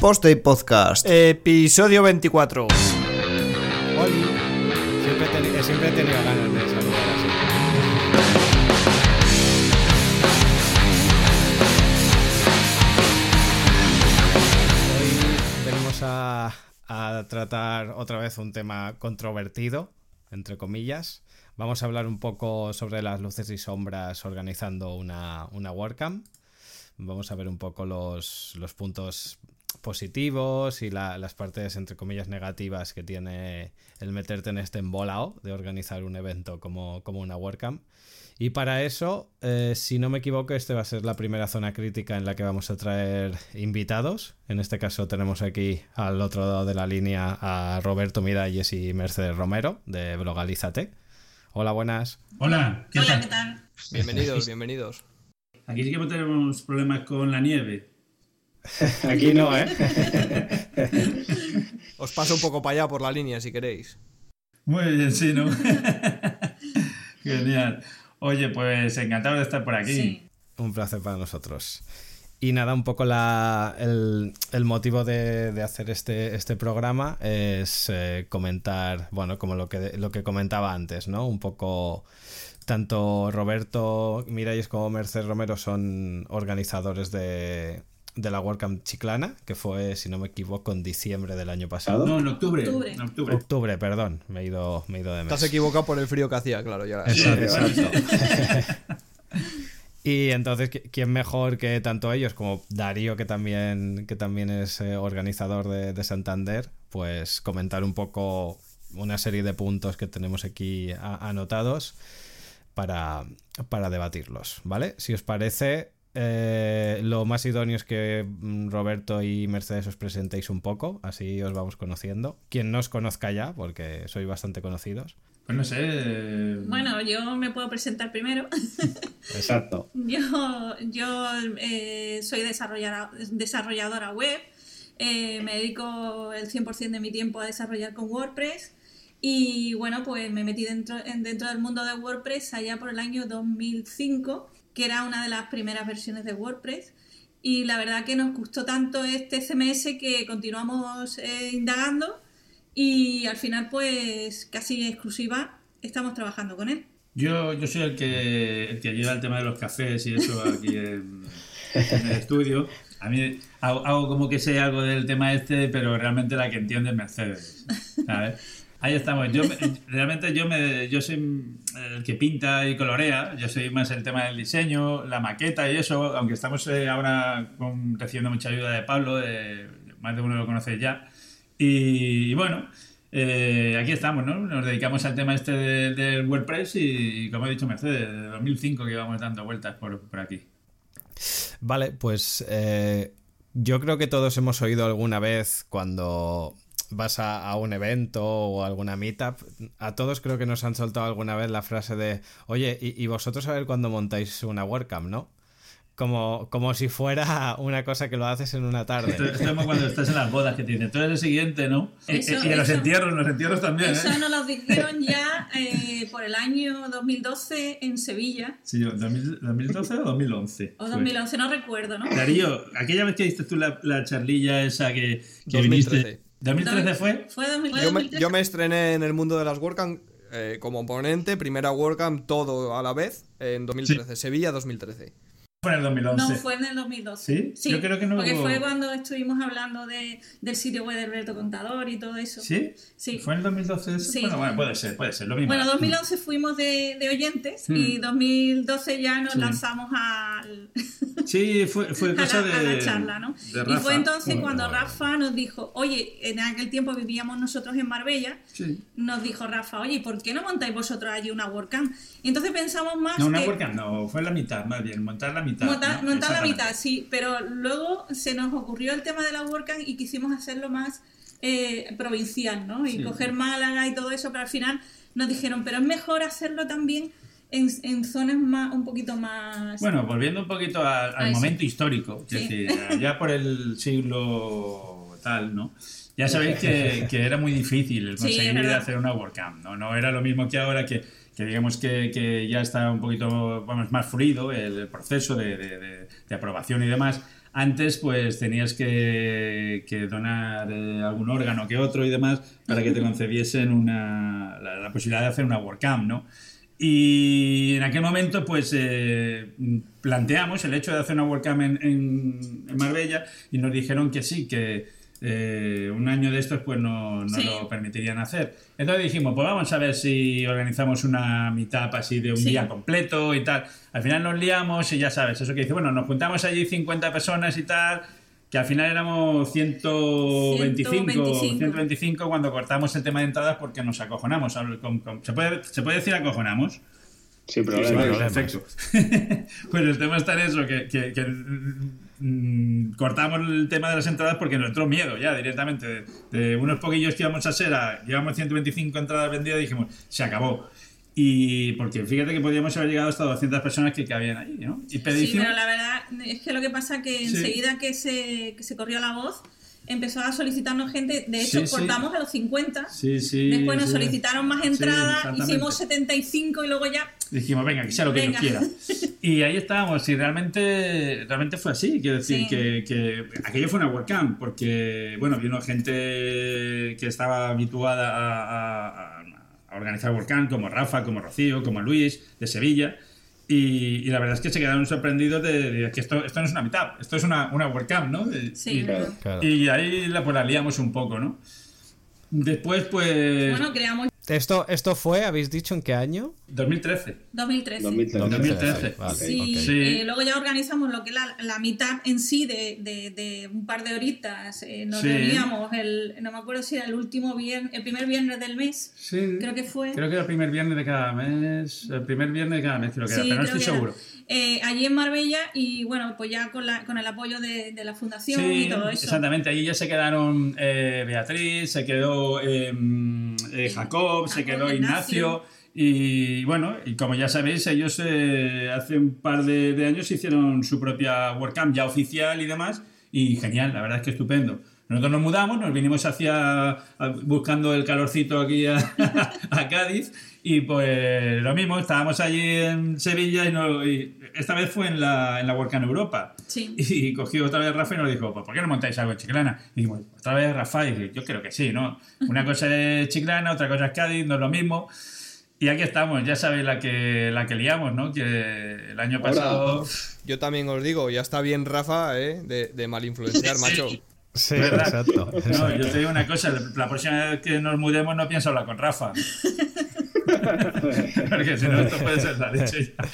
Poste Podcast. Episodio 24. Oli. Siempre, he teni- siempre he tenido ganas de saludar así. Hoy venimos a, a tratar otra vez un tema controvertido, entre comillas. Vamos a hablar un poco sobre las luces y sombras organizando una, una WordCamp. Vamos a ver un poco los, los puntos positivos y la- las partes, entre comillas, negativas que tiene el meterte en este embolao de organizar un evento como, como una WordCamp. Y para eso, eh, si no me equivoco, este va a ser la primera zona crítica en la que vamos a traer invitados. En este caso tenemos aquí al otro lado de la línea a Roberto Miralles y Mercedes Romero de Blogalízate. Hola, buenas. Hola, ¿qué Hola, tal? ¿qué tal? Bienvenidos, bienvenidos. Aquí sí que tenemos problemas con la nieve. Aquí no, ¿eh? Os paso un poco para allá por la línea si queréis. Muy bien, sí, ¿no? Genial. Oye, pues encantado de estar por aquí. Sí. Un placer para nosotros. Y nada, un poco la, el, el motivo de, de hacer este, este programa es eh, comentar, bueno, como lo que, lo que comentaba antes, ¿no? Un poco, tanto Roberto Miralles como Mercedes Romero son organizadores de, de la WordCamp Chiclana, que fue, si no me equivoco, en diciembre del año pasado. No, en octubre. Octubre. En octubre. Octubre, perdón, me he ido, me he ido de mes. Has equivocado por el frío que hacía, claro. Ya. Exacto, exacto. y entonces, ¿qui- ¿quién mejor que tanto ellos como Darío, que también, que también es eh, organizador de, de Santander, pues comentar un poco una serie de puntos que tenemos aquí a- anotados para, para debatirlos, ¿vale? Si os parece, eh, lo más idóneo es que mm, Roberto y Mercedes os presentéis un poco, así os vamos conociendo. Quien no os conozca ya, porque sois bastante conocidos. Pues no sé. eh, Bueno, yo me puedo presentar primero. Exacto. Yo, yo eh, soy desarrolladora, desarrolladora web. eh, me dedico el 100% de mi tiempo a desarrollar con WordPress. Y bueno, pues me metí dentro, en- dentro del mundo de WordPress allá por el año 2005, que era una de las primeras versiones de WordPress. Y la verdad que nos gustó tanto este CMS que continuamos eh, indagando y al final pues casi exclusiva estamos trabajando con él. Yo, yo soy el que, el que lleva el tema de los cafés y eso aquí en, en el estudio. A mí hago, hago como que sé algo del tema este, pero realmente la que entiende es Mercedes. ¿sabes? Ahí estamos. Yo me- realmente yo me yo soy el que pinta y colorea. Yo soy más el tema del diseño, la maqueta y eso. Aunque estamos eh, ahora recibiendo mucha ayuda de Pablo, de, más de uno lo conoce ya. Y, bueno, eh, aquí estamos, ¿no? Nos dedicamos al tema este de- del WordPress y, como he dicho Mercedes, desde 2005 que íbamos dando vueltas por, por aquí. Vale, pues eh, yo creo que todos hemos oído alguna vez cuando vas a, a un evento o alguna meetup, a todos creo que nos han soltado alguna vez la frase de, oye, y, y vosotros a ver cuándo montáis una WordCamp, ¿no? Como, como si fuera una cosa que lo haces en una tarde. Esto, esto es como cuando estás en las bodas que te dicen, tú eres el siguiente, ¿no? Y- Eso- y, en los entierros, en los entierros también, Eso ¿eh? nos lo dijeron ya eh, por el año 2012 en Sevilla, Sí, yo, 2000 ¿2012 o 2011? o fue. 2011, no recuerdo, ¿no? Darío, aquella vez que diste tú la, la charlilla esa que, que 2013. viniste... ¿2013 fue? Fue 2000 fue Yo me, 2013. yo me estrené en el mundo de las WordCamp eh, como ponente, primera WordCamp, todo a la vez, en 2013. Sevilla 2013. Fue en el 2011. No, fue en el 2012. ¿Sí? Yo creo que no Porque hubo- fue cuando estuvimos hablando de, del sitio web de Alberto Contador y todo eso. ¿Sí? Sí. ¿Fue en el 2012 eso? Sí. Bueno, bueno, puede ser, puede ser, lo mismo. Bueno, 2011 fuimos de, de oyentes Mm. y 2012 ya nos Sí. lanzamos al, Sí, fue, fue a, la, a de... la charla, ¿no? de Y fue entonces Bueno, cuando bueno. Rafa nos dijo, oye, en aquel tiempo vivíamos nosotros en Marbella, Sí. nos dijo Rafa, oye, ¿por qué no montáis vosotros allí una WordCamp? Y entonces pensamos más No, una que... WordCamp no, fue la mitad, más bien, montar la mitad. Montar, ¿no? montar la mitad, sí, pero luego se nos ocurrió el tema de la WordCamp y quisimos hacerlo más eh, provincial, ¿no? Y Sí. coger Málaga y todo eso, pero al final nos dijeron, pero es mejor hacerlo también en, en zonas más, un poquito más... Bueno, volviendo un poquito al, al Ay, sí. momento histórico, es Sí. decir, ya por el siglo tal, ¿no? Ya sabéis que, que era muy difícil el conseguir hacer una WordCamp, ¿no? No era lo mismo que ahora que, que digamos que, que ya está un poquito vamos, más fluido el, proceso de, de- de- de aprobación y demás. antes pues tenías que, que donar eh, algún órgano que otro y demás para que te concediesen una, la, la posibilidad de hacer una WordCamp, ¿no? Y en aquel momento, pues eh, planteamos el hecho de hacer una WordCamp en, en, en Marbella y nos dijeron que sí, que eh, un año de estos pues no, no Sí. lo permitirían hacer. Entonces dijimos, pues vamos a ver si organizamos una meetup así de un Sí. día completo y tal. Al final nos liamos y ya sabes, eso que dice, bueno, nos juntamos allí 50 personas y tal, que al final éramos 125, 125. 125 cuando cortamos el tema de entradas porque nos acojonamos. ¿Se, puede, ¿Se puede decir acojonamos? Sin problema. Vale, problemas. perfecto. pues el tema está en eso, que, que- que, mm, cortamos el tema de las entradas porque nos entró miedo ya directamente. De, de unos poquillos que íbamos a ser, a, llevamos 125 entradas vendidas y dijimos, se acabó. Y porque fíjate que podíamos haber llegado hasta 200 personas que cabían ahí, ¿no? Y Sí, pero la verdad es que lo que pasa que Sí. enseguida que se, que se corrió la voz, empezó a solicitarnos gente. De hecho, Sí, sí. cortamos a los 50. Sí, sí, Después nos solicitaron más entradas, hicimos 75 y luego ya. Dijimos, venga, que sea lo que Venga. Dios quiera. Y ahí estábamos, y realmente, realmente fue así. Quiero decir que, que aquello fue una WordCamp, porque, bueno, vino gente que estaba habituada a, a- a- a organizar WordCamp, como Rafa, como Rocío, como Luis, de Sevilla. Y, y la verdad es que se quedaron sorprendidos de, de que esto, esto no es una meetup, esto es una, una WordCamp, ¿no? De- Sí, y, claro. Claro. y ahí la, pues, la liamos un poco, ¿no? Después, pues. Bueno, creamos Esto, esto fue, habéis dicho en qué año? 2013. 2013. 2013. 2013. Vale, Sí, ok. Sí. eh, luego ya organizamos lo que es la, la mitad en sí de, de- de un par de horitas. Eh, nos Sí. reuníamos, el, no me acuerdo si era el último viernes, el primer viernes del mes, Sí. creo que fue. Creo que era el primer viernes de cada mes. El primer viernes de cada mes, creo que Sí, era, pero no estoy seguro. Eh, allí en Marbella y bueno, pues ya con, la, con el apoyo de, de la fundación Sí, y todo eso. exactamente. Ahí ya se quedaron eh, Beatriz, se quedó eh, eh, Jacob, se quedó Ignacio. Y bueno, y como ya sabéis, ellos eh, hace un par de, de años hicieron su propia WordCamp ya oficial y demás. Y genial, la verdad es que estupendo. Nosotros nos mudamos, nos vinimos hacia buscando el calorcito aquí a, a Cádiz y pues lo mismo, estábamos allí en Sevilla y, no- y esta vez fue en la, en la WordCamp Europa. Sí. Y cogió otra vez Rafa y nos dijo, pues ¿por qué no montáis algo en Chiclana? Y dijimos, otra vez Rafa, y dije, yo creo que sí, ¿no? Una cosa es Chiclana, otra cosa es Cádiz, no es lo mismo. Y aquí estamos, ya sabéis la que, la que liamos, ¿no? Que el año Hola. pasado... Yo también os digo, ya está bien Rafa, ¿eh? De, de mal influenciar, Sí. macho. Sí, ¿Verdad? exacto. No, exacto. yo te digo una cosa, la próxima vez que nos mudemos no pienso hablar con Rafa. Porque si no, esto puede ser la leche ya.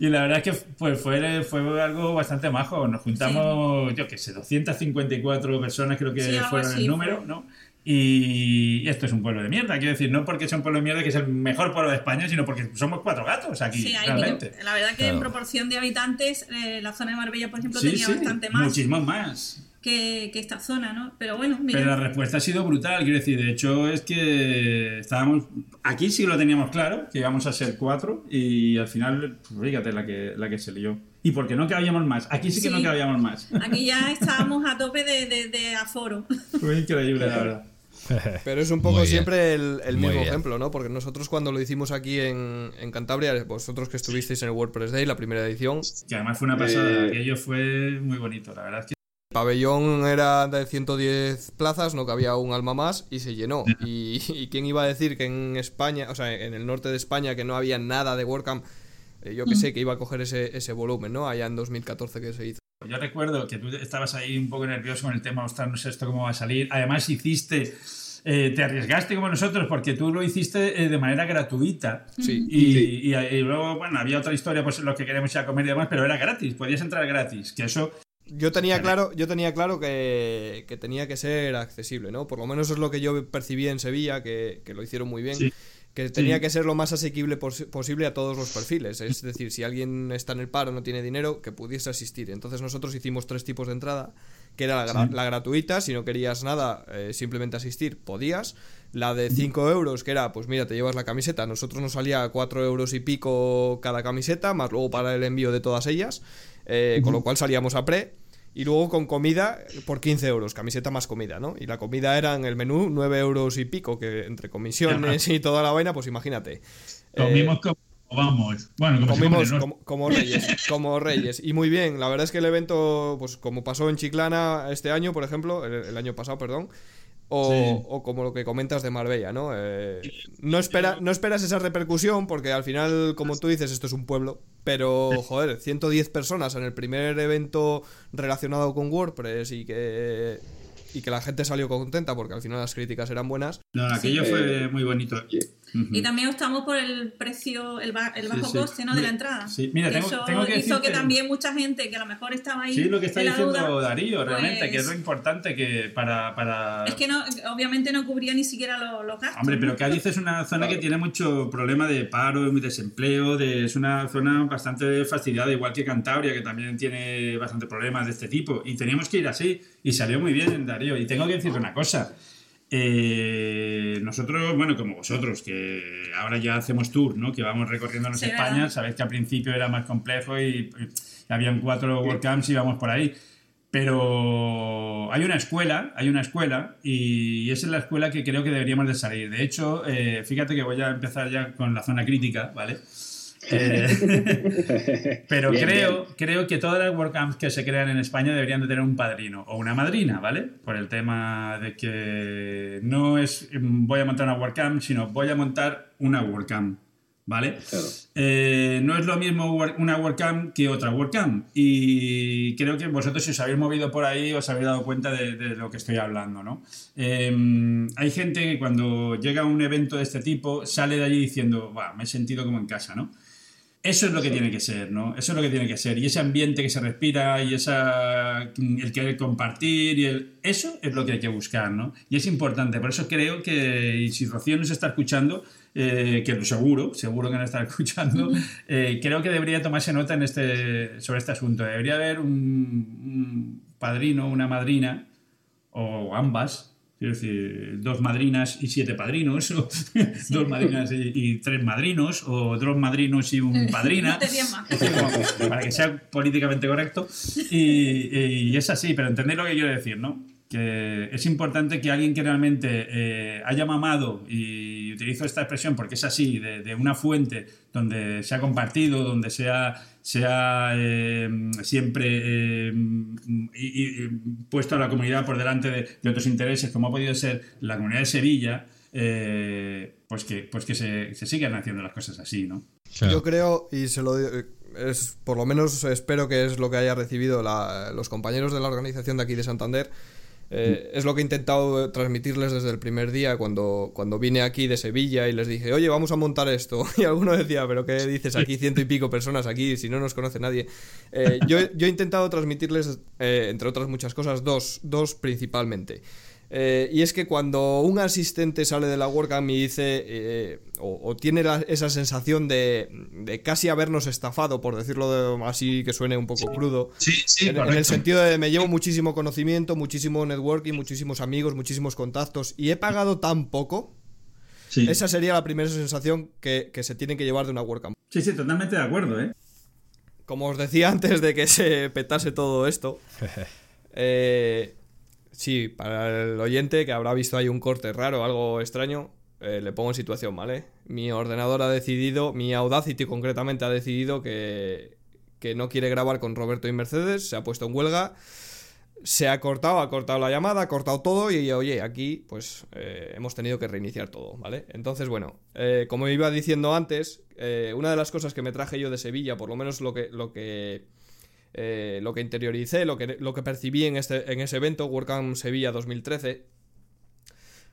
Y la verdad es que pues, fue, fue algo bastante majo. Nos juntamos, yo qué sé, 254 personas creo que Sí, fueron así el número, fue. ¿no? Y esto es un pueblo de mierda, quiero decir, no porque sea un pueblo de mierda que es el mejor pueblo de España, sino porque somos cuatro gatos aquí, Sí, hay realmente. niños. La verdad que Claro. en proporción de habitantes, eh, la zona de Marbella, por ejemplo, Sí, tenía sí, bastante más muchísimos más. Que, que esta zona, ¿no? Pero bueno, mira. Pero la respuesta ha sido brutal, quiero decir, de hecho es que estábamos, aquí sí lo teníamos claro, que íbamos a ser cuatro y al final, pues, fíjate la que, la que se lió. Y porque no cabíamos más, aquí sí que Sí. no cabíamos más. Aquí ya estábamos a tope de, de- de aforo. Fue increíble, la verdad. Pero es un poco siempre el, el mismo bien. ejemplo, ¿no? Porque nosotros cuando lo hicimos aquí en, en Cantabria, vosotros que estuvisteis en el WordPress Day, la primera edición, Que además fue una pasada, Eh. aquello fue muy bonito, la verdad es que pabellón era de 110 plazas, no cabía un alma más y se llenó. Y, y quién iba a decir que en España, o sea, en el norte de España, que no había nada de WordCamp, eh, yo que sé, que iba a coger ese, ese volumen, ¿no? Allá en 2014 que se hizo. Yo recuerdo que tú estabas ahí un poco nervioso con el tema, ostras, no sé esto cómo va a salir. Además hiciste, eh, te arriesgaste como nosotros porque tú lo hiciste eh, de manera gratuita. Sí. Y, Sí. y- y luego, bueno, había otra historia, pues lo que queremos ir a comer y demás, pero era gratis, podías entrar gratis. Que eso, Yo tenía claro, yo tenía claro que, que tenía que ser accesible, ¿no? Por lo menos es lo que yo percibí en Sevilla, que, que lo hicieron muy bien. Sí. Que tenía Sí. que ser lo más asequible pos- posible a todos los perfiles. Es decir, si alguien está en el paro, no tiene dinero, que pudiese asistir. Entonces nosotros hicimos tres tipos de entrada, que era la, gra- Sí. la gratuita, si no querías nada, eh, simplemente asistir, podías. La de 5 euros, que era, pues mira, te llevas la camiseta. Nosotros nos salía 4 euros y pico cada camiseta, más luego para el envío de todas ellas. Eh, Con lo cual salíamos a pre. Y luego con comida por 15 euros, camiseta más comida, ¿no? Y la comida era en el menú 9 euros y pico, que entre comisiones y toda la vaina, pues imagínate. Eh, comimos como, vamos. Bueno, como, Comimos si como, como reyes, como reyes. Y muy bien, la verdad es que el evento, pues como pasó en Chiclana este año, por ejemplo, el, el año pasado, perdón, o, Sí. o como lo que comentas de Marbella, ¿no? Eh, no, espera, no esperas esa repercusión porque al final, como tú dices, esto es un pueblo, pero, joder, 110 personas en el primer evento relacionado con WordPress y que, y que la gente salió contenta porque al final las críticas eran buenas. No, aquello Sí. fue muy bonito. Ujú. Y también optamos por el precio, el, ba- el bajo sí. coste ¿no? de la entrada. sí, mira, Que tengo- eso tengo que hizo que también mucha gente que a lo mejor estaba ahí. Sí, lo que está diciendo duda, Darío, realmente, que es lo pues, importante que para... para... Es que no, obviamente no cubría ni siquiera los, los gastos. Hombre, pero. Cádiz es una zona que tiene mucho problema de paro y desempleo, de, es una zona bastante fastidiada, igual que Cantabria, que también tiene bastante problemas de este tipo. Y teníamos que ir así, y salió muy bien, Darío. Y tengo que decirte una cosa. Eh, nosotros, bueno, como vosotros, que ahora ya hacemos tour, ¿no? Que vamos recorriéndonos Sí, España, ¿verdad? sabéis que al principio era más complejo y, y habían cuatro WordCamps y íbamos por ahí. Pero hay una escuela, hay una escuela y esa es la escuela que creo que deberíamos de salir. De hecho, eh, fíjate que voy a empezar ya con la zona crítica, ¿vale? Eh, pero Bien, creo, bien. creo que todas las WordCamps que se crean en España deberían de tener un padrino o una madrina, ¿vale? Por el tema de que no es voy a montar una WordCamp, sino voy a montar una WordCamp, ¿vale? Claro. Eh, no es lo mismo una WordCamp que otra WordCamp. Y creo que vosotros, si os habéis movido por ahí, os habéis dado cuenta de, de lo que estoy hablando, ¿no? Eh, hay gente que cuando llega a un evento de este tipo sale de allí diciendo, "Buah, me he sentido como en casa, ¿no? Eso es lo que tiene que ser, ¿no? Eso es lo que tiene que ser. Y ese ambiente que se respira y esa, el querer compartir y el... Eso es lo que hay que buscar, ¿no? Y es importante. Por eso creo que, y si Rocío nos está escuchando, eh, que lo seguro, seguro que nos está escuchando, eh, creo que debería tomarse nota en este, sobre este asunto. Debería haber un, un padrino, una madrina, o ambas, quiero decir, dos madrinas y siete padrinos, o dos madrinas y, y tres madrinos, o dos madrinos y un padrina. No para que sea políticamente correcto. Y, y es así, pero entendéis lo que quiero decir, ¿no? Que es importante que alguien que realmente eh, haya mamado, y utilizo esta expresión porque es así, de, de una fuente donde se ha compartido, donde se ha, se ha, eh, siempre eh, y- y- puesto a la comunidad por delante de, de otros intereses, como ha podido ser la comunidad de Sevilla, eh, pues que, pues que se, se sigan haciendo las cosas así, ¿no? Yo creo, y se lo digo, es por lo menos espero que es lo que haya recibido la- los compañeros de la organización de aquí de Santander. Eh, es lo que he intentado transmitirles desde el primer día cuando, cuando vine aquí de Sevilla y les dije, oye, vamos a montar esto. Y alguno decía, pero ¿qué dices aquí? Ciento y pico personas aquí, si no nos conoce nadie. Eh, yo, yo he intentado transmitirles, eh, entre otras muchas cosas, dos, dos principalmente. Eh, y es que cuando un asistente sale de la WordCamp y dice, eh, o, o tiene la- esa sensación de, de casi habernos estafado, por decirlo de- así que suene un poco crudo, Sí, sí, en, en el sentido de me llevo muchísimo conocimiento, muchísimo networking, muchísimos amigos, muchísimos contactos y he pagado tan poco, Sí. esa sería la primera sensación que, que se tiene que llevar de una WordCamp. sí, sí, totalmente de acuerdo, ¿eh? Como os decía antes de que se petase todo esto, eh, sí, para el oyente que habrá visto ahí un corte raro, algo extraño, eh, le pongo en situación, ¿vale? Mi ordenador ha decidido, mi Audacity concretamente ha decidido que, que no quiere grabar con Roberto y Mercedes, se ha puesto en huelga, se ha cortado, ha cortado la llamada, ha cortado todo y oye, aquí pues eh, hemos tenido que reiniciar todo, ¿vale? Entonces, bueno, eh, como iba diciendo antes, una de las cosas que me traje yo de Sevilla, por lo menos lo que, lo que, eh, lo que interioricé, lo que, lo que percibí en, este, en ese evento, WordCamp Sevilla 2013,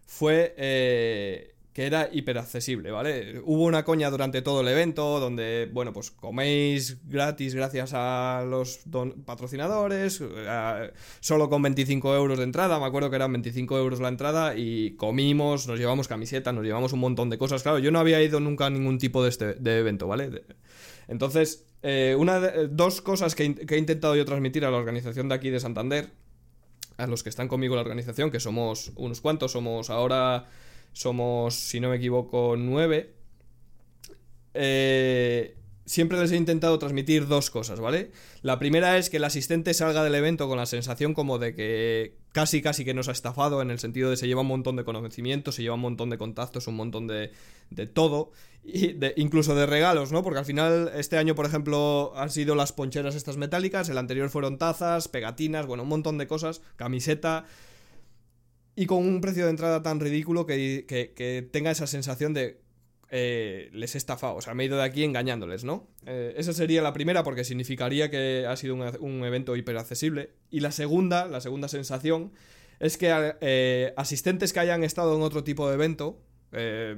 fue eh, que era hiperaccesible, ¿vale? Hubo una coña durante todo el evento donde, bueno, pues coméis gratis gracias a los patrocinadores, solo con 25 euros de entrada, me acuerdo que eran 25 euros la entrada y comimos, nos llevamos camisetas, nos llevamos un montón de cosas, claro, yo no había ido nunca a ningún tipo de, este, de evento, ¿vale? Entonces, eh, una de- dos cosas que, que he intentado yo transmitir a la organización de aquí de Santander, a los que están conmigo en la organización, que somos unos cuantos, somos ahora, somos, si no me equivoco, nueve. Eh, siempre les he intentado transmitir dos cosas, ¿vale? La primera es que el asistente salga del evento con la sensación como de que casi casi que nos ha estafado en el sentido de se lleva un montón de conocimientos, se lleva un montón de contactos, un montón de, de todo, y incluso de regalos, ¿no? Porque al final este año, por ejemplo, han sido las poncheras estas metálicas, el anterior fueron tazas, pegatinas, bueno, un montón de cosas, camiseta... Y con un precio de entrada tan ridículo que, que tenga esa sensación de eh, les he estafado, o sea, me he ido de aquí engañándoles, ¿no? Eh, esa sería la primera porque significaría que ha sido un, evento hiperaccesible. Y la segunda, la segunda sensación, es que eh, asistentes que hayan estado en otro tipo de evento, eh,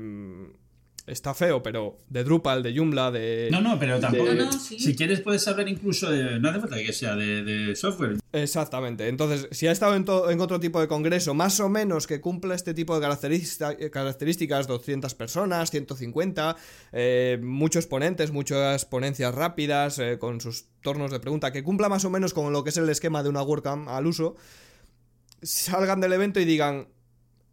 está feo, pero de Drupal, de Joomla, de... No, no, pero tampoco... No, no, sí. Si quieres puedes hablar incluso de... No hace falta que sea de, de software. Exactamente. Entonces, si ha estado en, en otro tipo de congreso, más o menos que cumpla este tipo de característica- características, 200 personas, 150, eh, muchos ponentes, muchas ponencias rápidas, eh, con sus tornos de pregunta, que cumpla más o menos con lo que es el esquema de una WordCamp al uso, salgan del evento y digan,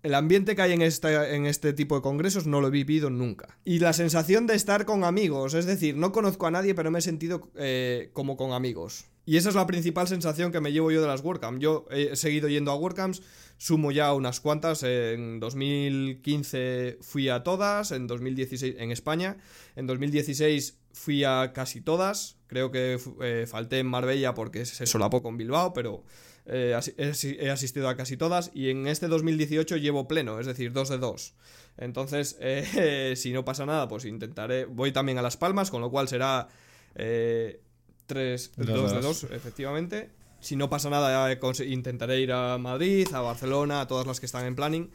el ambiente que hay en, este tipo de congresos no lo he vivido nunca. Y la sensación de estar con amigos, es decir, no conozco a nadie, pero me he sentido eh, como con amigos. Y esa es la principal sensación que me llevo yo de las WordCamps. Yo he seguido yendo a WordCamps, sumo ya unas cuantas. En 2015 fui a todas, en 2016 en España, en 2016 fui a casi todas. Creo que eh, falté en Marbella porque se solapó con Bilbao, pero eh, he, asi- he asistido a casi todas. Y en este 2018 llevo pleno, es decir, dos de dos. Entonces, eh, si no pasa nada, pues intentaré. Voy también a Las Palmas, con lo cual será. Eh, tres, Dos, dos, de dos. dos, efectivamente. Si no pasa nada, eh, intentaré ir a Madrid, a Barcelona, a todas las que están en planning.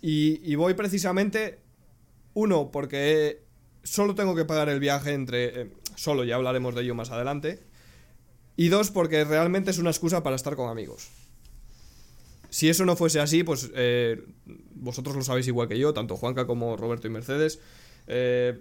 Y, y voy precisamente, uno, porque solo tengo que pagar el viaje entre... eh, solo, ya hablaremos de ello más adelante. Y dos, porque realmente es una excusa para estar con amigos. Si eso no fuese así, pues eh, vosotros lo sabéis igual que yo, tanto Juanca como Roberto y Mercedes. eh,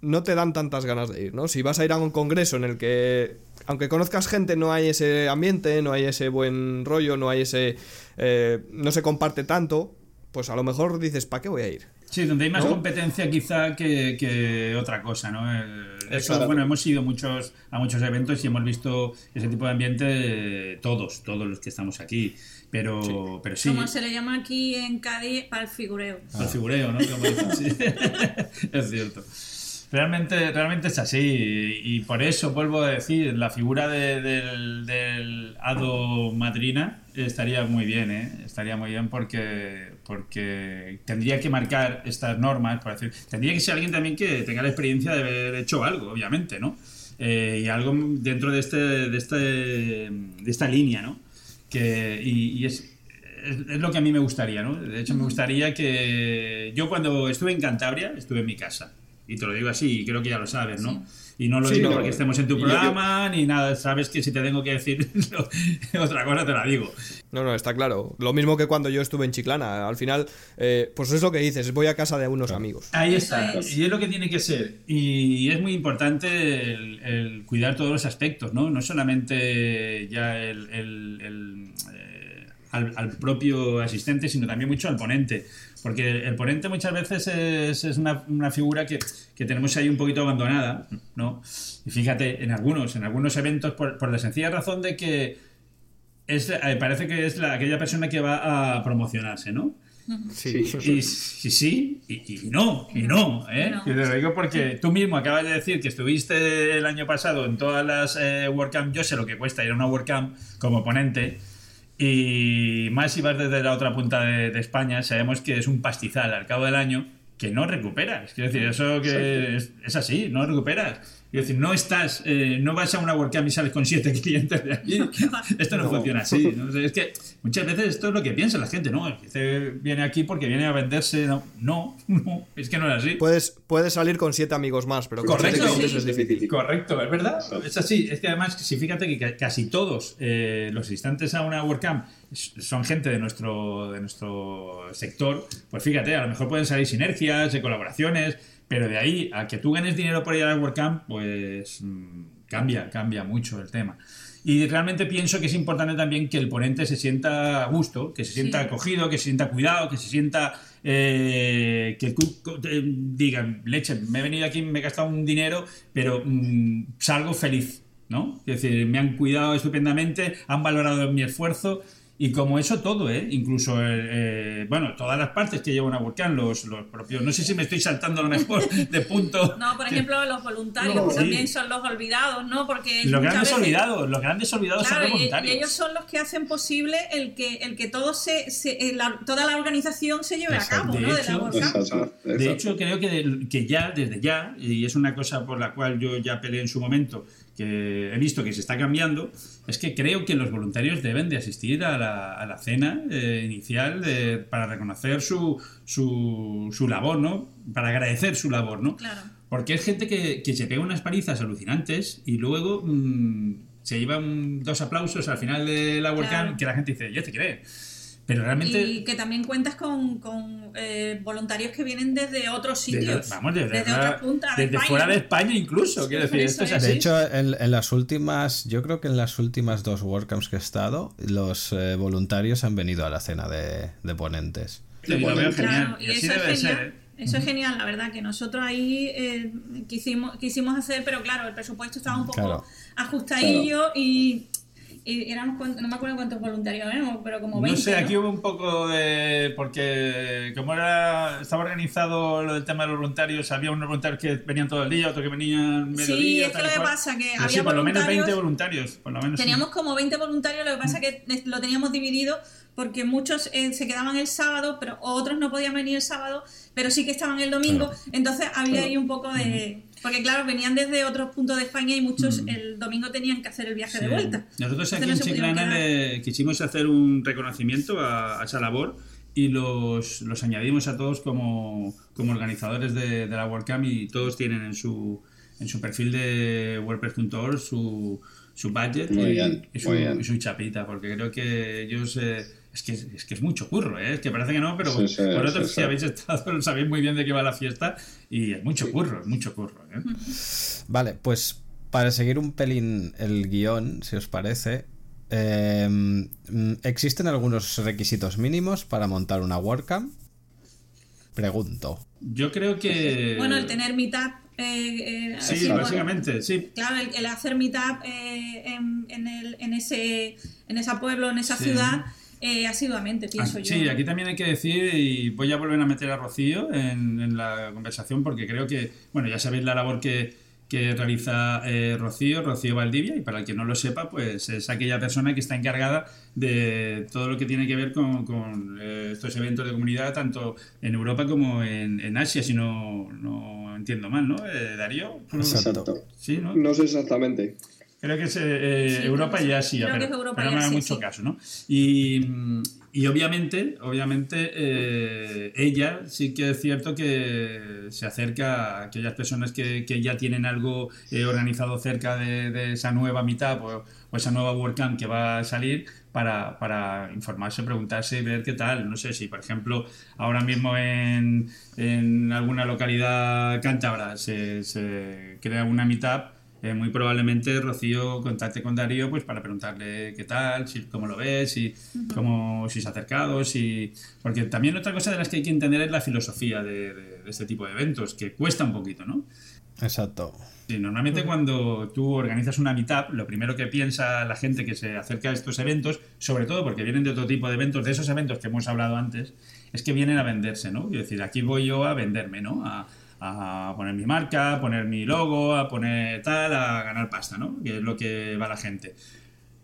no te dan tantas ganas de ir, ¿no? Si vas a ir a un congreso en el que, aunque conozcas gente, no hay ese ambiente, no hay ese buen rollo, no hay ese... eh, no se comparte tanto, pues a lo mejor dices, ¿para qué voy a ir? Sí, donde hay más ¿No? competencia quizá que, que otra cosa, ¿no? El- eso, bueno, hemos ido muchos, a muchos eventos y hemos visto ese tipo de ambiente todos, todos los que estamos aquí. Pero pero sí, Como se le llama aquí en Cádiz, para el figureo. al figureo, ¿no? Como dicen, sí. es cierto. Realmente, realmente es así y, y por eso vuelvo a decir, la figura de- del, del hado madrina estaría muy bien, ¿eh? Estaría muy bien porque, porque tendría que marcar estas normas, por decir, tendría que ser alguien también que tenga la experiencia de haber hecho algo, obviamente, ¿no? Eh, y algo dentro de, este, de, este, de esta línea, ¿no? Que, y, y es, es, es lo que a mí me gustaría, ¿no? De hecho, me gustaría que. Yo cuando estuve en Cantabria, estuve en mi casa. Y te lo digo así, y creo que ya lo sabes, ¿no? Y no lo Sí, digo no, porque estemos en tu yo- programa ni nada. Sabes que si te tengo que decir otra cosa, te la digo. No, no, está claro. Lo mismo que cuando yo estuve en Chiclana. Al final, eh, pues es lo que dices, voy a casa de unos amigos. Ahí está. es. Y es lo que tiene que ser. Y es muy importante el, el cuidar todos los aspectos, ¿no? No solamente ya el, el- el, eh, al, al propio asistente, sino también mucho al ponente. Porque el ponente muchas veces es, es una, una figura que, que tenemos ahí un poquito abandonada, ¿no? Y fíjate, en algunos, en algunos eventos, por, por la sencilla razón de que es, eh, parece que es la, aquella persona que va a promocionarse, ¿no? Sí. Y sí, sí, y, y no, y no, ¿eh? No. Y te lo digo porque tú mismo acabas de decir que estuviste el año pasado en todas las eh, WordCamp. Yo sé lo que cuesta ir a una WordCamp como ponente. Y más si vas desde la otra punta de, de España, sabemos que es un pastizal al cabo del año que no recuperas. Quiero decir, eso que es, es así, no recuperas. Quiero decir, no estás, eh, no vas a una WordCamp y sales con siete clientes de allí. Esto no, No. funciona así. ¿no? O sea, es que muchas veces esto es lo que piensa la gente, ¿no? Este viene aquí porque viene a venderse. No, no, no, es que no es así. Puedes, puedes salir con siete amigos más, pero con Correcto. siete clientes Sí. es difícil. Correcto, es verdad. Es así. Es que además, si fíjate que ca- casi todos eh, los asistentes a una WordCamp s- son gente de nuestro, de nuestro sector, pues fíjate, a lo mejor pueden salir sinergias, de colaboraciones, pero de ahí a que tú ganes dinero por ir a la WordCamp, pues mm, cambia, cambia mucho el tema. Y realmente pienso que es importante también que el ponente se sienta a gusto, que se sienta Sí. acogido, que se sienta cuidado, que se sienta. eh, que eh, digan, leche, me he venido aquí, me he gastado un dinero, pero mm, salgo feliz, ¿no? Es decir, me han cuidado estupendamente, han valorado mi esfuerzo. Y como eso todo, ¿eh? Incluso, eh, eh, bueno, todas las partes que llevan a Volcán, los, los propios... No sé si me estoy saltando a lo mejor de punto. No, por ejemplo, los voluntarios No, sí. también son los olvidados, ¿no? Porque Los grandes veces- olvidados, los grandes olvidados Claro, son los voluntarios. y ellos son los que hacen posible el que el que todo se, se- eh, la- toda la organización se lleve a cabo, De ¿no? De hecho, la WordCamp. Exacto, De hecho, creo que, que ya, desde ya, y es una cosa por la cual yo ya peleé en su momento, que he visto que se está cambiando, es que creo que los voluntarios deben de asistir a la, a la cena eh, inicial de- para reconocer su, su, su labor, ¿no? Para agradecer su labor, ¿no? Claro. Porque es gente que, que se pega unas palizas alucinantes y luego mm, se llevan dos aplausos al final de la WordCamp Claro. que la gente dice, ya te cree. Pero realmente... Y que también cuentas con, con, eh, voluntarios que vienen desde otros Desde- sitios. vamos, desde, desde la- otras puntas de desde España. fuera de España incluso, Sí, quiero decir, eso esto es es. así. De hecho, en, en las últimas, yo creo que en las últimas dos WordCamps que he estado, los eh, voluntarios han venido a la cena de, de ponentes. Y lo veo genial, Claro, y y así eso es genial. ser, ¿eh? Eso es genial, la verdad, que nosotros ahí eh, quisimos, quisimos hacer, pero claro, el presupuesto estaba un poco Claro. ajustadillo y, y éramos, no me acuerdo cuántos voluntarios éramos, pero como 20. No sé, aquí hubo un poco de. Porque como era estaba organizado lo del tema de los voluntarios, había unos voluntarios que venían todo el día, otros que venían medio Sí, día. es que lo que pasa que Pero había sí, por lo menos 20 voluntarios-. Por lo menos sí. Teníamos como 20 voluntarios, lo que pasa que lo teníamos dividido porque muchos eh, se quedaban el sábado, pero otros no podían venir el sábado, pero sí que estaban el domingo. Entonces había ahí un poco de... Porque claro, venían desde otros puntos de España y muchos el domingo tenían que hacer el viaje de vuelta. Nosotros aquí en Chiclana le quisimos hacer un reconocimiento a, a esa labor y los, los añadimos a todos como, como organizadores de, de la WordCamp y todos tienen en su, en su perfil de WordPress.org su, su budget Muy y, bien, y su, muy bien. y su chapita, porque creo que ellos... eh, es que, es que es mucho curro, ¿eh? es que parece que no, pero Sí, sí, vosotros sí, si sí. habéis estado sabéis muy bien de qué va la fiesta y es mucho curro, es mucho curro. ¿eh? Vale, pues para seguir un pelín el guion, si os parece, eh, mm, ¿existen algunos requisitos mínimos para montar una WordCamp? Pregunto. Yo creo que... Bueno, el tener meetup... Eh, eh, Sí, así, bueno, básicamente, sí. Claro, el, el hacer meetup eh, en, en, el, en, ese, en ese pueblo, en esa Sí. ciudad, eh, asiduamente, pienso Ah, yo. Sí, aquí también hay que decir, y voy a volver a meter a Rocío en, en la conversación, porque creo que, bueno, ya sabéis la labor que, que realiza eh, Rocío, Rocío Valdivia, y para el que no lo sepa, pues es aquella persona que está encargada de todo lo que tiene que ver con, con, eh, estos eventos de comunidad, tanto en Europa como en, en Asia, si no, no entiendo mal, ¿no? Eh, Darío, ¿Tú- Exacto. Exacto. Sí, ¿no? No sé exactamente. Creo que es eh, eh, Sí, Europa creo y que sí. Asia, Creo que pero, es Europa pero no me haga mucho sí. caso, ¿no? Y, y obviamente, obviamente, eh, ella sí que es cierto que se acerca a aquellas personas que, que ya tienen algo eh, organizado cerca de, de esa nueva mitad o, o esa nueva WordCamp que va a salir para, para informarse, preguntarse y ver qué tal. No sé si, por ejemplo, ahora mismo en, en alguna localidad cántabra se, se crea una mitad eh, muy probablemente Rocío contacte con Darío pues para preguntarle qué tal, si, cómo lo ves, si, cómo, si se ha acercado, si... Porque también otra cosa de las que hay que entender es la filosofía de, de- de este tipo de eventos, que cuesta un poquito, ¿no? Exacto. Sí, normalmente cuando tú organizas una meetup, lo primero que piensa la gente que se acerca a estos eventos, sobre todo porque vienen de otro tipo de eventos, de esos eventos que hemos hablado antes, es que vienen a venderse, ¿no? Es decir, aquí voy yo a venderme, ¿no? A, a poner mi marca, a poner mi logo, a poner tal, a ganar pasta, ¿no? Que es lo que va la gente.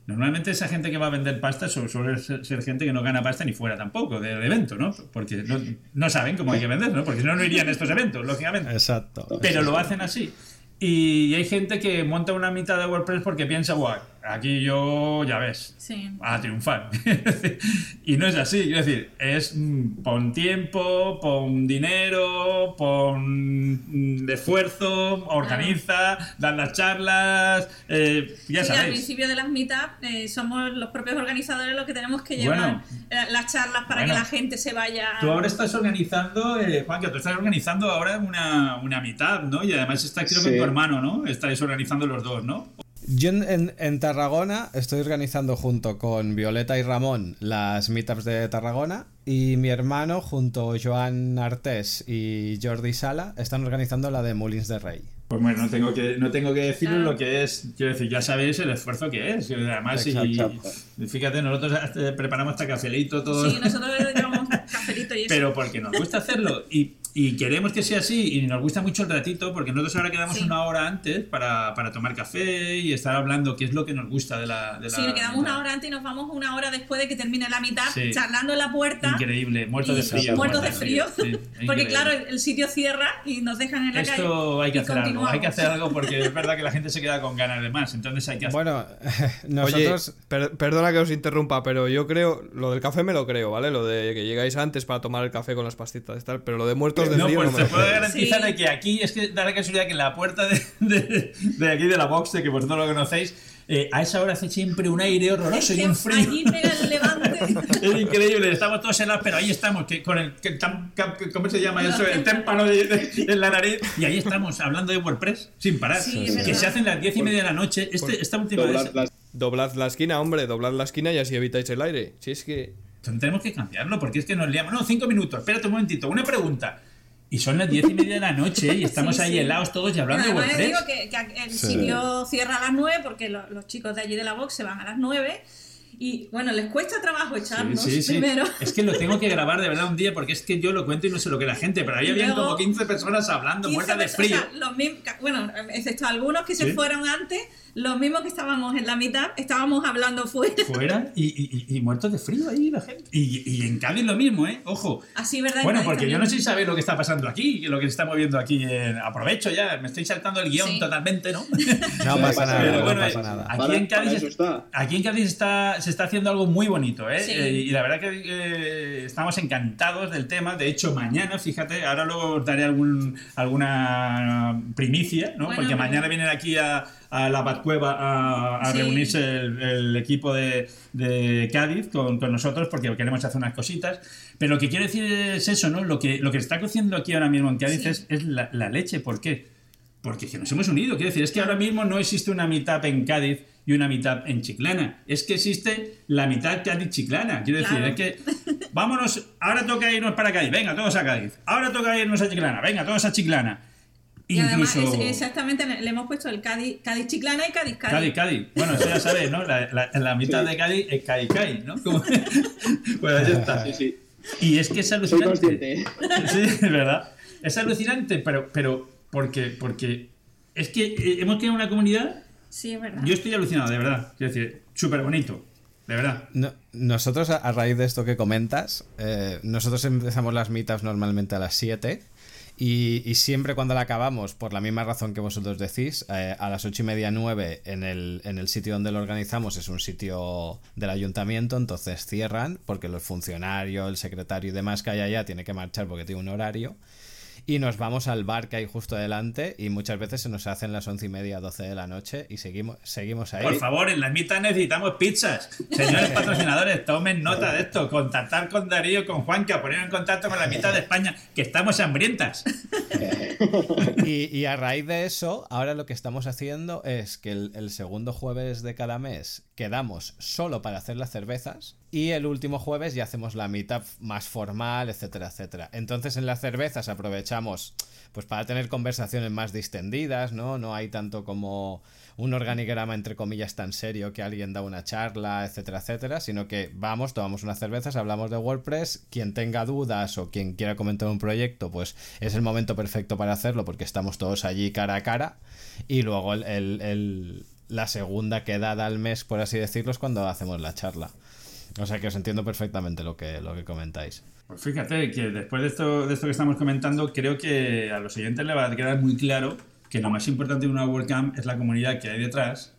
Normalmente esa gente que va a vender pasta su- suele ser, gente que no gana pasta ni fuera tampoco del evento, ¿no? Porque no, no saben cómo hay que vender, ¿no? Porque si no, no irían a estos eventos, lógicamente Exacto. pero lo hacen así. Y hay gente que monta una mitad de WordPress porque piensa, guau, aquí yo, ya ves, Sí. a triunfar. y no es así, quiero decir, es mm, pon tiempo, pon dinero, pon mm, esfuerzo, organiza, dan las charlas, eh, ya Sí, al principio de las meetups eh, somos los propios organizadores los que tenemos que llevar Bueno. eh, las charlas para Bueno. que la gente se vaya. Tú ahora estás organizando, eh, Juan, que tú estás organizando ahora una, una mitad, ¿no? Y además estás creo que Sí. con tu hermano, ¿no? Estáis organizando los dos, ¿no? Yo en, Tarragona estoy organizando junto con Violeta y Ramón las meetups de Tarragona y mi hermano junto a Joan Artés y Jordi Sala están organizando la de Molins de Rey. Pues bueno, no tengo que, no tengo que deciros Ah. lo que es. Quiero decir, ya sabéis el esfuerzo que es. Además, y, Exacto. y fíjate, nosotros preparamos hasta cafelito, todo. Sí, nosotros le dedicamos cafelito y eso. pero porque nos gusta hacerlo y, y queremos que sea así y nos gusta mucho el ratito porque nosotros ahora quedamos Sí. una hora antes para, para tomar café y estar hablando qué es lo que nos gusta de la... De la Sí, nos quedamos mitad. una hora antes y nos vamos una hora después de que termine la mitad, Sí. charlando en la puerta. Increíble, muertos de frío. Muertos de frío. sí, Porque claro, el, sitio cierra y nos dejan en la calle. Esto hay que hacer algo, hay que hacer algo porque es verdad que la gente se queda con ganas de más, entonces hay que hacer... Bueno, nosotros... Oye, per- perdona que os interrumpa, pero yo creo, lo del café me lo creo, ¿vale? Lo de que llegáis antes para tomar el café con las pastitas y tal, pero lo de muertos de No, frío pues no te me lo puedo creo. garantizar Sí. de que aquí es que da la casualidad que en la puerta de, de- de aquí de la box, de que vosotros lo conocéis, eh, a esa hora hace siempre un aire horroroso y un frío. Allí pega el levante. Es increíble, estamos todos helados, pero ahí estamos, que con el, que tam- cam- ¿cómo se llama eso? El témpano de- de- en la nariz. Y ahí estamos, hablando de WordPress, sin parar. Sí, que verdad. se hacen las diez y media de la noche. Este, esta última vez... Doblad la esquina, hombre, doblad la esquina y así evitáis el aire. Si es que... Tenemos que cambiarlo, porque es que nos liamos. No, cinco minutos, espérate un momentito, una pregunta. Y son las diez y media de la noche y estamos Sí, ahí sí. helados todos y hablando de WordPress. digo que, que el sitio cierra a las 9 porque lo- los chicos de allí de la box se van a las 9 y bueno, les cuesta trabajo echarnos Sí, sí, sí. primero. Es que lo tengo que grabar de verdad un día porque es que yo lo cuento y no sé lo que la gente, pero ahí habían como 15 personas hablando, 15 muertas de frío. o sea, los mismos, bueno, excepto algunos que se Sí. fueron antes, los mismos que estábamos en la mitad, estábamos hablando fuera. Fuera y, y- muertos de frío ahí la gente. Y, y en Cádiz lo mismo, ¿eh? Ojo. Así, ¿verdad? Bueno, porque yo no sé si sabéis lo que está pasando aquí, lo que se está moviendo aquí. en- Aprovecho ya, me estoy saltando el guion Sí. totalmente, ¿no? No pasa nada, Pero no bueno, pasa eh, nada. Aquí Para- en Cádiz, está. aquí en Cádiz está, se está haciendo algo muy bonito, ¿eh? Sí. Eh, y la verdad que eh, estamos encantados del tema. De hecho, mañana, fíjate, ahora luego os daré algún, alguna primicia, ¿no? Bueno, Porque mañana vienen aquí a, a la Batcueva a, a Sí. reunirse el, el equipo de, de Cádiz con, con nosotros porque queremos hacer unas cositas. Pero lo que quiero decir es eso, ¿no? Lo que, lo que está cociendo aquí ahora mismo en Cádiz Sí. es, es la, la leche. ¿Por qué? Porque que nos hemos unido. Quiero decir, es que ahora mismo no existe una mitad en Cádiz y una mitad en Chiclana. Es que existe la mitad Cádiz-Chiclana. Quiero decir, Claro. es que vámonos, ahora toca irnos para Cádiz, venga, todos a Cádiz. Ahora toca irnos a Chiclana, venga, todos a Chiclana. Y además, es- exactamente, le hemos puesto el Cádiz, Cádiz Chiclana y Cádiz Cádiz. Cádiz, Cádiz. Bueno, eso ya sabes, ¿no? La, la- la mitad de Cádiz es Cádiz, Cádiz, ¿no? Como- pues ahí está. Sí, sí. Y es que es Soy alucinante. consciente. ¿eh? Sí, es verdad. Es alucinante, pero, pero porque, porque es que eh, hemos creado una comunidad. Sí, es verdad. Yo estoy alucinado, de verdad. Quiero decir, súper bonito. De verdad. No- nosotros, a, a raíz de esto que comentas, eh, nosotros empezamos las meetups normalmente a las 7 y, y siempre cuando la acabamos, por la misma razón que vosotros decís, eh, a las 8 y media 9 en el, en el sitio donde lo organizamos es un sitio del ayuntamiento, entonces cierran porque los funcionarios, el secretario y demás que hay allá tiene que marchar porque tiene un horario. Y nos vamos al bar que hay justo delante y muchas veces se nos hacen las once y media, 12 de la noche y seguimos, seguimos ahí. Por favor, en las mitad necesitamos pizzas. Señores patrocinadores, tomen nota de esto. Contactar con Darío, con Juanca, poner en contacto con la mitad de España, que estamos hambrientas. Y, y a raíz de eso, ahora lo que estamos haciendo es que el, el segundo jueves de cada mes quedamos solo para hacer las cervezas y el último jueves ya hacemos la meetup más formal, etcétera, etcétera. Entonces en las cervezas aprovechamos pues para tener conversaciones más distendidas, ¿no? No hay tanto como un organigrama entre comillas tan serio que alguien da una charla, etcétera, etcétera, sino que vamos, tomamos unas cervezas, hablamos de WordPress, quien tenga dudas o quien quiera comentar un proyecto, pues es el momento perfecto para hacerlo porque estamos todos allí cara a cara y luego el, el- el- la segunda quedada al mes, por así decirlo, es cuando hacemos la charla. O sea que os entiendo perfectamente lo que, lo que comentáis. Pues fíjate que después de esto, de esto que estamos comentando, creo que a los oyentes le va a quedar muy claro que lo más importante de una WordCamp es la comunidad que hay detrás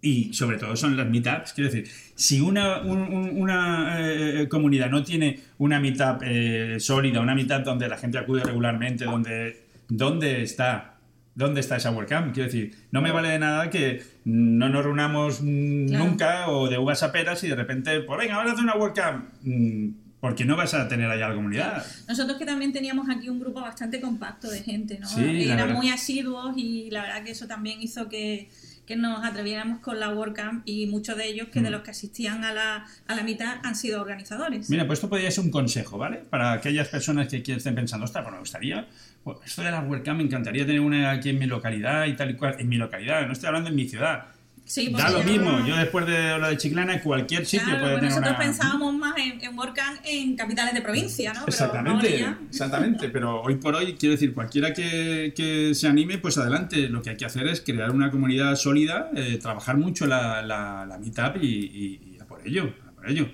y sobre todo son las meetups. Quiero decir, si una, una eh, comunidad no tiene una meetup eh, sólida, una meetup donde la gente acude regularmente, donde ¿dónde está? ¿Dónde está esa WordCamp? Quiero decir, no me vale de nada que no nos reunamos nunca o de uvas a peras y de repente, pues venga, vamos a hacer una WordCamp. Mm, porque no vas a tener allá la comunidad. Nosotros que también teníamos aquí un grupo bastante compacto de gente, ¿no? Sí, Eran muy asiduos y la verdad que eso también hizo que, que nos atreviéramos con la WordCamp y muchos de ellos que de mm. los que asistían a la, a la mitad han sido organizadores. Mira, pues esto podría ser un consejo, ¿vale? Para aquellas personas que estén pensando, ostras, pues me gustaría, pues esto de la WordCamp me encantaría tener una aquí en mi localidad y tal y cual, en mi localidad, no estoy hablando en mi ciudad Sí, da lo mismo. Yo después de lo de Chiclana, cualquier sitio puede tener nosotros pensábamos más en, en WordCamp en capitales de provincia, ¿no? exactamente, exactamente. Pero hoy por hoy, quiero decir, cualquiera que, que, se anime, pues adelante. Lo que hay que hacer es crear una comunidad sólida, eh, trabajar mucho la, la, la meetup y, y, a por ello, por ello.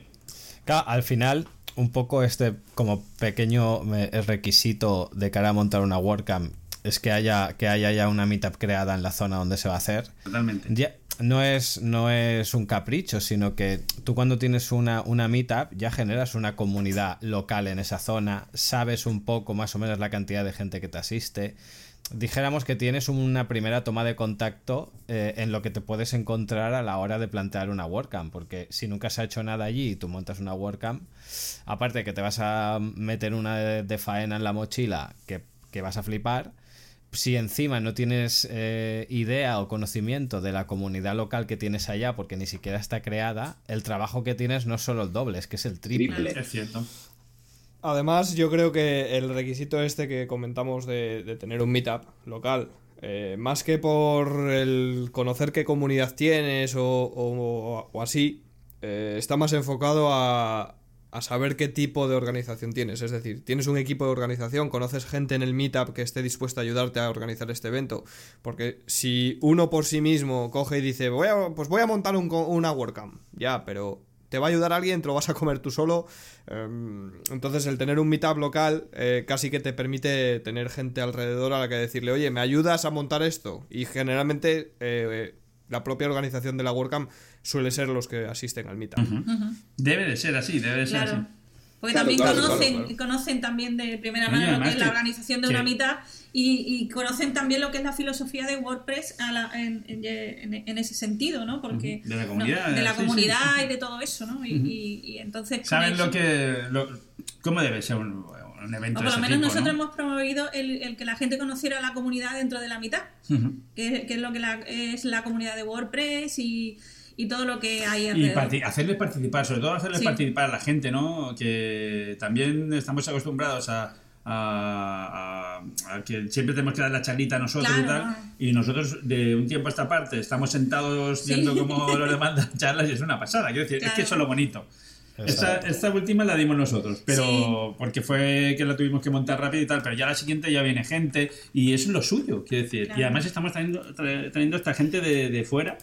Claro, al final, un poco este como pequeño requisito de cara a montar una WordCamp es que haya, que haya ya una meetup creada en la zona donde se va a hacer. Totalmente. Ya, no es, no es un capricho, sino que tú cuando tienes una, una meetup ya generas una comunidad local en esa zona, sabes un poco más o menos la cantidad de gente que te asiste. Dijéramos que tienes una primera toma de contacto eh, en lo que te puedes encontrar a la hora de plantear una WordCamp, porque si nunca se ha hecho nada allí y tú montas una WordCamp, aparte de que te vas a meter una de, faena en la mochila que, que vas a flipar, si encima no tienes eh, idea o conocimiento de la comunidad local que tienes allá, porque ni siquiera está creada, el trabajo que tienes no es solo el doble, es que es el triple. Es cierto. Además, yo creo que el requisito este que comentamos de, tener un meetup local, eh, más que por el conocer qué comunidad tienes o, así, eh, está más enfocado a, a saber qué tipo de organización tienes. Es decir, tienes un equipo de organización, conoces gente en el meetup que esté dispuesta a ayudarte a organizar este evento. Porque si uno por sí mismo coge y dice, voy a, pues voy a montar un, una WordCamp, ya, pero te va a ayudar alguien, te lo vas a comer tú solo. Em, entonces, el tener un meetup local eh, casi que te permite tener gente alrededor a la que decirle, oye, ¿me ayudas a montar esto? Y generalmente eh, la propia organización de la WordCamp suele ser los que asisten al meetup. Debe de ser así, debe de ser así. Porque también conocen, conocen también de primera mano lo que es la organización de una mitad y, conocen también lo que es la filosofía de WordPress en, ese sentido, ¿no? Porque de la comunidad, de la comunidad y de todo eso, ¿no? Y, entonces saben lo que cómo debe ser un, evento. O por lo menos nosotros hemos promovido el, que la gente conociera la comunidad dentro de la mitad, que, es lo que es la comunidad de WordPress y y todo lo que hay alrededor. Y hacerles participar, sobre todo hacerles participar a la gente, ¿no? Que también estamos acostumbrados a, a, que siempre tenemos que dar la charlita a nosotros y tal. Y nosotros, de un tiempo a esta parte, estamos sentados viendo cómo los demás charlas y es una pasada. Quiero decir, es que eso es lo bonito. Esta, esta, última la dimos nosotros, pero porque fue que la tuvimos que montar rápido y tal, pero ya la siguiente ya viene gente y eso es lo suyo, quiero decir. Y además estamos trayendo, trayendo esta gente de, de fuera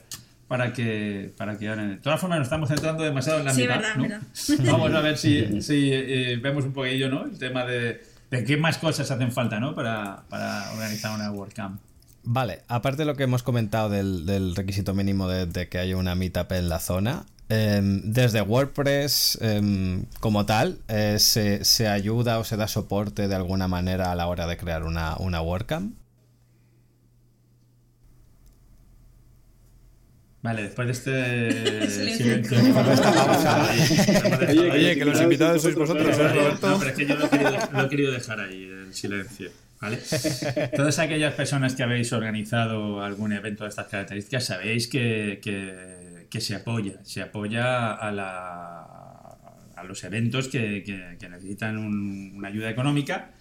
para que para que De todas formas, nos estamos centrando demasiado en la sí, mitad. Verdad, Vamos a ver si, si eh, vemos un poquillo ¿no? el tema de, de, qué más cosas hacen falta ¿no? para, para organizar una WordCamp. Vale, aparte de lo que hemos comentado del, del requisito mínimo de, que haya una meetup en la zona, em, desde WordPress em, como tal, eh, se, se, ayuda o se da soporte de alguna manera a la hora de crear una, una WordCamp? Vale, después de este silencio. Oye, que los invitados sois vosotros, ¿eh, Roberto? No, pero es que yo lo he, querido, lo he querido dejar ahí, en silencio. ¿Vale? Todas aquellas personas que habéis organizado algún evento de estas características sabéis que, que, que se apoya, se apoya a, la, a los eventos que, que necesitan un, una ayuda económica,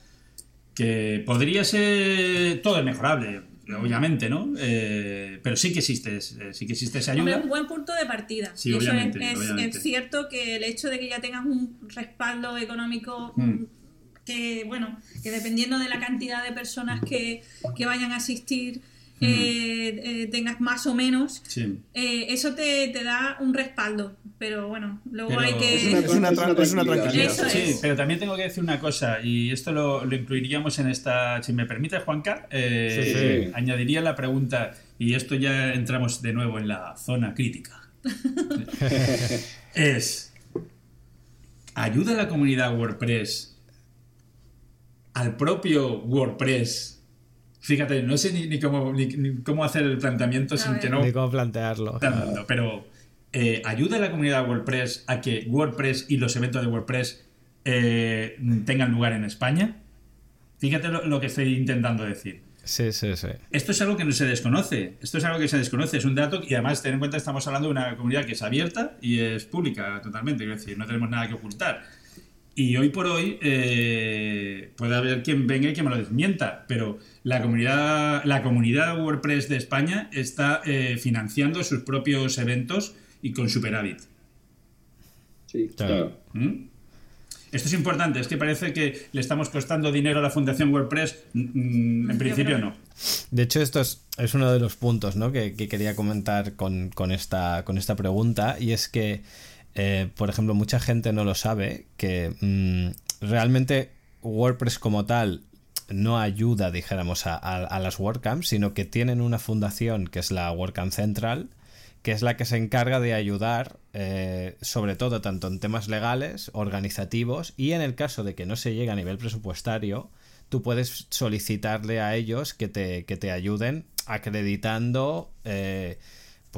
que podría ser todo es mejorable obviamente, ¿no? Eh, pero sí que existe, eh, sí que existe esa ayuda. Es un buen punto de partida. Sí, obviamente, es, cierto que el hecho de que ya tengas un respaldo económico mm. que, bueno, que dependiendo de la cantidad de personas que, que vayan a asistir, eh, eh, tengas más o menos, eh, eso te, te, da un respaldo. Pero bueno, luego hay que. Es una, tranquilidad. Sí, pero también tengo que decir una cosa, y esto lo, lo incluiríamos en esta. Si me permite, Juanca, añadiría la pregunta: y esto ya entramos de nuevo en la zona crítica, es, ¿ayuda la comunidad WordPress al propio WordPress? Fíjate, no sé ni, cómo, ni, cómo hacer el planteamiento sin que no... Ni cómo plantearlo. Pero, eh, ¿ayuda la comunidad WordPress a que WordPress y los eventos de WordPress eh, tengan lugar en España? Fíjate lo, que estoy intentando decir. Sí, sí, sí. Esto es algo que no se desconoce. Esto es algo que se desconoce. Es un dato y además, ten en cuenta, estamos hablando de una comunidad que es abierta y es pública totalmente. Es decir, no tenemos nada que ocultar. Y hoy por hoy eh, puede haber quien venga y que me lo desmienta, pero la comunidad, la comunidad WordPress de España está eh, financiando sus propios eventos y con superávit. Sí, claro. ¿Mm? Esto es importante, es que parece que le estamos costando dinero a la Fundación WordPress. Mm, mm, en principio no. De hecho, esto es, uno de los puntos que, quería comentar con, esta, con esta pregunta, y es que, eh, por ejemplo, mucha gente no lo sabe, que mm, realmente WordPress como tal no ayuda, dijéramos, a, a, las WordCamps, sino que tienen una fundación que es la WordCamp Central, que es la que se encarga de ayudar, eh, sobre todo tanto en temas legales, organizativos, y en el caso de que no se llegue a nivel presupuestario, tú puedes solicitarle a ellos que te, que te ayuden acreditando eh,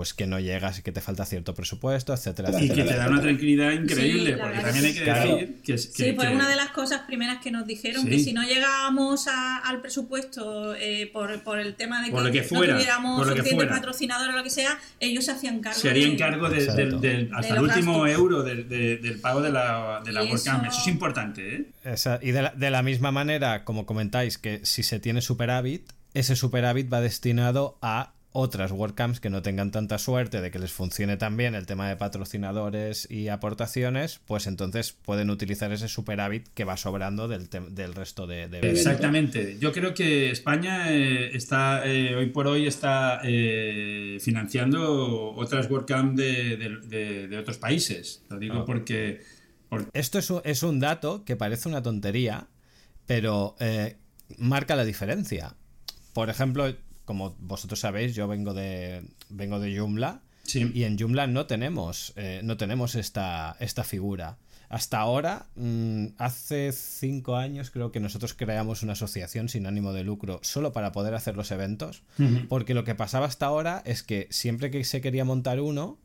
pues que no llegas y que te falta cierto presupuesto, etcétera, Y que te da una tranquilidad increíble, porque también hay que decir que, Sí, fue una de las cosas primeras que nos dijeron, que si no llegábamos al presupuesto eh, por, por, el tema de que, no tuviéramos suficiente patrocinador o lo que sea, ellos se hacían cargo. Se harían cargo de, hasta el último euro del, pago de la, de la WordCamp. Eso... es importante, ¿eh? y de la, de la misma manera, como comentáis, que si se tiene superávit, ese superávit va destinado a otras WordCamps que no tengan tanta suerte de que les funcione tan bien el tema de patrocinadores y aportaciones, pues entonces pueden utilizar ese superávit que va sobrando del, del resto de, Exactamente. Yo creo que España eh, está eh, hoy por hoy está eh, financiando otras WordCamp de, de, otros países. Lo digo ah. porque, Esto es un, es un dato que parece una tontería, pero marca la diferencia. Por ejemplo, como vosotros sabéis, yo vengo de vengo de Joomla y en Joomla no tenemos eh, no tenemos esta, esta figura. Hasta ahora, mm, hace cinco años creo que nosotros creamos una asociación sin ánimo de lucro solo para poder hacer los eventos, porque lo que pasaba hasta ahora es que siempre que se quería montar uno,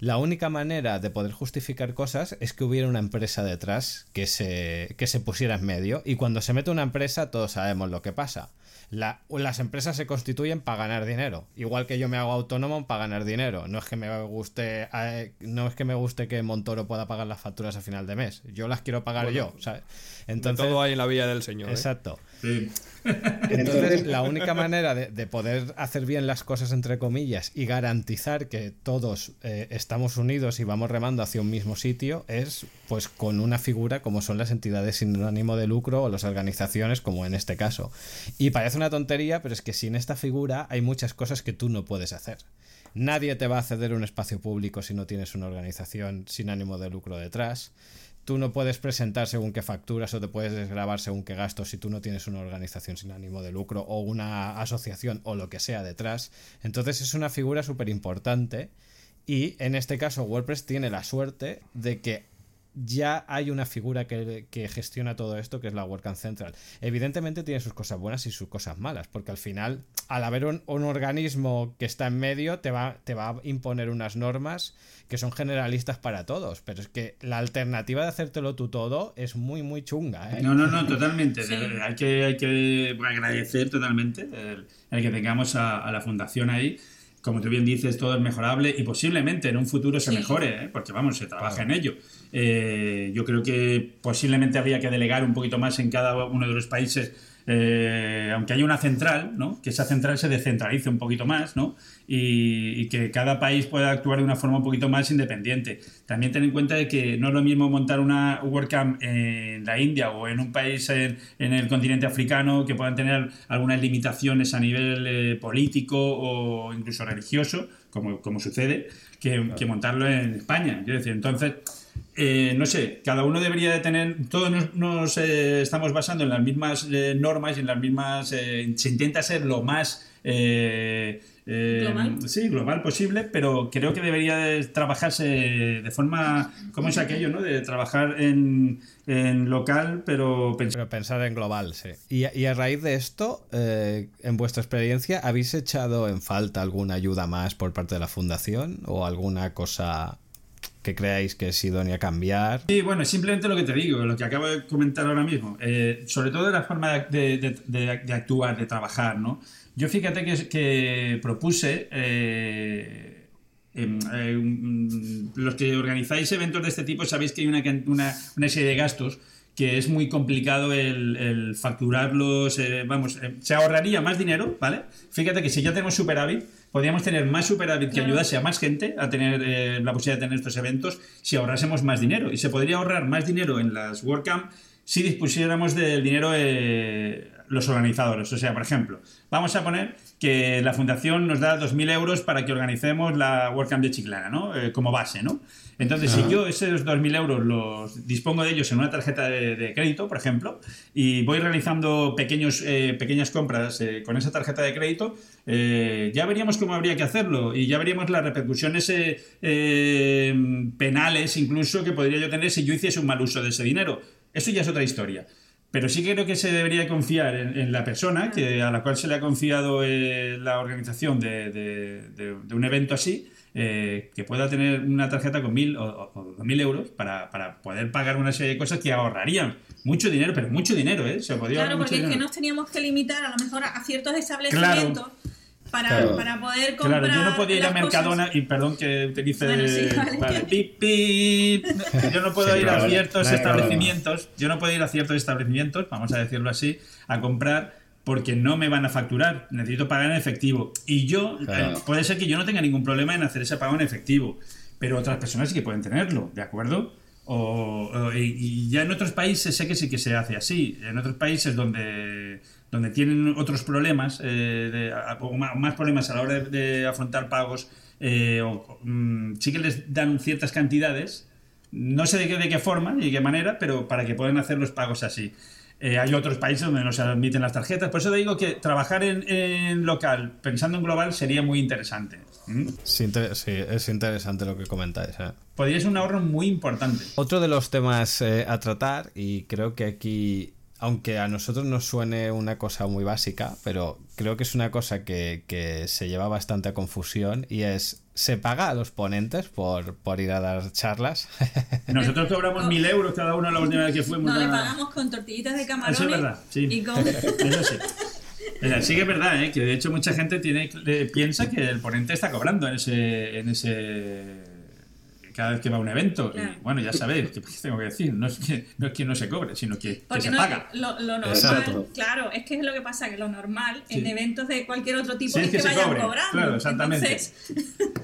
la única manera de poder justificar cosas es que hubiera una empresa detrás que se, que se pusiera en medio. Y cuando se mete una empresa, todos sabemos lo que pasa las empresas se constituyen para ganar dinero. Igual que yo me hago autónomo para ganar dinero. No es que me guste, eh, no es que me guste que Montoro pueda pagar las facturas a final de mes. Yo las quiero pagar yo. Entonces, todo hay en la villa del Señor. ¿eh? Exacto. Entonces, la única manera de, poder hacer bien las cosas, entre comillas, y garantizar que todos eh, estamos unidos y vamos remando hacia un mismo sitio es pues con una figura como son las entidades sin ánimo de lucro o las organizaciones, como en este caso. Y parece una tontería, pero es que sin esta figura hay muchas cosas que tú no puedes hacer. Nadie te va a ceder un espacio público si no tienes una organización sin ánimo de lucro detrás tú no puedes presentar según qué facturas o te puedes desgrabar según qué gastos si tú no tienes una organización sin ánimo de lucro o una asociación o lo que sea detrás. Entonces es una figura súper importante y en este caso WordPress tiene la suerte de que ya hay una figura que, gestiona todo esto, que es la WordCamp Central. Evidentemente tiene sus cosas buenas y sus cosas malas, porque al final, al haber un, organismo que está en medio, te va, te va a imponer unas normas que son generalistas para todos. Pero es que la alternativa de hacértelo tú todo es muy, muy chunga. ¿eh? No, no, no, totalmente. Hay, que, hay que agradecer totalmente el, que tengamos a la fundación ahí como tú bien dices, todo es mejorable y posiblemente en un futuro se mejore, ¿eh? porque vamos, se trabaja en ello. Eh, yo creo que posiblemente habría que delegar un poquito más en cada uno de los países eh, aunque haya una central, ¿no? que esa central se descentralice un poquito más ¿no? y, que cada país pueda actuar de una forma un poquito más independiente. También ten en cuenta de que no es lo mismo montar una WordCamp en la India o en un país en, el continente africano que puedan tener algunas limitaciones a nivel eh, político o incluso religioso, como, como sucede, que, montarlo en España. decir, entonces eh, no sé, cada uno debería de tener, todos nos, nos, eh, estamos basando en las mismas eh, normas y en las mismas, eh, se intenta ser lo más... eh, eh, Global. Sí, global posible, pero creo que debería de trabajarse de forma, ¿cómo es aquello, no? De trabajar en, en local, pero pensar Pero pensar en global, sí. Y, y a raíz de esto, eh, en vuestra experiencia, ¿habéis echado en falta alguna ayuda más por parte de la fundación o alguna cosa que creáis que es idónea cambiar? Sí, bueno, simplemente lo que te digo, lo que acabo de comentar ahora mismo, eh, sobre todo la forma de, actuar, de trabajar, ¿no? Yo fíjate que, propuse, eh, eh, un- los que organizáis eventos de este tipo sabéis que hay una, una, una serie de gastos que es muy complicado el, el facturarlos, vamos, se ahorraría más dinero, ¿vale? Fíjate que si ya tenemos superávit, podríamos tener más superávit que ayudase a más gente a tener eh, la posibilidad de tener estos eventos si ahorrásemos más dinero. Y se podría ahorrar más dinero en las WordCamp si dispusiéramos del dinero eh, los organizadores. O sea, por ejemplo, vamos a poner que la fundación nos da 2.000 euros para que organicemos la WordCamp de Chiclana, ¿no? Eh, como base, ¿no? Entonces, si yo esos 2.000 euros los dispongo de ellos en una tarjeta de, de crédito, por ejemplo, y voy realizando pequeños, eh, pequeñas compras eh, con esa tarjeta de crédito, eh, ya veríamos cómo habría que hacerlo y ya veríamos las repercusiones eh, eh, penales incluso que podría yo tener si yo hiciese un mal uso de ese dinero. Eso ya es otra historia. Pero sí creo que se debería confiar en, en la persona que, a la cual se le ha confiado eh, la organización de, de- de- de un evento así, eh, que pueda tener una tarjeta con mil o, o- o dos mil euros para, para poder pagar una serie de cosas que ahorrarían mucho dinero, pero mucho dinero, ¿eh? Se podría Claro, porque es que nos teníamos que limitar a lo mejor a ciertos establecimientos para, Claro. para poder comprar. Claro, yo no podía ir a Mercadona, cosas. y perdón que utilice. Bueno, sí, vale. pip, pip. Yo no puedo Sí, ir a ciertos no hay problema. establecimientos, yo no puedo ir a ciertos establecimientos, vamos a decirlo así, a comprar porque no me van a facturar, necesito pagar en efectivo. Y yo, Claro. eh, puede ser que yo no tenga ningún problema en hacer ese pago en efectivo, pero otras personas sí que pueden tenerlo, ¿de acuerdo? O, o- y, ya en otros países sé que sí que se hace así. En otros países donde, donde tienen otros problemas, eh, de- a- o más problemas a la hora de, de afrontar pagos, eh, o- mm, sí que les dan ciertas cantidades. No sé de qué, de qué forma y de qué manera, pero para que puedan hacer los pagos así. Eh, hay otros países donde no se admiten las tarjetas. Por eso te digo que trabajar en, en local, pensando en global, sería muy interesante. ¿Mm? Sí, inter- sí, es interesante lo que comentáis. ¿eh? Podría ser un ahorro muy importante. Otro de los temas eh, a tratar, y creo que aquí, aunque a nosotros nos suene una cosa muy básica, pero creo que es una cosa que, que se lleva bastante a confusión, y es, ¿se paga a los ponentes por, por ir a dar charlas? Nosotros cobramos mil euros cada uno la última vez que fuimos. No, le pagamos con tortillitas de camarones. Eso es verdad, sí. Y con. Eso sí. O sea, sí que es verdad, ¿eh? que de hecho mucha gente tiene, le- piensa que el ponente está cobrando en ese, en ese cada vez que va a un evento. Claro. Y bueno, ya sabéis, ¿qué tengo que decir? No es que no, es que no se cobre, sino que, que Porque se no, paga. Lo, lo normal, Exacto. claro, es que es lo que pasa, que lo normal en Sí. eventos de cualquier otro tipo Sí, es es que, que se vayan cobre, cobrando. claro, exactamente. Entonces,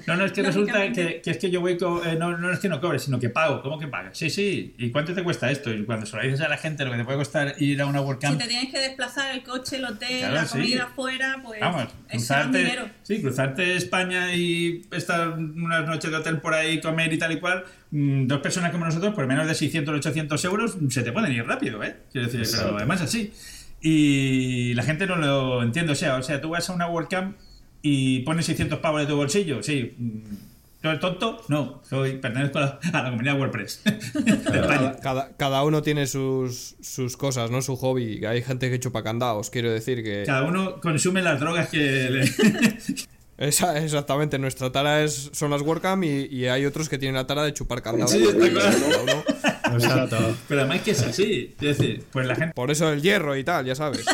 No, no, es que resulta que, que es que yo voy, co- eh, no, no es que no cobre, sino que pago. ¿Cómo que pagas? Sí, sí. ¿Y cuánto te cuesta esto? Y cuando se lo dices a la gente lo que te puede costar ir a una si WordCamp, te tienes que desplazar el coche, el hotel, Claro, la sí. comida afuera, pues Vamos, eso es cruzarte, dinero. sí, cruzarte España y estar unas noches de hotel por ahí, comer y tal y cual, mm, dos personas como nosotros, por menos de 600 o 800 euros, se te pueden ir rápido, ¿eh? Quiero decir, pero Exacto. además así. Y la gente no lo entiende, o sea, o sea, tú vas a una WordCamp y pones 600 pavos de tu bolsillo, sí. mm, ¿Tú eres tonto? No, soy, pertenezco a la, a la comunidad WordPress. Cada, cada- cada uno tiene sus, sus cosas, ¿no? Su hobby. Hay gente que chupa candados, quiero decir que... Cada uno consume las drogas que le, Esa, exactamente, nuestra tara es, son las WordCamp y, y hay otros que tienen la tara de chupar candados. Sí, está claro. Exacto. Pero además que es así. Es decir, pues la gente, Por eso el hierro y tal, ya sabes.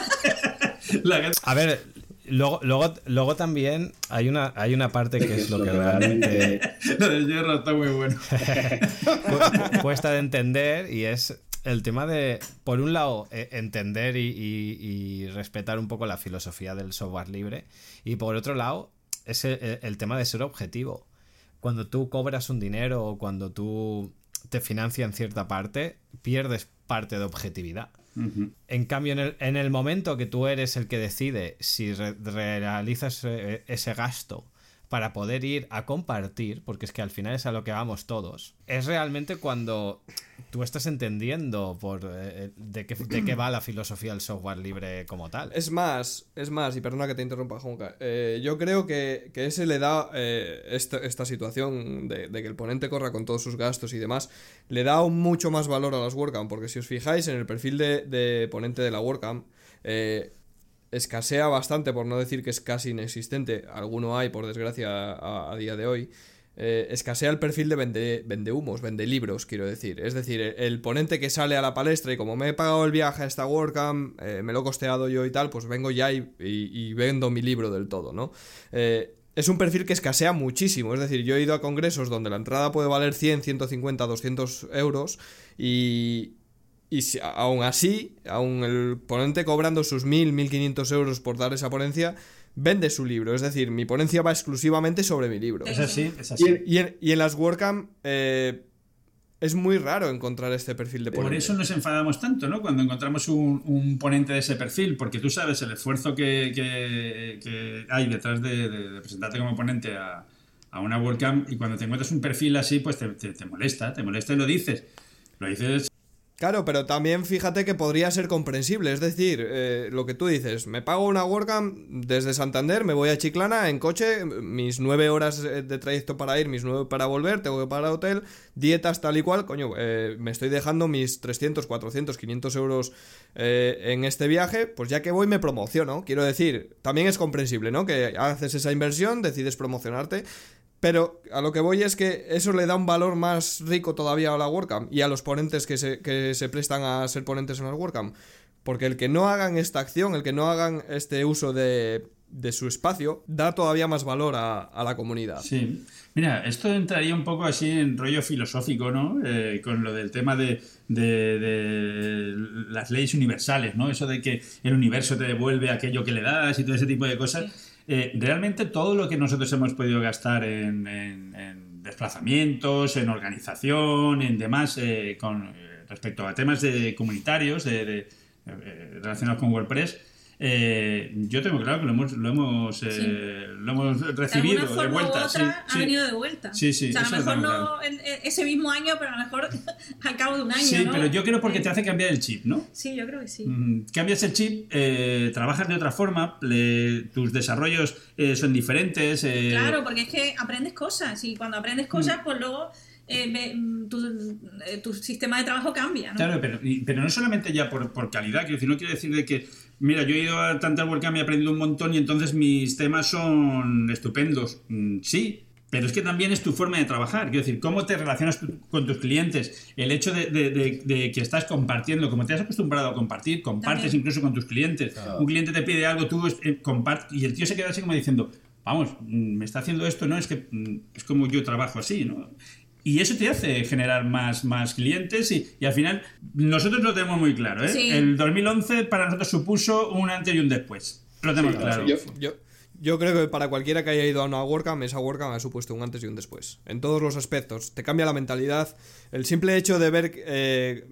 la gente A ver, luego, luego, luego también hay una, hay una parte que es lo que realmente Lo del hierro está muy bueno. cu- cuesta de entender y es el tema de, por un lado, eh, entender y, y- y respetar un poco la filosofía del software libre y por otro lado, es el, el tema de ser objetivo. Cuando tú cobras un dinero o cuando tú te financias en cierta parte, pierdes parte de objetividad. En cambio, en el, en el momento que tú eres el que decide si re- realizas eh, ese gasto para poder ir a compartir, porque es que al final es a lo que vamos todos, es realmente cuando tú estás entendiendo por eh, de, qué, de, qué, va la filosofía del software libre como tal. Es más, es más, y perdona que te interrumpa, Junca, eh, yo creo que, que, ese le da eh, esta, esta, situación de, de, que el ponente corra con todos sus gastos y demás, le da mucho más valor a las WordCamp, porque si os fijáis en el perfil de, ponente de la WordCamp, eh, escasea bastante, por no decir que es casi inexistente, alguno hay, por desgracia, a, día de hoy, eh, escasea el perfil de vende, vende, humos, vende libros, quiero decir. Es decir, el ponente que sale a la palestra y como me he pagado el viaje a esta WordCamp, eh, me lo he costeado yo y tal, pues vengo ya y vendo mi libro del todo, ¿no? Eh, es un perfil que escasea muchísimo. Es decir, yo he ido a congresos donde la entrada puede valer 100, 150, 200 euros y, y si, aún así, aún el ponente cobrando sus 1000, 1500 euros por dar esa ponencia, vende su libro. Es decir, mi ponencia va exclusivamente sobre mi libro. Es así, es así. Y en, y en, y en las WordCamp eh, es muy raro encontrar este perfil de ponente. Por eso nos enfadamos tanto, ¿no? Cuando encontramos un, un ponente de ese perfil, porque tú sabes el esfuerzo que, que, que hay detrás de, de, de, presentarte como ponente a, a una WordCamp y cuando te encuentras un perfil así, pues te, te, te molesta, te molesta y lo dices. Lo dices Claro, pero también fíjate que podría ser comprensible. Es decir, eh, lo que tú dices, me pago una WordCamp desde Santander, me voy a Chiclana en coche, mis nueve horas de trayecto para ir, mis nueve para volver, tengo que pagar hotel, dietas tal y cual, coño, eh, me estoy dejando mis 300, 400, 500 euros eh, en este viaje, pues ya que voy me promociono. Quiero decir, también es comprensible, ¿no? Que haces esa inversión, decides promocionarte. Pero a lo que voy es que eso le da un valor más rico todavía a la WordCamp y a los ponentes que se, que se prestan a ser ponentes en la WordCamp. Porque el que no hagan esta acción, el que no hagan este uso de, de su espacio, da todavía más valor a, a, la comunidad. Sí. Mira, esto entraría un poco así en rollo filosófico, ¿no? Eh, con lo del tema de, de, de, las leyes universales, ¿no? Eso de que el universo te devuelve aquello que le das y todo ese tipo de cosas. Sí. Eh, realmente todo lo que nosotros hemos podido gastar en, en, en desplazamientos, en organización, en demás, eh, con eh, respecto a temas de comunitarios de, de eh, relacionados con WordPress, eh, yo tengo claro que lo hemos, lo hemos, sí. lo hemos recibido de, de vuelta. Sí, ha venido de vuelta. Sí, sí. O sea, a lo mejor no claro. ese mismo año, pero a lo mejor al cabo de un año. Sí, ¿no? pero yo creo porque te hace cambiar el chip, ¿no? Sí, yo creo que sí. Mm, cambias el chip, eh, trabajas de otra forma, le, tus desarrollos eh, son diferentes. eh, Claro, porque es que aprendes cosas y cuando aprendes cosas, mm. pues luego eh, tu, eh, tu, sistema de trabajo cambia. ¿no? Claro, pero, pero no solamente ya por, por, calidad, quiero decir, no quiere decir de que, mira, yo he ido a tantas WordCamp y he aprendido un montón y entonces mis temas son estupendos. Mm, sí, pero es que también es tu forma de trabajar. Quiero decir, cómo te relacionas tu, con tus clientes, el hecho de, de, de, de, que estás compartiendo, como te has acostumbrado a compartir, compartes también. incluso con tus clientes. Claro. Un cliente te pide algo, tú eh, compartes, y el tío se queda así como diciendo, vamos, mm, me está haciendo esto, ¿no? Es que mm, es como yo trabajo así, ¿no? Y eso te hace generar más, más clientes y, y, al final nosotros lo tenemos muy claro. ¿eh? Sí. El 2011 para nosotros supuso un antes y un después. Lo tenemos sí, claro. Yo, yo, yo, creo que para cualquiera que haya ido a una WordCamp, esa WordCamp ha supuesto un antes y un después. En todos los aspectos. Te cambia la mentalidad. El simple hecho de ver... Eh,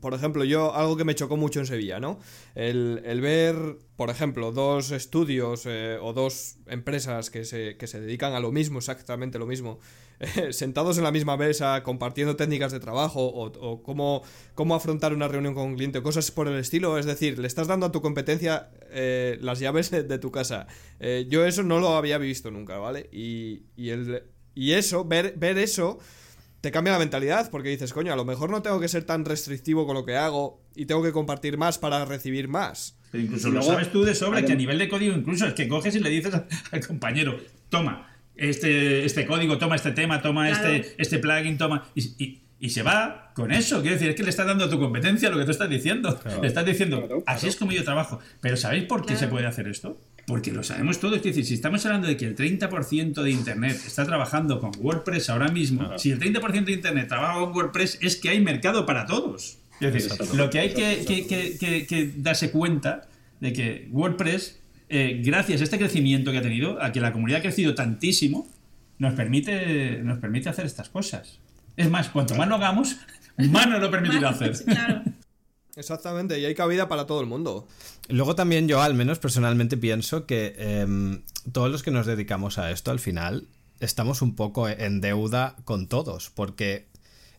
por ejemplo, yo, algo que me chocó mucho en Sevilla, ¿no? El, el ver, por ejemplo, dos estudios eh, o dos empresas que se, que se dedican a lo mismo, exactamente lo mismo, sentados en la misma mesa, compartiendo técnicas de trabajo o, o cómo, cómo, afrontar una reunión con un cliente, o cosas por el estilo. Es decir, le estás dando a tu competencia eh, las llaves de, de tu casa. Eh, yo eso no lo había visto nunca, ¿vale? Y, y, el, y eso, ver, ver eso te cambia la mentalidad porque dices, coño, a lo mejor no tengo que ser tan restrictivo con lo que hago y tengo que compartir más para recibir más. Pero incluso lo sabes tú de sobra que a nivel de código incluso es que coges y le dices al compañero, toma este, este código, toma este tema, toma claro. este, este plugin, toma... Y, y, y, se va con eso. Quiero decir, es que le estás dando a tu competencia lo que tú estás diciendo. Claro. Le estás diciendo, claro, así es como yo trabajo. Pero ¿sabéis por qué se puede hacer esto? Porque lo sabemos todos. Es decir, si estamos hablando de que el 30% de Internet está trabajando con WordPress ahora mismo, si el 30% de Internet trabaja con WordPress, es que hay mercado para todos. Es decir, lo que hay que, que, que, que darse cuenta de que WordPress, eh, gracias a este crecimiento que ha tenido, a que la comunidad ha crecido tantísimo, nos permite, nos permite hacer estas cosas. Es más, cuanto más lo hagamos, más nos lo permitirá hacer. Claro. Exactamente, y hay cabida para todo el mundo. Luego también yo al menos personalmente pienso que em, todos los que nos dedicamos a esto al final estamos un poco en deuda con todos, porque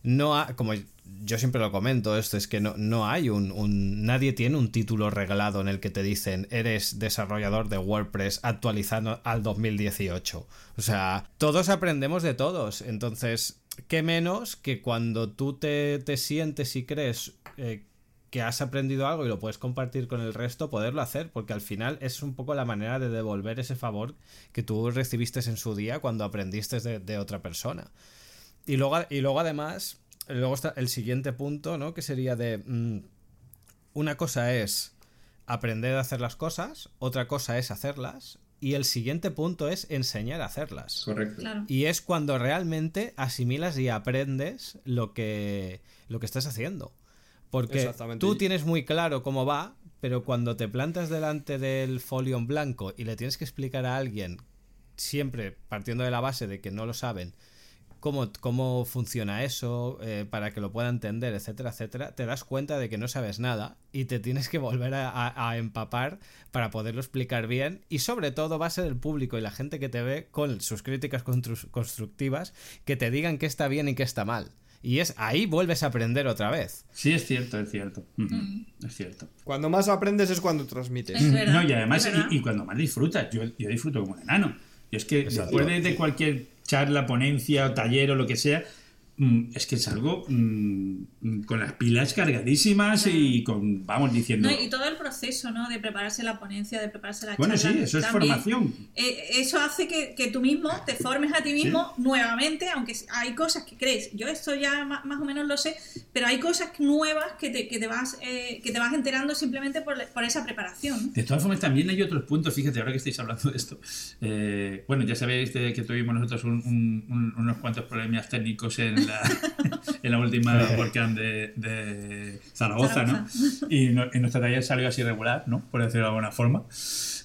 no ha, como yo siempre lo comento, esto es que no, no hay un, Nadie tiene un título regalado en el que te dicen eres desarrollador de WordPress actualizando al 2018. O sea, todos aprendemos de todos. Entonces, ¿qué menos que cuando tú te, te sientes y crees eh, que has aprendido algo y lo puedes compartir con el resto, poderlo hacer? Porque al final es un poco la manera de devolver ese favor que tú recibiste en su día cuando aprendiste de, de otra persona. Y luego, y luego además luego está el siguiente punto, ¿no? Que sería de. Mm, una cosa es aprender a hacer las cosas, otra cosa es hacerlas, y el siguiente punto es enseñar a hacerlas. Correcto. Claro. Y es cuando realmente asimilas y aprendes lo que, lo que estás haciendo. Porque tú tienes muy claro cómo va, pero cuando te plantas delante del folio en blanco y le tienes que explicar a alguien, siempre partiendo de la base de que no lo saben, cómo, cómo funciona eso, eh, para que lo pueda entender, etcétera, etcétera, te das cuenta de que no sabes nada y te tienes que volver a, a- a empapar para poderlo explicar bien y sobre todo va a ser el público y la gente que te ve con sus críticas constru- constructivas que te digan qué está bien y qué está mal. Y es ahí vuelves a aprender otra vez. Sí, es cierto, es cierto. Ujú, Es cierto. Cuando más aprendes es cuando transmites. Es verdad, no, y además, y, y cuando más disfrutas, yo, yo disfruto como un enano. Y es que después de, de cualquier charla, ponencia taller o lo que sea, es que salgo mm, mm, con las pilas cargadísimas y con, vamos diciendo... No, y todo el proceso, ¿no? De prepararse la ponencia, de prepararse la Bueno, charla. sí, eso es también, formación. eh, eso hace que, que tú mismo te formes a ti mismo nuevamente, aunque hay cosas que crees. Yo esto ya ma- más, o menos lo sé, pero hay cosas nuevas que te, que te, vas, eh, que te vas enterando simplemente por, por esa preparación. De todas formas, también hay otros puntos, fíjate, ahora que estáis hablando de esto. Eh, bueno, ya sabéis que tuvimos nosotros un- un- un- unos cuantos problemas técnicos en la, en la última WordCamp de, de Zaragoza, ¿no? Y, no- y nuestra taller salió así regular, ¿no? Por decirlo de alguna forma.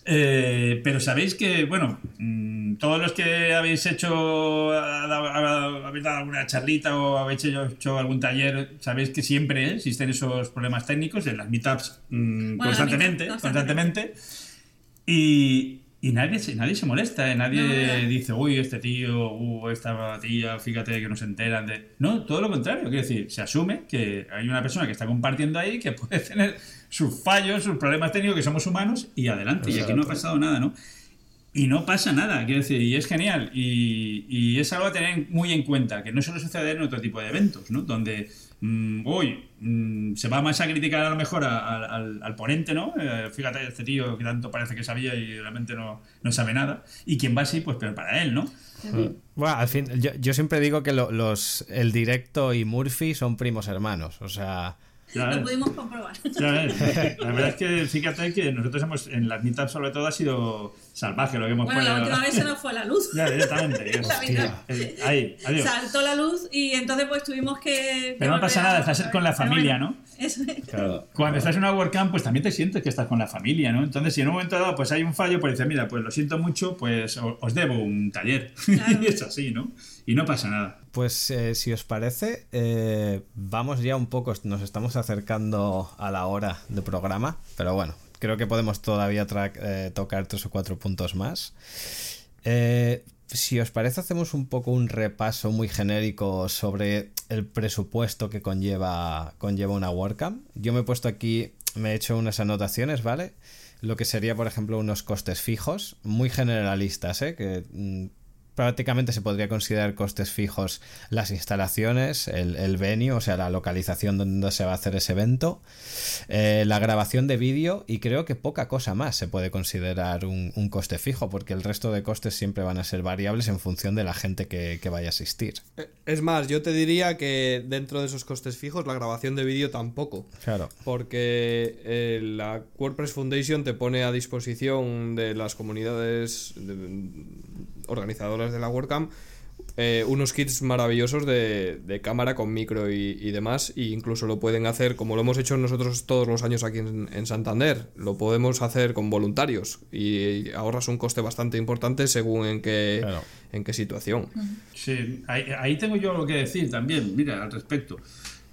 Eh, pero sabéis que, bueno, mm, todos los que habéis hecho, habéis dado alguna charlita o habéis hecho, hecho algún taller, sabéis que siempre existen esos problemas técnicos en las meetups mm, Bueno, constantemente, las meetups, constantemente. Y, y nadie, se- nadie se molesta, ¿eh? nadie No, no. dice, uy, este tío, uh, esta tía, fíjate que no se enteran de... No, todo lo contrario, quiero decir, se asume que hay una persona que está compartiendo ahí que puede tener sus fallos, sus problemas técnicos, que somos humanos, y adelante, y aquí no ha pasado nada, ¿no? Y no pasa nada, quiero decir, y es genial. Y, y es algo a tener muy en cuenta, que no solo sucede en otro tipo de eventos, ¿no? Donde mm, hoy mm, se va más a criticar a lo mejor a- a- al, al ponente, ¿no? Eh, fíjate, este tío que tanto parece que sabía y realmente no, no sabe nada. Y quien va así, pues peor para él, ¿no? Bueno, al fin, yo, yo siempre digo que lo- los, el directo y Murphy son primos hermanos. O sea, Ya Lo pudimos comprobar. Ya. La verdad es que fíjate que nosotros hemos, en las meetups sobre todo, ha sido salvaje lo que hemos Bueno, la podido- última vez se nos fue la luz. Ya, directamente. La. Eh, Ahí, adiós. Saltó la luz y entonces pues tuvimos que... Pero no pasa nada, a- estás con la familia, bueno, ¿no? Eso es. Claro. Cuando estás en una WordCamp, pues también te sientes que estás con la familia, ¿no? Entonces, si en un momento dado pues hay un fallo, pues dices, mira, pues lo siento mucho, pues os debo un taller. Claro. y es así, ¿no? Y no pasa nada. Pues eh, si os parece, eh, vamos ya un poco, nos estamos acercando a la hora de programa, pero bueno, creo que podemos todavía eh, tocar tres o cuatro puntos más. Si os parece, hacemos un poco un repaso muy genérico sobre el presupuesto que conlleva, conlleva una WordCamp. Yo me he puesto aquí, me he hecho unas anotaciones, ¿vale? Lo que sería, por ejemplo, unos costes fijos, muy generalistas, ¿eh? Que mm, prácticamente se podría considerar costes fijos las instalaciones, el, el venue, o sea, la localización donde se va a hacer ese evento, eh, la grabación de vídeo y creo que poca cosa más se puede considerar un, un coste fijo porque el resto de costes siempre van a ser variables en función de la gente que, que vaya a asistir. Eh, Es más, yo te diría que dentro de esos costes fijos la grabación de vídeo tampoco. Claro. Porque eh, la WordPress Foundation te pone a disposición de las comunidades de- organizadoras de la WordCamp eh, unos kits maravillosos de, de cámara con micro y, y demás. E incluso lo pueden hacer, como lo hemos hecho nosotros todos los años aquí en, en Santander, lo podemos hacer con voluntarios. Y ahorras un coste bastante importante según en qué, Claro. en qué situación. Sí, ahí, ahí tengo yo algo que decir también, mira, al respecto.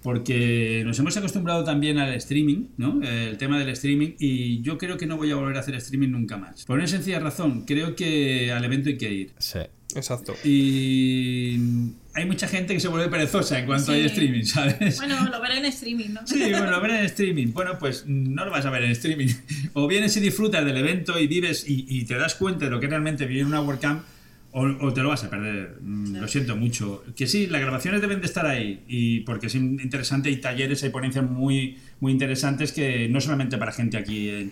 Porque nos hemos acostumbrado también al streaming, ¿no? El tema del streaming, y yo creo que no voy a volver a hacer streaming nunca más. Por una sencilla razón, creo que al evento hay que ir. Sí. Exacto. Y hay mucha gente que se vuelve perezosa en cuanto Sí. hay streaming, ¿sabes? Bueno, lo veré en streaming, ¿no? Sí, bueno, lo ver en streaming. Bueno, pues no lo vas a ver en streaming. O vienes y disfrutas del evento y vives y, y te das cuenta de lo que realmente vive una WordCamp o, te lo vas a perder. Mm, Lo siento mucho. Que sí, las grabaciones deben de estar ahí y porque es in- interesante, hay talleres, hay ponencias muy, muy interesantes que no solamente para gente aquí en,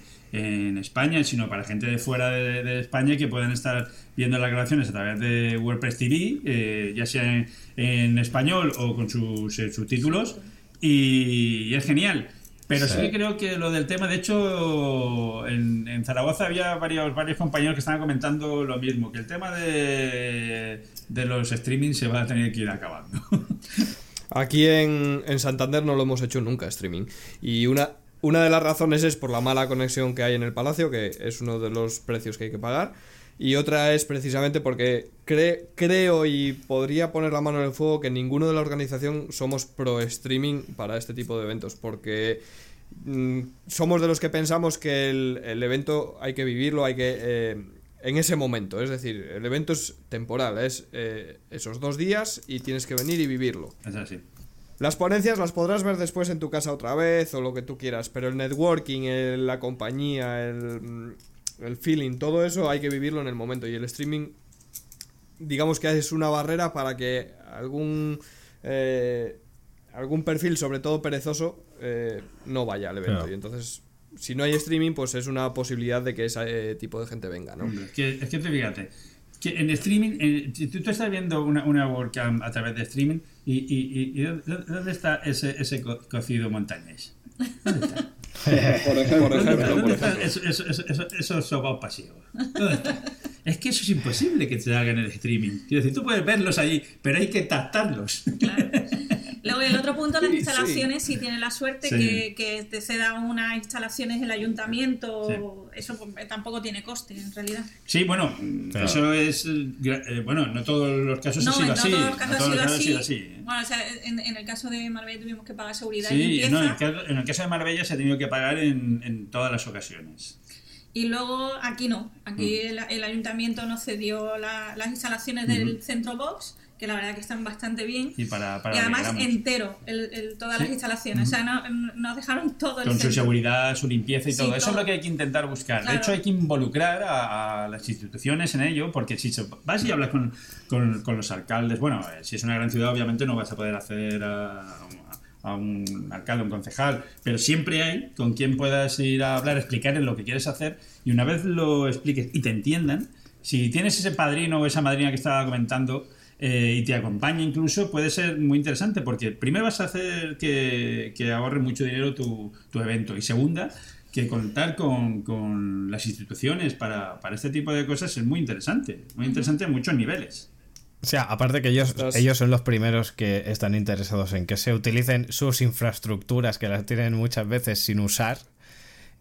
España, sino para gente de fuera de, España que pueden estar viendo las grabaciones a través de WordPress TV, eh, ya sea en, español o con sus eh, subtítulos. Y es genial. Pero sí. Sí. que creo que lo del tema, de hecho, en, en Zaragoza había varios, varios compañeros que estaban comentando lo mismo, que el tema de, de los streaming se va a tener que ir acabando. Aquí en, en Santander no lo hemos hecho nunca streaming. Y una, una de las razones es por la mala conexión que hay en el palacio, que es uno de los precios que hay que pagar. Y otra es precisamente porque cre- creo y podría poner la mano en el fuego que ninguno de la organización somos pro streaming para este tipo de eventos. Porque mm, somos de los que pensamos que el, el evento hay que vivirlo, hay que... eh, en ese momento, es decir, el evento es temporal, es eh, esos dos días y tienes que venir y vivirlo. es así. Las ponencias las podrás ver después en tu casa otra vez o lo que tú quieras, pero el networking, el- la compañía, el, mm, el feeling, todo eso hay que vivirlo en el momento y el streaming, digamos que es una barrera para que algún eh, algún perfil, sobre todo perezoso, eh, no vaya al evento. Claro. Y entonces, si no hay streaming, pues es una posibilidad de que ese eh, tipo de gente venga, ¿no? Es que, es que tú fíjate, que en streaming, en- tú, tú estás viendo una, una WordCamp a través de streaming y, y, y- y ¿dónde, está ese, ese co- cocido montañés? ¿Dónde está? Por ejemplo, Por ejemplo, ¿Dónde por ejemplo. eso- eso- eso- eso- pasivos? ¿Dónde está? Es que eso es imposible que se haga en el streaming. Quiero decir, tú puedes verlos ahí, pero hay que tactarlos. Claro. Luego, el otro punto, las Sí, instalaciones, si tienes la suerte Sí. que, que te ceda unas instalaciones el ayuntamiento, Sí. eso pues, tampoco tiene coste en realidad. Sí, bueno, Claro. eso es. eh, eh, bueno, no todos los casos No, ha sido en así. todos los casos no todos ha los casos sido ha así. sido así. Bueno, o sea, en, en el caso de Marbella tuvimos que pagar seguridad y Sí, limpieza. no, en, el caso, en el caso de Marbella se ha tenido que pagar en, en todas las ocasiones. Y luego aquí no, aquí Mm. el, el ayuntamiento nos cedió la- las instalaciones del centro box, que la verdad que están bastante bien. Y para, para y además entero, el- el- todas Sí. las instalaciones. O sea, no- nos dejaron todo el con su centro. seguridad, su limpieza y Sí, todo. Eso es todo. lo que hay que intentar buscar. Claro. De hecho, hay que involucrar a, a las instituciones en ello, porque si vas y hablas con, con- con los alcaldes, bueno, eh, si es una gran ciudad, obviamente no vas a poder hacer a, a un alcalde, un concejal, pero siempre hay con quien puedas ir a hablar, explicarles lo que quieres hacer, y una vez lo expliques y te entiendan, si tienes ese padrino o esa madrina que estaba comentando, eh, y te acompaña incluso, puede ser muy interesante porque primero vas a hacer que, que ahorre mucho dinero tu, tu evento y segunda, que contar con, con las instituciones para, para este tipo de cosas es muy interesante, muy interesante en muchos niveles. O sea, aparte que ellos, ellos son los primeros que están interesados en que se utilicen sus infraestructuras, que las tienen muchas veces sin usar,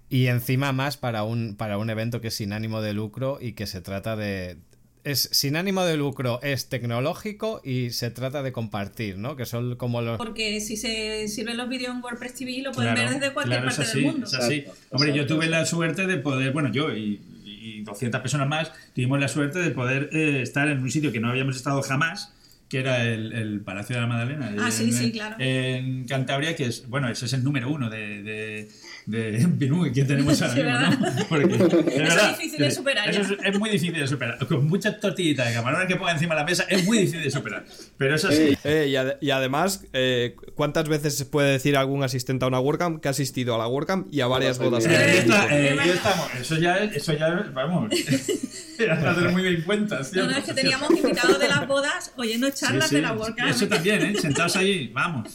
y encima más para un, para un evento que es sin ánimo de lucro y que se trata de... Es sin ánimo de lucro, es tecnológico y se trata de compartir, ¿no? Que son como los... Porque si se sirven los vídeos en WordPress TV, lo pueden Claro, ver desde cualquier claro, es parte así, del mundo. es así. Exacto, Hombre, yo tuve la suerte de poder, bueno, yo y, y 200 personas más, tuvimos la suerte de poder eh, estar en un sitio que no habíamos estado jamás, que era el, el Palacio de la Magdalena. Ah, en, sí, sí, claro. En Cantabria, que es, bueno, ese es el número uno de, de, de Pinú que tenemos ahora Sí, mismo, ¿verdad? ¿no? Porque, de Eso es verdad, difícil de superar Eso es, es muy difícil de superar. Con muchas tortillitas de camarones que ponga encima de la mesa, es muy difícil de superar. Pero eso sí. Ey, Eh, y, ade- y además, eh, ¿cuántas veces se puede decir algún asistente a una WordCamp que ha asistido a la WordCamp y a varias bodas? Eh, al Eh, eh, estamos. Eso ya, es- eso ya, es- vamos. Era muy bien cuenta. No, no, es que teníamos invitados de las bodas oyendo charlas de la WordCamp. Eso también, ¿eh? Sentados ahí, vamos.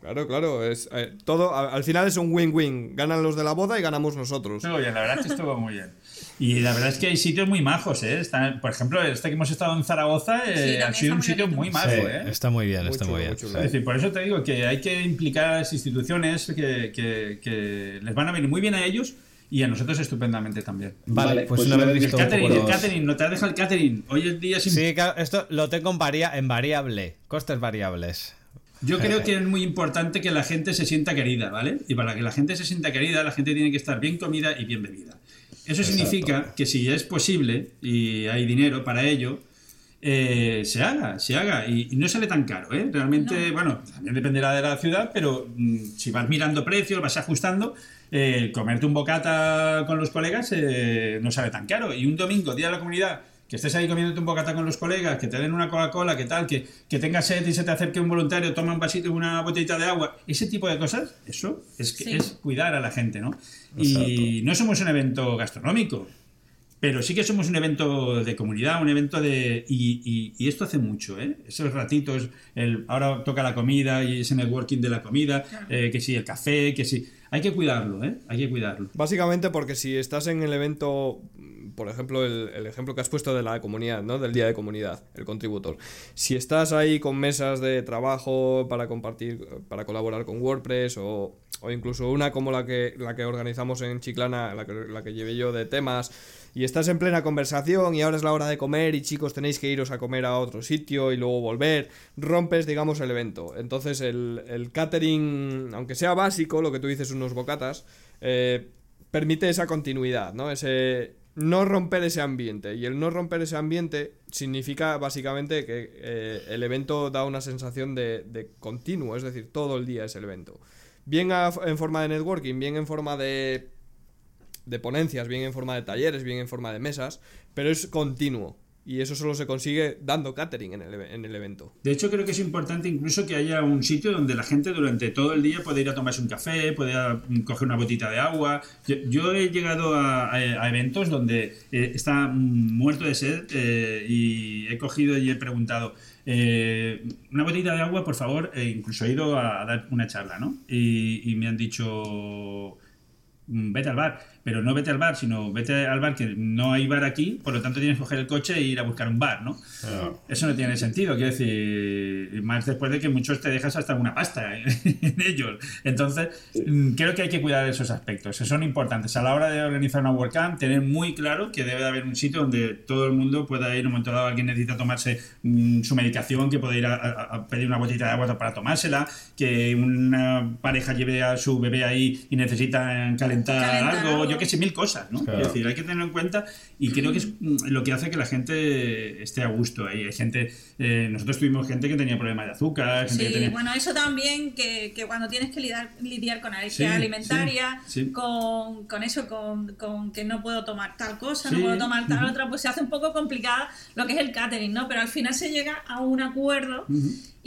Claro, claro, es eh, todo al final es un win-win. Ganan los de la boda y ganamos nosotros. Estuvo bien, la verdad es que estuvo muy bien. Y la verdad es que hay sitios muy majos, ¿eh? Están- por ejemplo, este que hemos estado en Zaragoza eh, Sí, ha sido un muy sitio muy majo, Sí, ¿eh? está muy bien, Muy está chulo, muy bien. muy. Es decir, por eso te digo que hay que implicar a las instituciones que, que- que les van a venir muy bien a ellos y a nosotros estupendamente también. Vale, Vale, pues, pues una vez visto El catering, el catering, no te has dejado el catering. Hoy en día sin Sí, claro, esto lo tengo en, varia- en variable, costes variables. Yo creo que es muy importante que la gente se sienta querida, ¿vale? Y para que la gente se sienta querida, la gente tiene que estar bien comida y bien bebida. Eso significa que si es posible y hay dinero para ello, eh, se haga, se haga. Y, y no sale tan caro, ¿eh? Realmente, bueno, también dependerá de la ciudad, pero mm, si vas mirando precios, vas ajustando, eh, comerte un bocata con los colegas eh, no sale tan caro. Y un domingo, día de la comunidad, que estés ahí comiéndote un bocata con los colegas, que te den una Coca-Cola, que tal, que, que tengas sed y se te acerque un voluntario, toma un vasito, una botellita de agua, ese tipo de cosas, eso es, que Sí. es cuidar a la gente, ¿no? Y no somos un evento gastronómico, pero sí que somos un evento de comunidad, un evento de... Y, y- y esto hace mucho, ¿eh? Esos ratitos, el, ahora toca la comida y ese networking de la comida, eh, que sí, el café, que sí... Hay que cuidarlo, ¿eh? Hay que cuidarlo. Básicamente porque si estás en el evento, por ejemplo, el, el ejemplo que has puesto de la comunidad, ¿no? Del día de comunidad, el contributor. Si estás ahí con mesas de trabajo para compartir, para colaborar con WordPress o, o incluso una como la que, la que organizamos en Chiclana, la que, la que llevé yo de temas, y estás en plena conversación y ahora es la hora de comer y chicos tenéis que iros a comer a otro sitio y luego volver, rompes digamos el evento. Entonces el, catering, aunque sea básico, lo que tú dices unos bocatas, eh, permite esa continuidad, ¿no? Ese no romper ese ambiente. Y el no romper ese ambiente significa básicamente que eh, el evento da una sensación de, continuo, es decir, todo el día es el evento. Bien en forma de networking, bien en forma de de ponencias, bien en forma de talleres, bien en forma de mesas, pero es continuo. Y eso solo se consigue dando catering en el, en el evento. De hecho, creo que es importante incluso que haya un sitio donde la gente durante todo el día pueda ir a tomarse un café, pueda mm, coger una botita de agua. Yo, he llegado a, eventos donde eh, está muerto de sed eh, y he cogido y he preguntado, eh, una botita de agua, por favor, e incluso he ido a, a dar una charla, ¿no? Y, y me han dicho, mm, vete al bar, pero no vete al bar, sino vete al bar que no hay bar aquí, por lo tanto tienes que coger el coche e ir a buscar un bar, ¿no? Eso no tiene sentido, quiero decir, más después de que muchos te dejas hasta una pasta en ellos. Entonces, mm, creo que hay que cuidar esos aspectos, que son importantes. A la hora de organizar una WordCamp, tener muy claro que debe de haber un sitio donde todo el mundo pueda ir, en un momento dado alguien necesita tomarse mm, su medicación, que pueda ir a, a- a pedir una botellita de agua para tomársela, que una pareja lleve a su bebé ahí y necesitan calentar, Calentar algo, algo. yo que sé, mil cosas, ¿no? Claro. Es decir, hay que tenerlo en cuenta y creo que es mm, lo que hace que la gente esté a gusto ahí. Hay gente, eh, nosotros tuvimos gente que tenía problemas de azúcar, gente que Sí, tenía... bueno, eso también, que, que cuando tienes que lidiar, lidiar con alergia Sí, alimentaria, sí, sí. Con, con eso, con, con que no puedo tomar tal cosa, Sí, no puedo tomar tal ujú. otra, pues se hace un poco complicada lo que es el catering, ¿no? Pero al final se llega a un acuerdo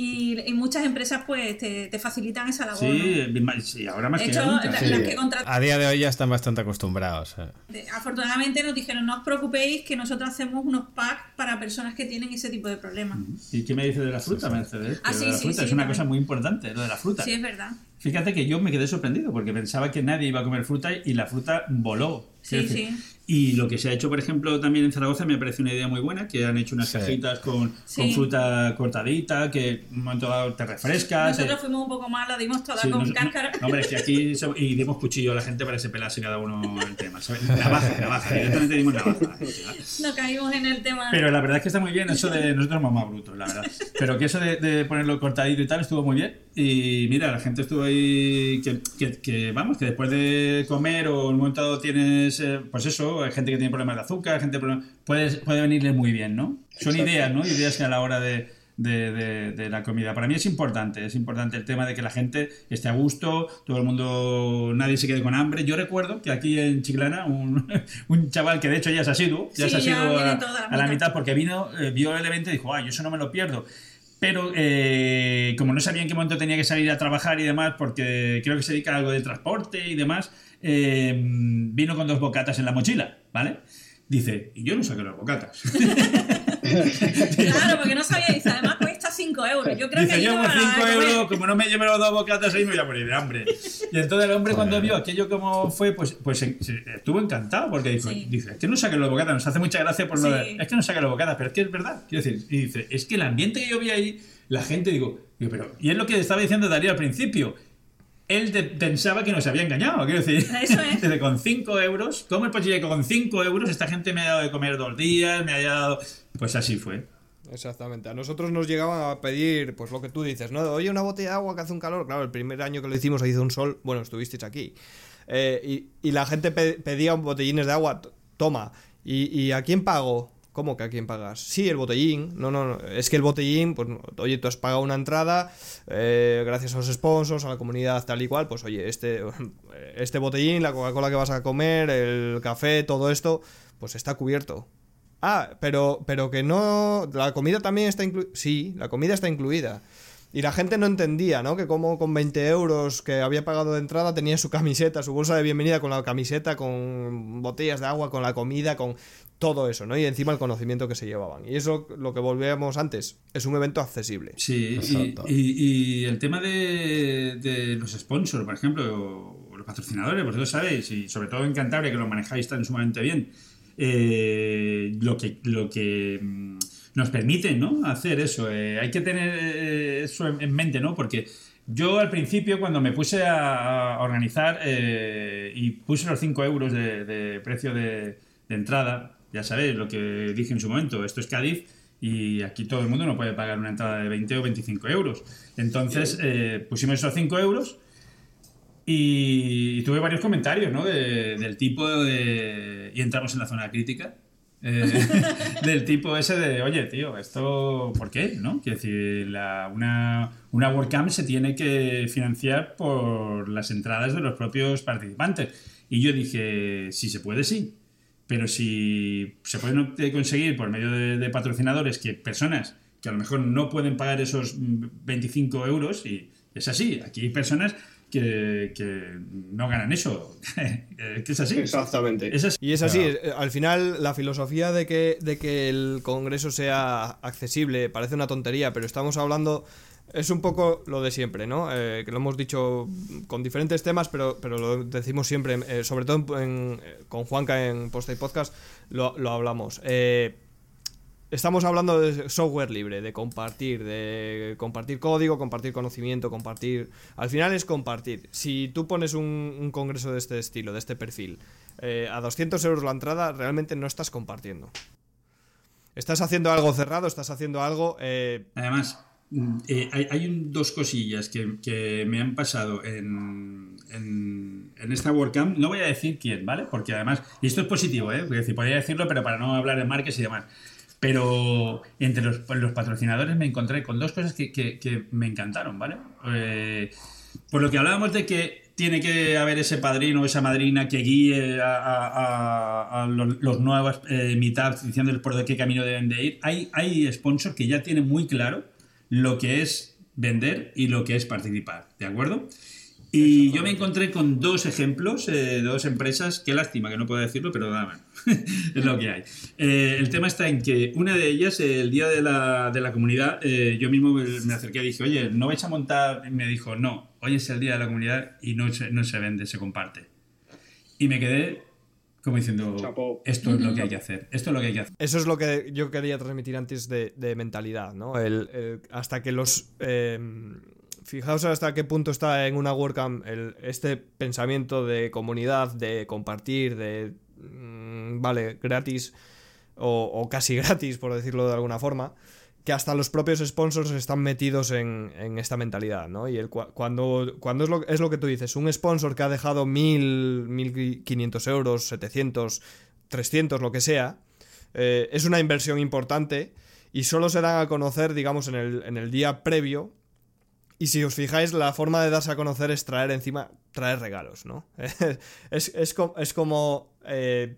y, y muchas empresas pues te, te facilitan esa labor. Sí, sí, ahora más De que hecho, nunca. la- Sí. las que contratan A día de hoy ya están bastante acostumbrados. eh. De- Afortunadamente nos dijeron, no os preocupéis que nosotros hacemos unos packs para personas que tienen ese tipo de problemas. ¿Y qué me dice de la fruta, Mercedes? Ah, sí, la sí, fruta sí, es una cosa muy importante, lo de la fruta. Sí, es verdad. Fíjate que yo me quedé sorprendido porque pensaba que nadie iba a comer fruta y la fruta voló. Sí, decir, sí. Y lo que se ha hecho, por ejemplo, también en Zaragoza me parece una idea muy buena, que han hecho unas Sí. cajitas con, Sí. con fruta cortadita, que en un momento dado te refresca. te- Nosotros fuimos un poco más, la dimos toda Sí, con nos- cáscara. no, hombre, es que aquí y dimos cuchillo a la gente para que se pelase cada uno el tema. ¿sabes? Navaja, navaja, directamente dimos navaja. ¿no? No caímos en el tema. Pero la verdad es que está muy bien eso de nosotros somos más brutos, la verdad. Pero que eso de, de ponerlo cortadito y tal estuvo muy bien. Y mira, la gente estuvo ahí que, que- que, vamos, que después de comer o en un momento dado tienes, eh, pues eso, hay gente que tiene problemas de azúcar, gente puede, puede venirle muy bien, ¿no? Son Exacto. ideas, ¿no? Ideas que a la hora de, de, de- de la comida. Para mí es importante, es importante el tema de que la gente esté a gusto, todo el mundo, nadie se quede con hambre. Yo recuerdo que aquí en Chiclana, un, un chaval que de hecho ya se ha sido, ya Sí, se ha sido a, la a la mitad. porque vino, eh, vio el evento y dijo, ay, yo eso no me lo pierdo. Pero eh, como no sabía en qué momento tenía que salir a trabajar y demás, porque creo que se dedica a algo de transporte y demás, eh, vino con dos bocatas en la mochila, ¿vale? Dice, y yo no saqué los bocatas. Claro, porque no sabía. Dice, además cuesta 5 euros. Yo creo Dice, que yo iba por a 5 comer. euros, como no me lleve los dos bocatas ahí, me voy a morir de hambre. Y entonces el hombre cuando vio aquello como fue, pues, pues se- se- estuvo encantado, porque dijo, Sí. dice, es que no saque los bocatas, nos hace mucha gracia por lo Sí. de, es que no saque los bocatas, pero es que es verdad. Quiero decir, y dice, es que el ambiente que yo vi ahí, la gente, digo, digo, pero, y es lo que estaba diciendo Darío al principio, él de- pensaba que nos había engañado, quiero decir, Eso es. Dice, con 5 euros, ¿cómo es posible que con 5 euros esta gente me ha dado de comer dos días, me haya dado... Pues así fue. Exactamente. A nosotros nos llegaban a pedir, pues lo que tú dices, ¿no? Oye, una botella de agua que hace un calor. Claro, el primer año que lo hicimos hizo un sol. Bueno, estuvisteis aquí. Eh, y, la gente pedía botellines de agua. Toma. ¿Y, a quién pago? ¿Cómo que a quién pagas? Sí, el botellín. No, no, no. Es que el botellín, pues, oye, tú has pagado una entrada, eh, gracias a los sponsors, a la comunidad tal y cual, pues oye, este, este botellín, la Coca-Cola que vas a comer, el café, todo esto, pues está cubierto. Ah, pero, pero que no. La comida también está incluida. Sí, la comida está incluida. Y la gente no entendía, ¿no? Que como con 20 euros que había pagado de entrada tenía su camiseta, su bolsa de bienvenida con la camiseta, con botellas de agua, con la comida, con todo eso, ¿no? Y encima el conocimiento que se llevaban. Y eso, lo que volvíamos antes, es un evento accesible. Sí, y, el tema de, de, los sponsors, por ejemplo, o los patrocinadores, vosotros sabéis, y sobre todo en Cantabria, que lo manejáis tan sumamente bien eh, lo que, lo que mm, nos permite ¿no? hacer eso. Eh, hay que tener eh, eso en mente, ¿no? Porque yo al principio, cuando me puse a, organizar y puse los 5 euros de, precio de, entrada, ya sabéis lo que dije en su momento, esto es Cádiz y aquí todo el mundo no puede pagar una entrada de 20 o 25 euros. Entonces pusimos esos 5 euros y, tuve varios comentarios, ¿no? del tipo de... Y entramos en la zona crítica. Eh, del tipo ese de, oye, tío, esto, ¿por qué? ¿No? Quiero decir, la, una, una WordCamp se tiene que financiar por las entradas de los propios participantes. Y yo dije, si se puede, sí. Pero si se puede conseguir por medio de, de patrocinadores que personas que a lo mejor no pueden pagar esos 25 euros, y es así, aquí hay personas que, no ganan eso. que es así. Exactamente. Y es así. Eh, al final, la filosofía de que, de que el Congreso sea accesible parece una tontería, pero estamos hablando. Es un poco lo de siempre, ¿no? Eh, que lo hemos dicho con diferentes temas, pero, pero lo decimos siempre, eh, sobre todo con Juanca en Post y Podcast, lo, lo hablamos. Eh, Estamos hablando de software libre, de compartir, de compartir código, compartir conocimiento, compartir... Al final es compartir. Si tú pones un, congreso de este estilo, de este perfil, eh, a 200 euros la entrada, realmente no estás compartiendo. Estás haciendo algo cerrado, estás haciendo algo... Eh, Además, mm, eh, hay, dos cosillas que, me han pasado en, en, esta WordCamp. No voy a decir quién, ¿vale? Porque además, y esto es positivo, ¿eh? podría decirlo, pero para no hablar de marcas y demás. Pero entre los, patrocinadores me encontré con dos cosas que, me encantaron, ¿vale? Eh, por lo que hablábamos de que tiene que haber ese padrino o esa madrina que guíe a, los, nuevos eh, meetups diciéndoles por qué camino deben de ir. Hay, hay sponsors que ya tienen muy claro lo que es vender y lo que es participar, ¿de acuerdo? Y yo me encontré con dos ejemplos eh, dos empresas, qué lástima que no puedo decirlo, pero nada, es lo que hay. Eh, el tema está en que una de ellas, el día de la, de la comunidad, eh, yo mismo me acerqué y dije, oye, ¿no vais a montar? Y me dijo, no, hoy es el día de la comunidad y no se, no se vende, se comparte. Y me quedé como diciendo, esto es lo que hay que hacer, esto es lo que hay que hacer. Eso es lo que yo quería transmitir antes de, mentalidad, ¿no? El, hasta que los fijaos hasta qué punto está en una WordCamp este pensamiento de comunidad, de compartir, de... Mm, vale, gratis o, casi gratis, por decirlo de alguna forma, que hasta los propios sponsors están metidos en, esta mentalidad, ¿no? Y el, cuando, cuando es, lo, es lo que tú dices, un sponsor que ha dejado mil, mil quinientos euros, 700, 300, lo que sea, eh, es una inversión importante y solo se dan a conocer, digamos, en el, en el día previo y si os fijáis, la forma de darse a conocer es traer encima, traer regalos, ¿no? es, como eh,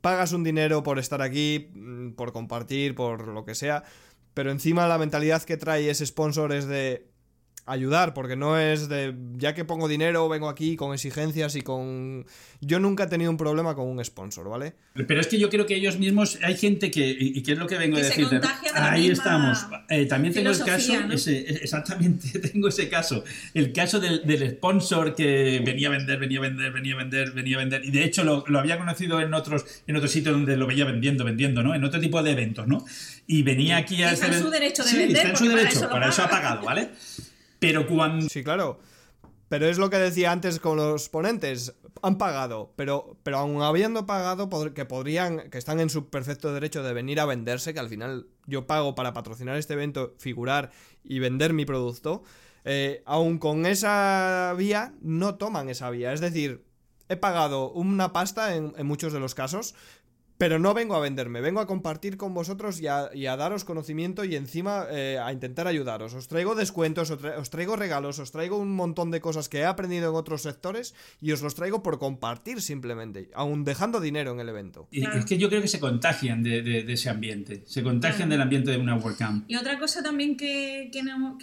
pagas un dinero por estar aquí, mm, por compartir, por lo que sea, pero encima la mentalidad que trae ese sponsor es de ayudar, porque no es de, ya que pongo dinero, vengo aquí con exigencias y con... Yo nunca he tenido un problema con un sponsor, ¿vale? Pero es que yo creo que ellos mismos, hay gente que, y, qué es lo que vengo a decir, ahí estamos. Eh, también tengo el caso, exactamente, tengo ese caso, el caso del, sponsor que venía a vender, venía a vender, venía a vender, venía a vender, y de hecho lo, había conocido en otros, en otros sitios donde lo veía vendiendo, vendiendo, ¿no? En otro tipo de eventos, ¿no? Y venía aquí a... Está en su derecho de vender. Está en su derecho, para eso ha pagado, ¿vale? Pero cuando... Sí, claro. Pero es lo que decía antes con los ponentes. Han pagado, pero, pero aún habiendo pagado, que podrían, que están en su perfecto derecho de venir a venderse, que al final yo pago para patrocinar este evento, figurar y vender mi producto, eh, aún con esa vía, no toman esa vía. Es decir, he pagado una pasta en muchos de los casos, pero no vengo a venderme, vengo a compartir con vosotros y a, daros conocimiento y encima eh, a intentar ayudaros. Os traigo descuentos, os, traigo regalos, os traigo un montón de cosas que he aprendido en otros sectores y os los traigo por compartir simplemente, aún dejando dinero en el evento. Y es que yo creo que se contagian de, ese ambiente, se contagian del ambiente de una WordCamp. Y otra cosa también que, no,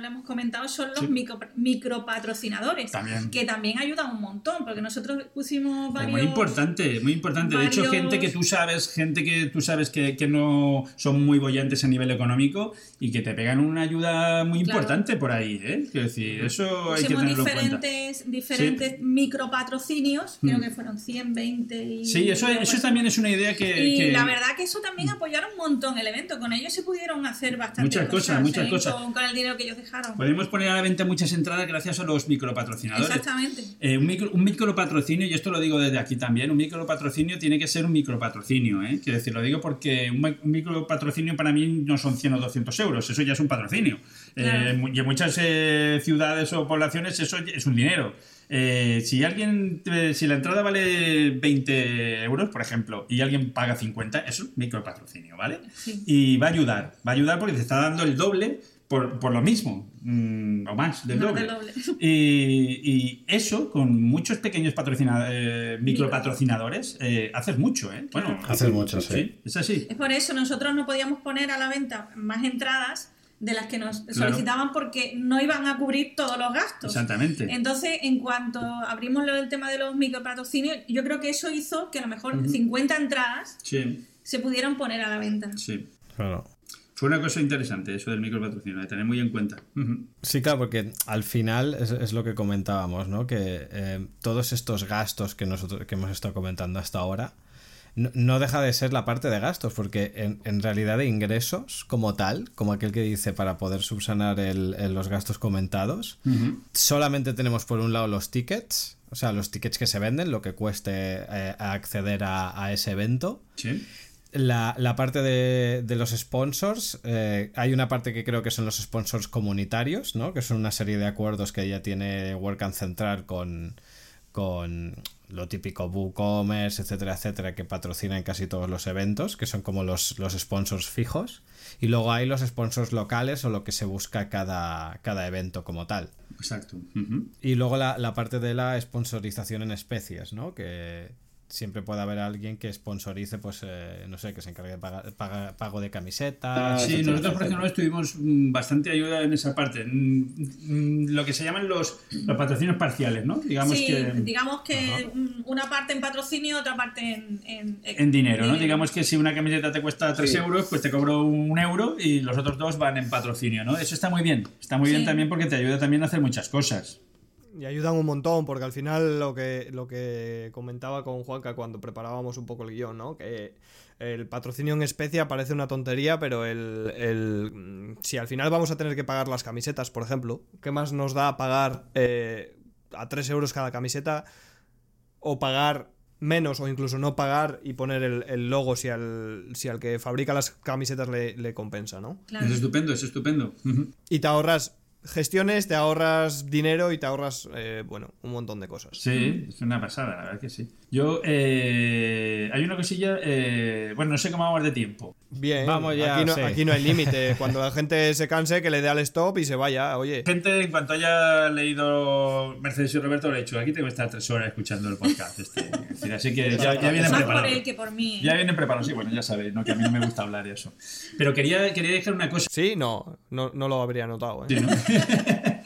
le hemos comentado son los micro, micropatrocinadores, que también ayudan un montón, porque nosotros pusimos varios... muy importante, muy importante de hecho, gente que tú sabes, gente que tú sabes que, no son muy bollantes a nivel económico y que te pegan una ayuda muy importante por ahí, ¿eh? Quiero decir, eso hay que tenerlo diferentes, en cuenta. Diferentes micropatrocinios, creo que fueron 100, 20 y... Sí, eso, eso también es una idea que... Y la verdad que eso también apoyaron un montón el evento, con ellos se pudieron hacer bastante Muchas cosas, muchas ¿eh? cosas. Con, el dinero que ellos dejaron. Podemos poner a la venta muchas entradas gracias a los micropatrocinadores. Exactamente. Eh, un, micro, un micropatrocinio, y esto lo digo desde aquí también, un micropatrocinio tiene que ser un micropatrocinio, ¿eh? Quiero decir, lo digo porque un, micropatrocinio para mí no son 100 o 200 euros, eso ya es un patrocinio. Eh, y en muchas eh, ciudades o poblaciones eso es un dinero. Eh, si alguien, si la entrada vale 20 euros, por ejemplo, y alguien paga 50, eso es un micropatrocinio, ¿vale? Y va a ayudar, va a ayudar porque te está dando el doble por, lo mismo, mm, o más, del doble. Y, eso, con muchos pequeños eh, micropatrocinadores, eh, haces mucho, ¿eh? Bueno, haces mucho, sí. Es así. Es por eso, nosotros no podíamos poner a la venta más entradas de las que nos solicitaban porque no iban a cubrir todos los gastos. Exactamente. Entonces, en cuanto abrimos el tema de los micropatrocinios, yo creo que eso hizo que a lo mejor 50 entradas se pudieran poner a la venta. Sí. Claro. Fue una cosa interesante eso del micropatrocinio, de tener muy en cuenta. Sí, claro, porque al final es, lo que comentábamos, ¿no? Que eh, todos estos gastos que nosotros que hemos estado comentando hasta ahora no, deja de ser la parte de gastos, porque en, realidad de ingresos como tal, como aquel que dice para poder subsanar los gastos comentados, solamente tenemos por un lado los tickets, o sea, los tickets que se venden, lo que cueste eh, acceder a, a, ese evento. Sí la, parte de, los sponsors, eh, hay una parte que creo que son los sponsors comunitarios, ¿no? Que son una serie de acuerdos que ya tiene WordCamp Central con, con lo típico WooCommerce, etcétera, etcétera, que patrocinan casi todos los eventos, que son como los, los sponsors fijos. Y luego hay los sponsors locales o lo que se busca cada, cada evento como tal. Exacto. Y luego la, la, parte de la sponsorización en especies, ¿no? Que, siempre puede haber alguien que sponsorice, pues, eh, no sé, que se encargue de pagar, pago de camisetas. Sí, nosotros, por ejemplo, estuvimos mm, bastante ayuda en esa parte. Mm, mm, lo que se llaman los, los patrocinios parciales, ¿no? Digamos sí, que, digamos que una parte en patrocinio, otra parte en, en, dinero, ¿no? Digamos que si una camiseta te cuesta 3 euros, pues te cobro un euro y los otros dos van en patrocinio, ¿no? Eso está muy bien. Está muy bien también porque te ayuda también a hacer muchas cosas. Y ayudan un montón, porque al final lo que, lo que comentaba con Juanca cuando preparábamos un poco el guion, ¿no? Que el patrocinio en especie parece una tontería, pero el, el, si al final vamos a tener que pagar las camisetas, por ejemplo, ¿qué más nos da pagar eh, a 3 euros cada camiseta o pagar menos o incluso no pagar y poner el, logo si al, si al que fabrica las camisetas le, compensa, ¿no? Es estupendo, es estupendo. Y te ahorras gestiones, te ahorras dinero y te ahorras, eh, bueno, un montón de cosas. Sí, es una pasada, la verdad que sí. Yo, eh, hay una cosilla, eh, bueno, no sé cómo vamos de tiempo. Bien, vamos ya. Aquí no, aquí no hay límite. Cuando la gente se canse, que le dé al stop y se vaya, oye. Gente, en cuanto haya leído Mercedes y Roberto, le he dicho, aquí tengo que estar tres horas escuchando el podcast. Este. así que ya, ya viene preparado. por él que por mí. Ya viene preparado, sí, bueno, ya sabéis, ¿no? que a mí no me gusta hablar de eso. Pero quería, quería dejar una cosa. Sí, no, no, no lo habría notado. ¿eh?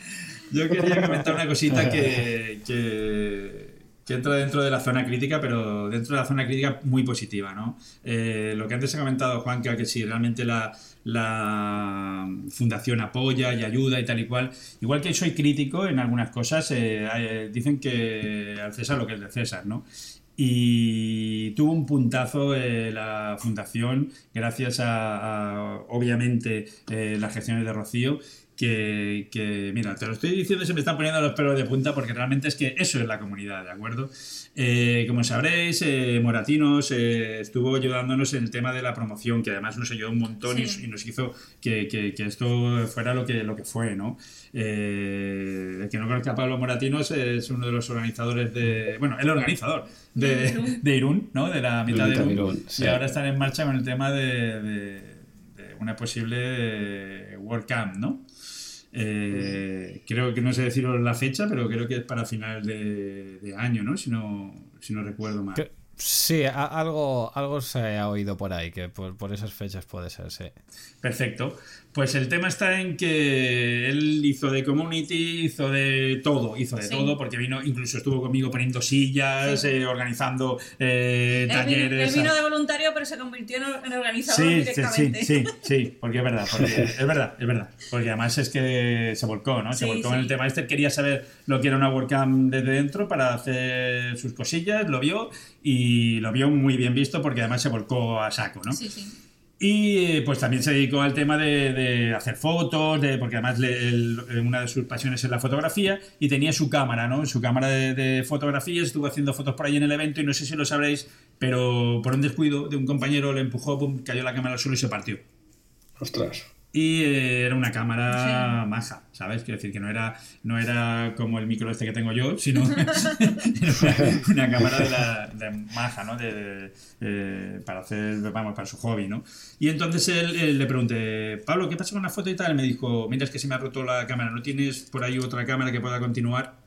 Yo quería comentar una cosita que, que, entra dentro de la zona crítica, pero dentro de la zona crítica muy positiva. ¿no? Eh, lo que antes ha comentado Juanca, que si realmente la, la fundación apoya y ayuda y tal y cual. Igual que soy crítico en algunas cosas, eh, eh, dicen que al César lo que es de César, ¿no? y tuvo un puntazo la fundación gracias a, obviamente las gestiones de Rocío que, que, mira, te lo estoy diciendo y se me están poniendo los pelos de punta porque realmente es que eso es la comunidad, ¿de acuerdo? Eh, como sabréis, eh, Moratinos eh, estuvo ayudándonos en el tema de la promoción, que además nos ayudó un montón y, Sí. y nos hizo que, que- que esto fuera lo que, lo que fue, ¿no? Eh, el que no conozca a Pablo Moratinos es uno de los organizadores de. Bueno, el organizador de, Irún. de Irún, ¿no? De la mitad de Irún. Irún, sí. Y ahora están en marcha con el tema de, de- una posible eh, World Camp, ¿no? Eh, creo que no sé deciros la fecha, pero creo que es para final de, de año, ¿no? Si no, si no recuerdo mal. Que- Sí, a- algo, algo se ha oído por ahí, que por, por esas fechas puede ser, sí. Perfecto. Pues el tema está en que él hizo de community, hizo de todo, hizo de Sí. todo, porque vino, incluso estuvo conmigo poniendo sillas, Sí. eh, organizando eh, Él vino, talleres. él vino de voluntario, pero se convirtió en, organizador Sí, sí, sí, directamente. sí, sí, porque es verdad, porque es verdad, es verdad. Porque además es que se volcó, ¿no? Se Sí, volcó sí. en el tema este, quería saber lo que era una WordCamp desde dentro para hacer sus cosillas, lo vio y lo vio muy bien visto porque además se volcó a saco, ¿no? Sí, sí. Y eh, pues también se dedicó al tema de, hacer fotos, de, porque además le- eh, una de sus pasiones es la fotografía y tenía su cámara, ¿no? Su cámara de, de fotografía, estuvo haciendo fotos por ahí en el evento y no sé si lo sabréis, pero por un descuido de un compañero le empujó, pum, cayó la cámara al suelo y se partió. Ostras. Y eh, era una cámara Sí. maja, ¿sabes? Quiero decir que no era, no era como el micro este que tengo yo, sino una cámara de, la, de maja, ¿no? De, de, eh, para hacer, vamos, para su hobby, ¿no? Y entonces él, él le pregunté, Pablo, ¿qué pasa con la foto y tal? Él me dijo, mira, es que se me ha roto la cámara, ¿no tienes por ahí otra cámara que pueda continuar?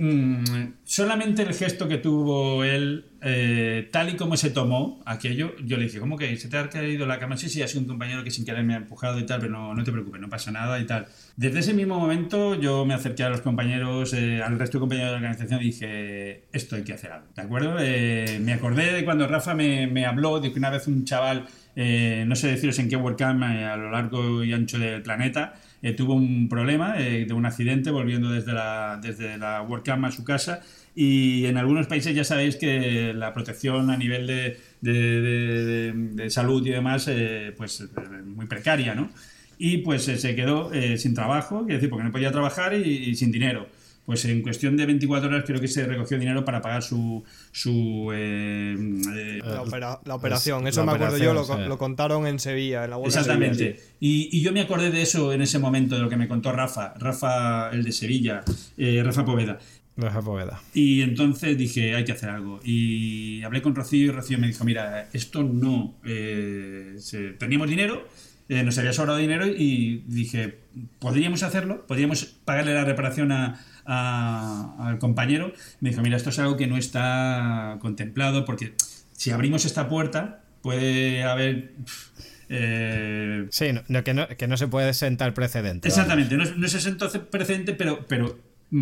Mm, solamente el gesto que tuvo él, eh, tal y como se tomó aquello, yo le dije, ¿cómo que se te ha caído la cámara? Sí, sí, ha sido un compañero que sin querer me ha empujado y tal, pero no, te preocupes, no pasa nada y tal. Desde ese mismo momento yo me acerqué a los compañeros, eh, al resto de compañeros de la organización y dije, esto hay que hacer algo, ¿de acuerdo? Eh, me acordé de cuando Rafa me, habló de que una vez un chaval, no sé deciros en qué WordCamp a lo largo y ancho del planeta, eh, tuvo un problema eh, de un accidente volviendo desde la, desde la WordCamp a su casa y en algunos países ya sabéis que la protección a nivel de, de- de- de- salud y demás eh, pues eh, muy precaria, ¿no? Y pues eh, se quedó eh, sin trabajo, es decir, porque no podía trabajar y, y sin dinero. Pues en cuestión de 24 horas creo que se recogió dinero para pagar su... su eh, eh, La, opera- la operación, es- eso la me acuerdo yo, lo, sí. contaron en Sevilla, en la huelga de Exactamente. Sevilla, Y, y yo me acordé de eso en ese momento, de lo que me contó Rafa, Rafa, el de Sevilla, eh, Rafa Poveda. Rafa Poveda. Y entonces dije, hay que hacer algo. Y hablé con Rocío y Rocío me dijo, mira, esto no... eh, se- teníamos dinero, eh, nos había sobrado dinero y dije, ¿podríamos hacerlo? ¿Podríamos pagarle la reparación a- a- al compañero? Me dijo, mira, esto es algo que no está contemplado porque si abrimos esta puerta puede haber... eh, Sí, no, no, que, no, que no se puede sentar precedente. Exactamente, no, se sentó precedente, pero, pero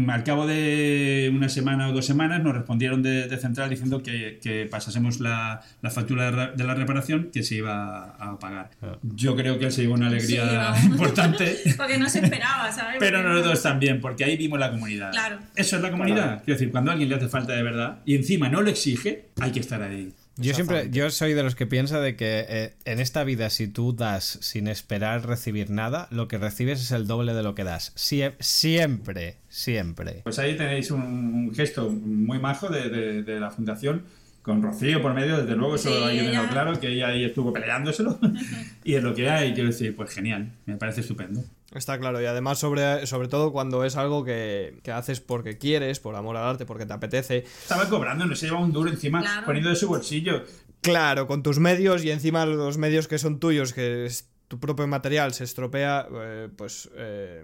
al cabo de una semana o dos semanas nos respondieron de, de Central diciendo que, que pasásemos la, la factura de, la reparación que se iba a pagar. Ah. Yo creo que se llevó una alegría Sí, importante. Porque no se esperaba, ¿sabes? Pero Porque nosotros también, porque ahí vimos la comunidad. Claro. Eso es la comunidad. Quiero decir, cuando a alguien le hace falta de verdad y encima no lo exige, hay que estar ahí. Yo siempre, yo soy de los que piensa de que eh, en esta vida si tú das sin esperar recibir nada, lo que recibes es el doble de lo que das. Sie- siempre, siempre. Pues ahí tenéis un, un gesto muy majo de, de- de la fundación con Rocío por medio, desde luego, eso Sí, hay claro, que ella ahí estuvo peleándoselo y es lo que hay, quiero decir, pues genial, me parece estupendo. Está claro, y además sobre, sobre todo cuando es algo que, que haces porque quieres, por amor al arte, porque te apetece. Estaba cobrando, no se lleva un duro encima, Claro. poniendo de su bolsillo. Claro, con tus medios y encima los medios que son tuyos, que es tu propio material se estropea, eh, pues eh,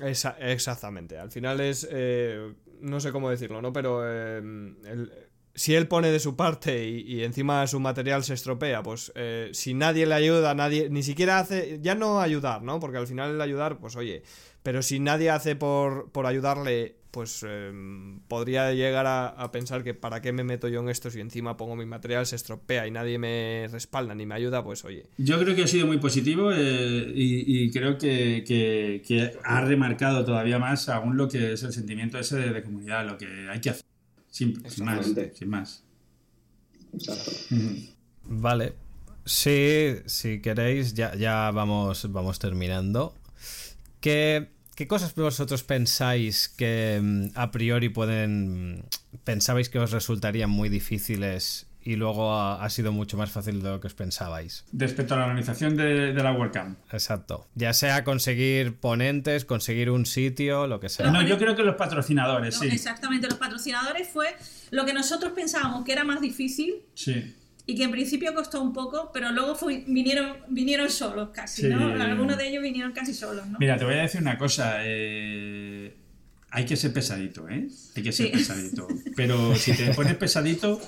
esa- exactamente. Al final es, eh, no sé cómo decirlo, ¿no? Pero eh, el- si él pone de su parte y, encima su material se estropea, pues eh, si nadie le ayuda, nadie, ni siquiera hace, ya no ayudar, ¿no? Porque al final el ayudar, pues oye, pero si nadie hace por, por ayudarle, pues eh, podría llegar a, a pensar que para qué me meto yo en esto si encima pongo mi material, se estropea y nadie me respalda ni me ayuda, pues oye. Yo creo que ha sido muy positivo eh, y, creo que, que- ha remarcado todavía más aún lo que es el sentimiento ese de comunidad, lo que hay que hacer. Sin, sin más, Exactamente. sin más. Exacto. Ujú. Vale. Sí, si queréis, ya, ya vamos, vamos terminando. ¿Qué, qué cosas vosotros pensáis que mm, a priori pueden... pensabais que os resultarían muy difíciles y luego ha, ha sido mucho más fácil de lo que os pensabais? Respecto a la organización de, de la WordCamp. Exacto. Ya sea conseguir ponentes, conseguir un sitio, lo que sea. No, yo creo que los patrocinadores, No, sí. Exactamente, los patrocinadores fue lo que nosotros pensábamos que era más difícil Sí. y que en principio costó un poco, pero luego fue- vinieron, vinieron solos casi, Sí. ¿no? Algunos de ellos vinieron casi solos, ¿no? Mira, te voy a decir una cosa. eh, hay que ser pesadito, ¿eh? Hay que ser Sí. pesadito. Pero si te pones pesadito,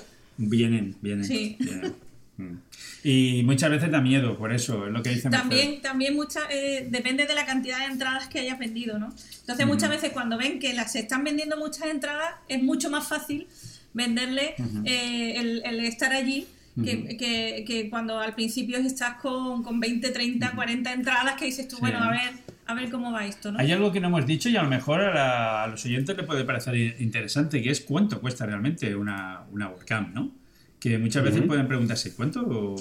vienen, vienen. Sí. vienen. Mm. Y muchas veces da miedo, por eso, es lo que dice Mercedes. También, también mucha, eh, depende de la cantidad de entradas que hayas vendido, ¿no? Entonces muchas veces cuando ven que las se están vendiendo muchas entradas, es mucho más fácil venderle eh, el, el estar allí que, que- que cuando al principio estás con, con 20, 30, 40 entradas que dices tú, Sí. bueno, a ver, a ver cómo va esto, ¿no? Hay algo que no hemos dicho y a lo mejor a, la- a los oyentes le puede parecer interesante, que es cuánto cuesta realmente una, una WordCamp, ¿no? Que muchas veces pueden preguntarse, ¿cuánto?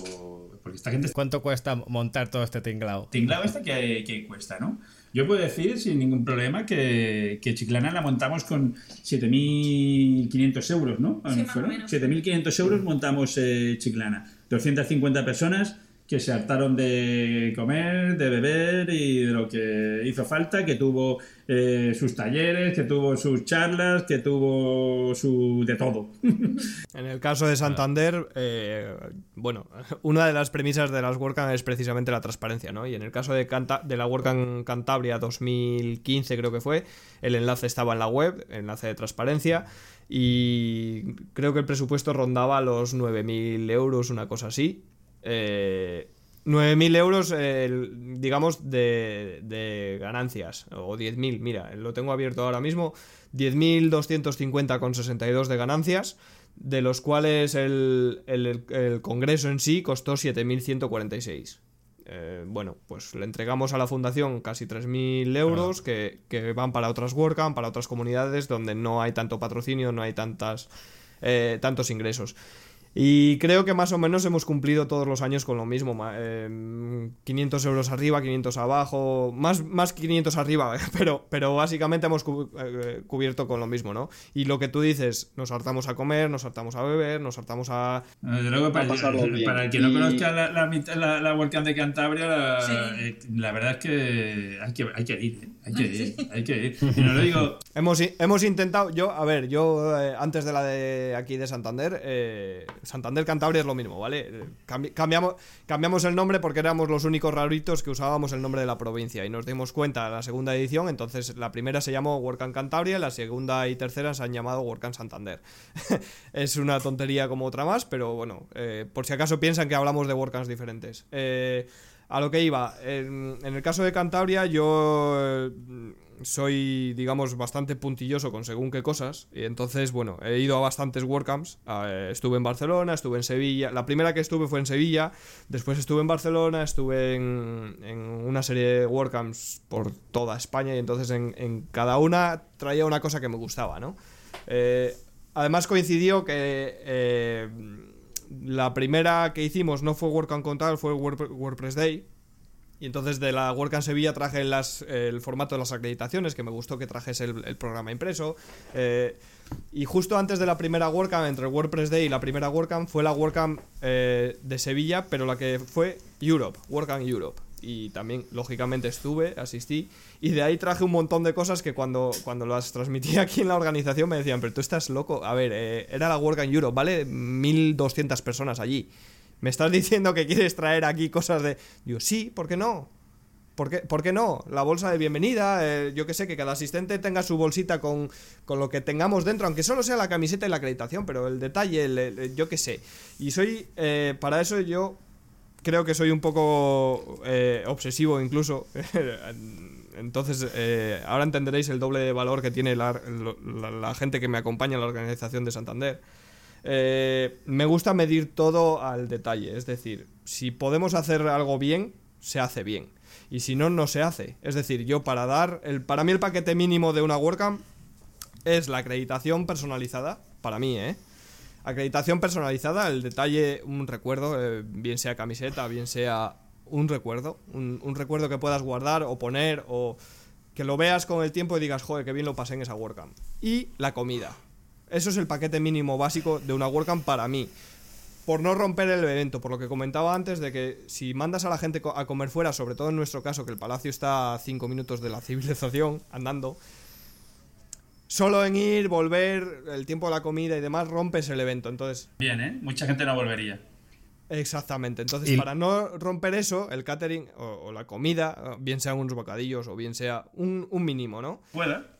Porque esta gente ¿Cuánto cuesta montar todo este tinglao? tinglado esta que, que cuesta, ¿no? Yo puedo decir sin ningún problema que, que Chiclana la montamos con 7.500 euros, ¿no? Sí, más o ¿Fueron? menos. 7.500 euros montamos eh, Chiclana. 250 personas que se hartaron de comer, de beber y de lo que hizo falta, que tuvo eh, sus talleres, que tuvo sus charlas, que tuvo su... de todo. En el caso de Santander, eh, bueno, una de las premisas de las WordCamp es precisamente la transparencia, ¿no? Y en el caso de, Canta- de la WordCamp Cantabria 2015 creo que fue, el enlace estaba en la web, enlace de transparencia, y creo que el presupuesto rondaba los 9.000 euros, una cosa así. Eh, 9.000 euros, eh, digamos, de, de ganancias, o 10.000, mira, lo tengo abierto ahora mismo, 10.250,62 de ganancias, de los cuales el, el- el congreso en sí costó 7.146. Eh, bueno, pues le entregamos a la fundación casi 3.000 euros que, que van para otras WordCamp, para otras comunidades donde no hay tanto patrocinio, no hay tantas, eh, tantos ingresos. Y creo que más o menos hemos cumplido todos los años con lo mismo. eh, 500 euros arriba, 500 abajo, más, más 500 arriba, pero, pero básicamente hemos cu- eh, cubierto con lo mismo, ¿no? Y lo que tú dices, nos hartamos a comer, nos hartamos a beber, nos hartamos a... Desde luego, para, pasarlo bien. para el que no conozca la, la, mitad- la, la de Cantabria, la, Sí. eh, la verdad es que hay que, hay que ir, ¿eh? hay que ir, hay que ir. Y no lo digo, Hemos, hemos intentado, yo, a ver, yo eh, antes de la de aquí de Santander, eh, Santander Cantabria es lo mismo, ¿vale? Eh, cambi- cambiamos, el nombre porque éramos los únicos raritos que usábamos el nombre de la provincia y nos dimos cuenta en la segunda edición, entonces la primera se llamó WordCamp Cantabria, la segunda y tercera se han llamado WordCamp Santander. es una tontería como otra más, pero bueno, eh, por si acaso piensan que hablamos de WordCamps diferentes. Eh, a lo que iba, en, el caso de Cantabria yo soy, digamos, bastante puntilloso con según qué cosas. Y entonces, bueno, he ido a bastantes WordCamps. Eh, estuve en Barcelona, estuve en Sevilla. La primera que estuve fue en Sevilla. Después estuve en Barcelona, estuve en, una serie de WordCamps por toda España. Y entonces en, cada una traía una cosa que me gustaba, ¿no? Eh, además coincidió que... eh, la primera que hicimos no fue WordCamp Contal, fue Word- WordPress Day. Y entonces de la WordCamp Sevilla traje el formato de las acreditaciones, que me gustó que trajese el, programa impreso. Eh, y justo antes de la primera WordCamp, entre WordPress Day y la primera WordCamp, fue la WordCamp eh, de Sevilla, pero la que fue Europe, WordCamp Europe. Y también, lógicamente, estuve, asistí. Y de ahí traje un montón de cosas que cuando, cuando las transmití aquí en la organización me decían, pero tú estás loco. A ver, eh, era la WordCamp Europe, ¿vale? 1200 personas allí. ¿Me estás diciendo que quieres traer aquí cosas de.? Digo, sí, ¿por qué no? ¿Por qué, por qué no? La bolsa de bienvenida, eh, yo que sé, que cada asistente tenga su bolsita con, con lo que tengamos dentro, aunque solo sea la camiseta y la acreditación, pero el detalle, el- el- yo que sé. Y soy, eh, para eso yo creo que soy un poco eh, obsesivo incluso. Entonces, eh, ahora entenderéis el doble de valor que tiene la, la- la gente que me acompaña en la organización de Santander. Eh, me gusta medir todo al detalle, es decir, si podemos hacer algo bien, se hace bien. Y si no, no se hace. Es decir, yo para dar, el, para mí el paquete mínimo de una WordCamp es la acreditación personalizada, para mí, ¿eh? Acreditación personalizada, el detalle, un recuerdo, eh, bien sea camiseta, bien sea un recuerdo, un, recuerdo que puedas guardar o poner o que lo veas con el tiempo y digas, joder, qué bien lo pasé en esa WordCamp. Y la comida. Eso es el paquete mínimo básico de una WordCamp para mí. Por no romper el evento, por lo que comentaba antes de que si mandas a la gente a comer fuera, sobre todo en nuestro caso, que el palacio está a 5 minutos de la civilización andando, solo en ir, volver, el tiempo de la comida y demás, rompes el evento. Entonces, Bien, ¿eh? Mucha gente no volvería. Exactamente. Entonces, Y- para no romper eso, el catering o, o la comida, bien sean unos bocadillos o bien sea un, un mínimo, ¿no? Pueda.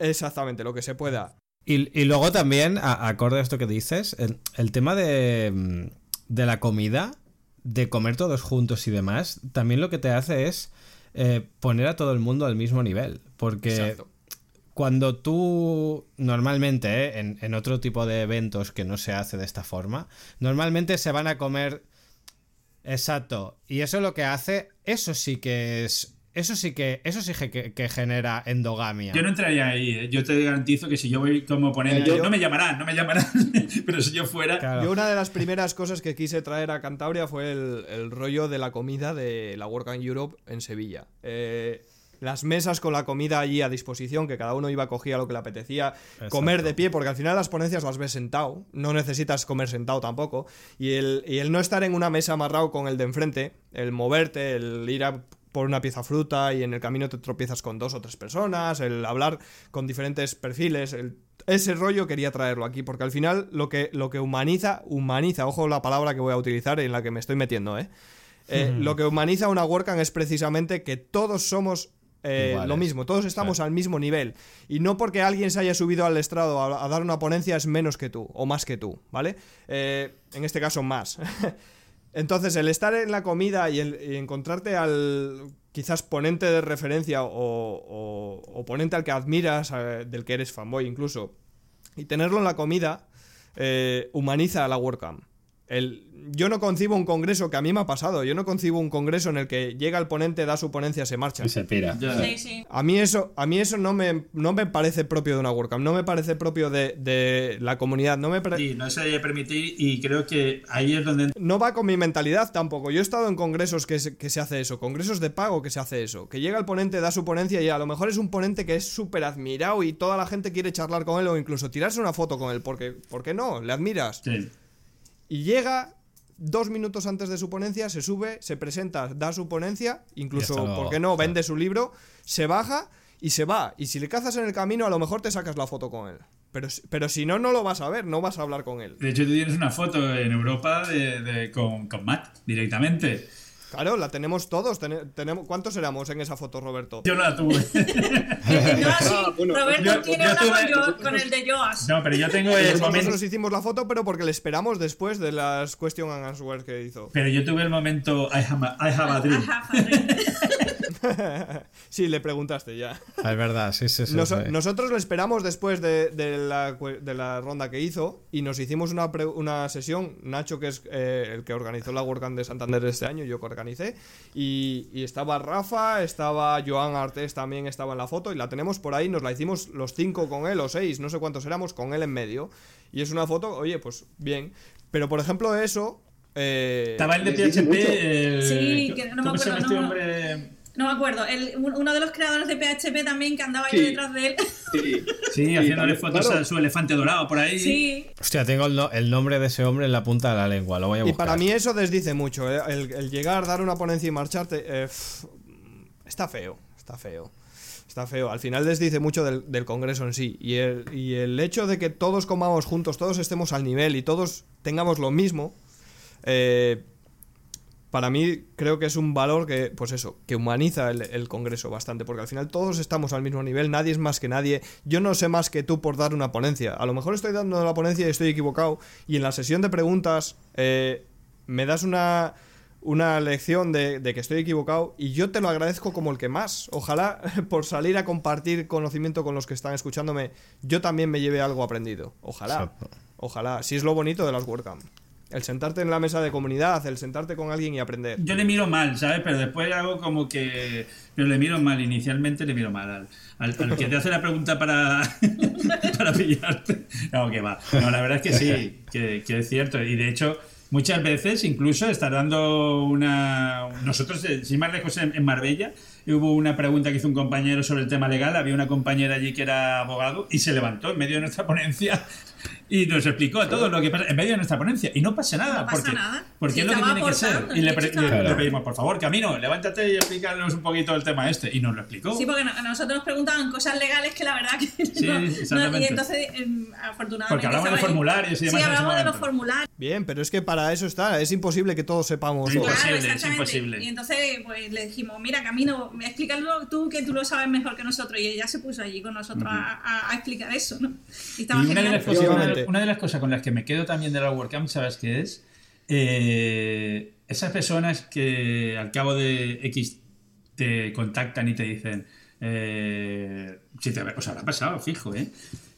Exactamente, lo que se pueda. Y, y luego también, a- acorde a esto que dices, el, el tema de, mm, de la comida, de comer todos juntos y demás, también lo que te hace es eh, poner a todo el mundo al mismo nivel. Porque Exacto. cuando tú normalmente, ¿eh? en, en otro tipo de eventos que no se hace de esta forma, normalmente se van a comer... Exacto. Y eso lo que hace, eso sí que es... Eso sí que, eso sí que, que genera endogamia. Yo no entraría ahí, ¿eh? Yo te garantizo que si yo voy como ponente, Eh, yo- no me llamarán, no me llamarán, pero si yo fuera, Claro. Yo una de las primeras cosas que quise traer a Cantabria fue el, el rollo de la comida de la Work and Europe en Sevilla. Eh, las mesas con la comida allí a disposición, que cada uno iba cogía lo que le apetecía, comer de pie, porque al final las ponencias las ves sentado, no necesitas comer sentado tampoco, y el, y el no estar en una mesa amarrado con el de enfrente, el moverte, el ir a por una pieza fruta y en el camino te tropiezas con dos o tres personas, el hablar con diferentes perfiles, el- ese rollo quería traerlo aquí, porque al final lo que, lo que humaniza, humaniza, ojo la palabra que voy a utilizar en la que me estoy metiendo, ¿eh? Eh, Lo que humaniza una WordCamp es precisamente que todos somos eh, lo mismo, todos estamos al mismo nivel. Y no porque alguien se haya subido al estrado a, a dar una ponencia es menos que tú, o más que tú, ¿vale? Eh, en este caso, más. Entonces, el estar en la comida y, el, encontrarte al quizás ponente de referencia o ponente al que admiras, eh, del que eres fanboy incluso, y tenerlo en la comida, eh, humaniza a la WordCamp. El, yo no concibo un congreso que a mí me ha pasado. Yo no concibo un congreso en el que llega el ponente, da su ponencia, se marcha. Y se pira. ya. Sí, sí. A mí eso, a mí eso no, me, no me parece propio de una WordCamp, no me parece propio de, de la comunidad, no me Sí, no se debe permitir y creo que ahí es donde no va con mi mentalidad tampoco. Yo he estado en congresos que se, que se hace eso, congresos de pago que se hace eso. Que llega el ponente, da su ponencia y a lo mejor es un ponente que es súper admirado y toda la gente quiere charlar con él o incluso tirarse una foto con él. Porque, ¿Por qué no? Le admiras. Sí. Y llega dos minutos antes de su ponencia, se sube, se presenta, da su ponencia, incluso, luego, ¿por qué no? claro. Vende su libro, se baja y se va. Y si le cazas en el camino, a lo mejor te sacas la foto con él. Pero, si- pero si no, no lo vas a ver, no vas a hablar con él. De hecho, tú tienes una foto en Europa de, de- con, con Matt directamente. Claro, la tenemos todos. tene- tenemos, ¿Cuántos éramos en esa foto, Roberto? Yo no la tuve. Joas. Ah, bueno, Roberto yo- tiene yo una tuve- con, el de Joas. No, pero yo tengo el Nosotros momento. nos hicimos la foto, pero porque le esperamos después de las question and answers que hizo. Pero yo tuve el momento I have, a- I have a dream. Ajá, joder. sí, le preguntaste ya. Es verdad, sí, sí, sí. Sí. nosotros le esperamos después de, de la, de la ronda que hizo y nos hicimos una, pre- una sesión. Nacho, que es eh, el que organizó la WordCamp de Santander este año, yo que organicé. Y, y estaba Rafa, estaba Joan Artés también estaba en la foto y la tenemos por ahí. Nos la hicimos los cinco con él o seis, no sé cuántos éramos, con él en medio. Y es una foto, oye, pues bien. Pero por ejemplo, eso. eh, Estaba el de PHP. El, Sí, que no me ¿Cómo se llama acuerdo, este no. hombre? No me acuerdo. El- un- uno de los creadores de PHP también que andaba Sí. yo detrás de él. Sí, Sí, haciéndole fotos claro. a su elefante dorado por ahí. Sí. Hostia, tengo el, no- el nombre de ese hombre en la punta de la lengua, lo voy a Y buscar. para mí eso desdice mucho. eh, El, el llegar, dar una ponencia y marcharte. eh, está feo. Está feo. Está feo. Al final desdice mucho del, del congreso en sí. Y el, y el hecho de que todos comamos juntos, todos estemos al nivel y todos tengamos lo mismo. eh, para mí creo que es un valor que, pues eso, que humaniza el, el Congreso bastante, porque al final todos estamos al mismo nivel, nadie es más que nadie. Yo no sé más que tú por dar una ponencia. A lo mejor estoy dando la ponencia y estoy equivocado, y en la sesión de preguntas eh, me das una, una lección de, de que estoy equivocado, y yo te lo agradezco como el que más. Ojalá por salir a compartir conocimiento con los que están escuchándome, yo también me lleve algo aprendido. Ojalá. Ojalá. Si es lo bonito de las WordCamp. El sentarte en la mesa de comunidad, el sentarte con alguien y aprender. Yo le miro mal, ¿sabes? Pero después hago como que. Pero le miro mal, inicialmente le miro mal. Al, que te hace la pregunta para, para pillarte. No, que va. No, la verdad es que sí, que, que es cierto. Y de hecho, muchas veces incluso estar dando una. Nosotros, eh, sin más lejos, en Marbella, hubo una pregunta que hizo un compañero sobre el tema legal, había una compañera allí que era abogado y se levantó en medio de nuestra ponencia y nos explicó todo lo que pasa en medio de nuestra ponencia y no pasa nada No pasa porque, nada. porque Si es lo que tiene que ser y le, pedimos por favor Camino levántate y explícanos un poquito el tema este y nos lo explicó Sí, porque a nosotros nos preguntaban cosas legales que la verdad que Sí, no, no- exactamente. y entonces, em, afortunadamente. Porque hablamos de formularios y demás Sí, hablamos de los formularios. Bien, pero es que para eso está. Es imposible que todos sepamos. Sí, todo. Imposible, claro, es imposible. Y entonces pues le dijimos, mira Camino, explícalo tú que tú lo sabes mejor que nosotros. Y ella se puso allí con nosotros a, a- a explicar eso, ¿no? Y estaba Y genial. Una de las cosas con las que me quedo también de la WordCamp, ¿sabes qué es? Eh, esas personas que al cabo de X te contactan y te dicen, eh, si te, os habrá pasado, fijo, ¿eh?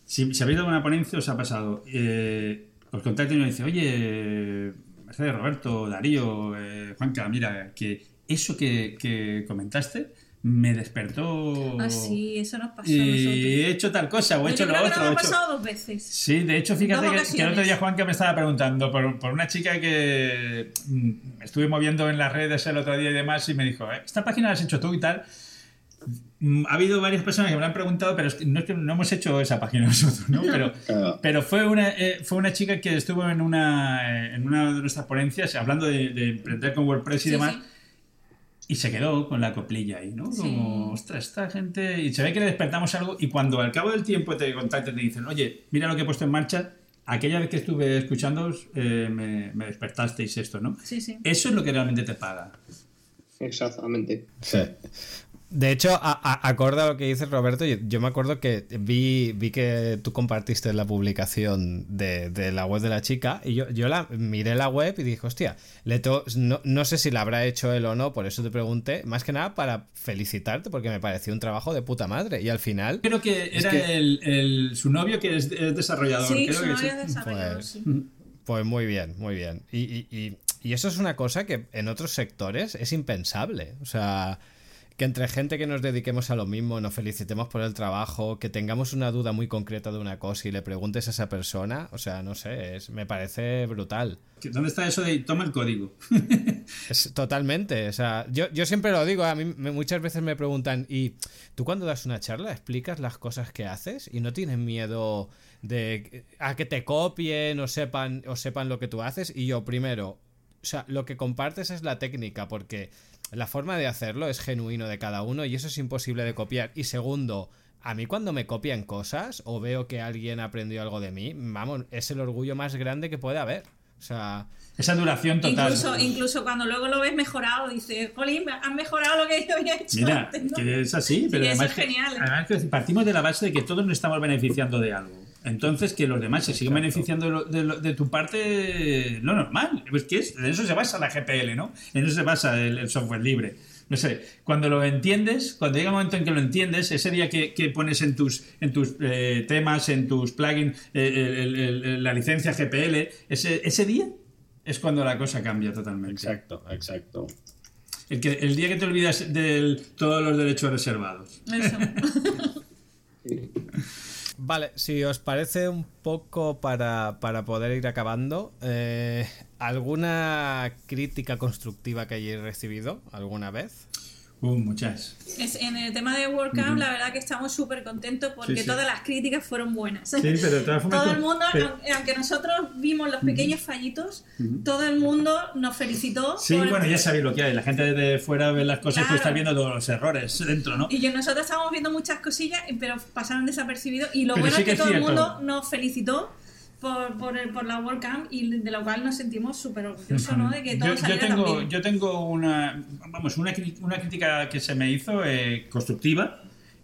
Si, si habéis dado una ponencia, os ha pasado. eh, os contactan y os dicen, oye, Mercedes, Roberto, Darío, eh, Juanca, mira, que eso que, que comentaste me despertó. Ah, sí, eso nos pasó Y nosotros. he hecho tal cosa, o he Yo hecho creo lo que otro. nos ha hecho- pasado dos veces. Sí, de hecho, fíjate que, que el otro día Juanca me estaba preguntando por, por una chica que mm, estuve moviendo en las redes el otro día y demás y me dijo, "Eh, esta página la has hecho tú y tal. Mm, Ha habido varias personas que me lo han preguntado, pero es que no es que no hemos hecho esa página nosotros, ¿no? Pero, Claro. pero fue una, eh, fue una chica que estuvo en una, eh, en una de nuestras ponencias hablando de, de emprender con WordPress y Sí, demás. sí. Y se quedó con la coplilla ahí, ¿no? Sí. Como, ostras, esta gente. Y se ve que le despertamos algo. Y cuando al cabo del tiempo te contactan y te dicen, oye, mira lo que he puesto en marcha, aquella vez que estuve escuchándoos, eh, me, me despertasteis esto, ¿no? Sí, sí. Eso es lo que realmente te paga. Exactamente. Sí. De hecho, a- a- acorde a lo que dices Roberto, yo, yo me acuerdo que vi, vi que tú compartiste la publicación de, de la web de la chica y yo, yo la miré la web y dije, hostia, le to- no, no sé si la habrá hecho él o no, por eso te pregunté, más que nada para felicitarte porque me pareció un trabajo de puta madre y al final... Creo que era que- El, el- su novio que es, es desarrollador. Sí, creo su que novio es desarrollador, Pues- sí. Pues muy bien, muy bien. Y, y- y- y eso es una cosa que en otros sectores es impensable. O sea, que entre gente que nos dediquemos a lo mismo, nos felicitemos por el trabajo, que tengamos una duda muy concreta de una cosa y le preguntes a esa persona, o sea, no sé, es, me parece brutal. ¿Dónde está eso de toma el código? Es totalmente, o sea, yo, yo siempre lo digo, a mí me- muchas veces me preguntan, ¿y tú cuando das una charla explicas las cosas que haces y no tienes miedo de a que te copien o sepan o sepan lo que tú haces? Y yo primero, o sea, lo que compartes es la técnica porque la forma de hacerlo es genuino de cada uno y eso es imposible de copiar. Y segundo, a mí cuando me copian cosas o veo que alguien aprendió algo de mí, vamos, es el orgullo más grande que puede haber. O sea, Esa duración total. Incluso, incluso cuando luego lo ves mejorado, dices, Jolín, han mejorado lo que yo había hecho Mira, antes, ¿no? que es así, pero Sí, además, es genial, ¿eh? además que partimos de la base de que todos nos estamos beneficiando de algo. Entonces, que los demás se siguen Exacto. beneficiando de, lo- de lo- de tu parte, lo normal. Es que es, en eso se basa la GPL, ¿no? En eso se basa el, el software libre. No sé, cuando lo entiendes, cuando llega el momento en que lo entiendes, ese día que, que pones en tus, en tus eh, temas, en tus plugins, eh, la licencia GPL, ese, ese día es cuando la cosa cambia totalmente. Exacto, exacto. El, que, el día que te olvidas de todos los derechos reservados. Eso. Vale, si os parece un poco para, para poder ir acabando, eh, ¿alguna crítica constructiva que hayáis recibido alguna vez? Uh, muchas. Es- en el tema de WordCamp, la verdad que estamos súper contentos porque Sí, sí. todas las críticas fueron buenas. Sí, pero de todas formas todo el mundo, pero- aunque- nosotros vimos los pequeños fallitos, todo el mundo nos felicitó. Sí, por- bueno, ya sabéis lo que hay. La gente desde fuera ve las cosas y tú Claro. estás viendo todos los errores dentro, ¿no? Y yo, nosotros estábamos viendo muchas cosillas, pero pasaron desapercibidos. Y lo Pero bueno es que, es todo el cierto. mundo nos felicitó por, por, el- por la WordCamp y de lo cual nos sentimos súper orgullosos, ¿no? De que todo Yo, yo tengo, yo tengo una, vamos, una, una crítica que se me hizo eh, constructiva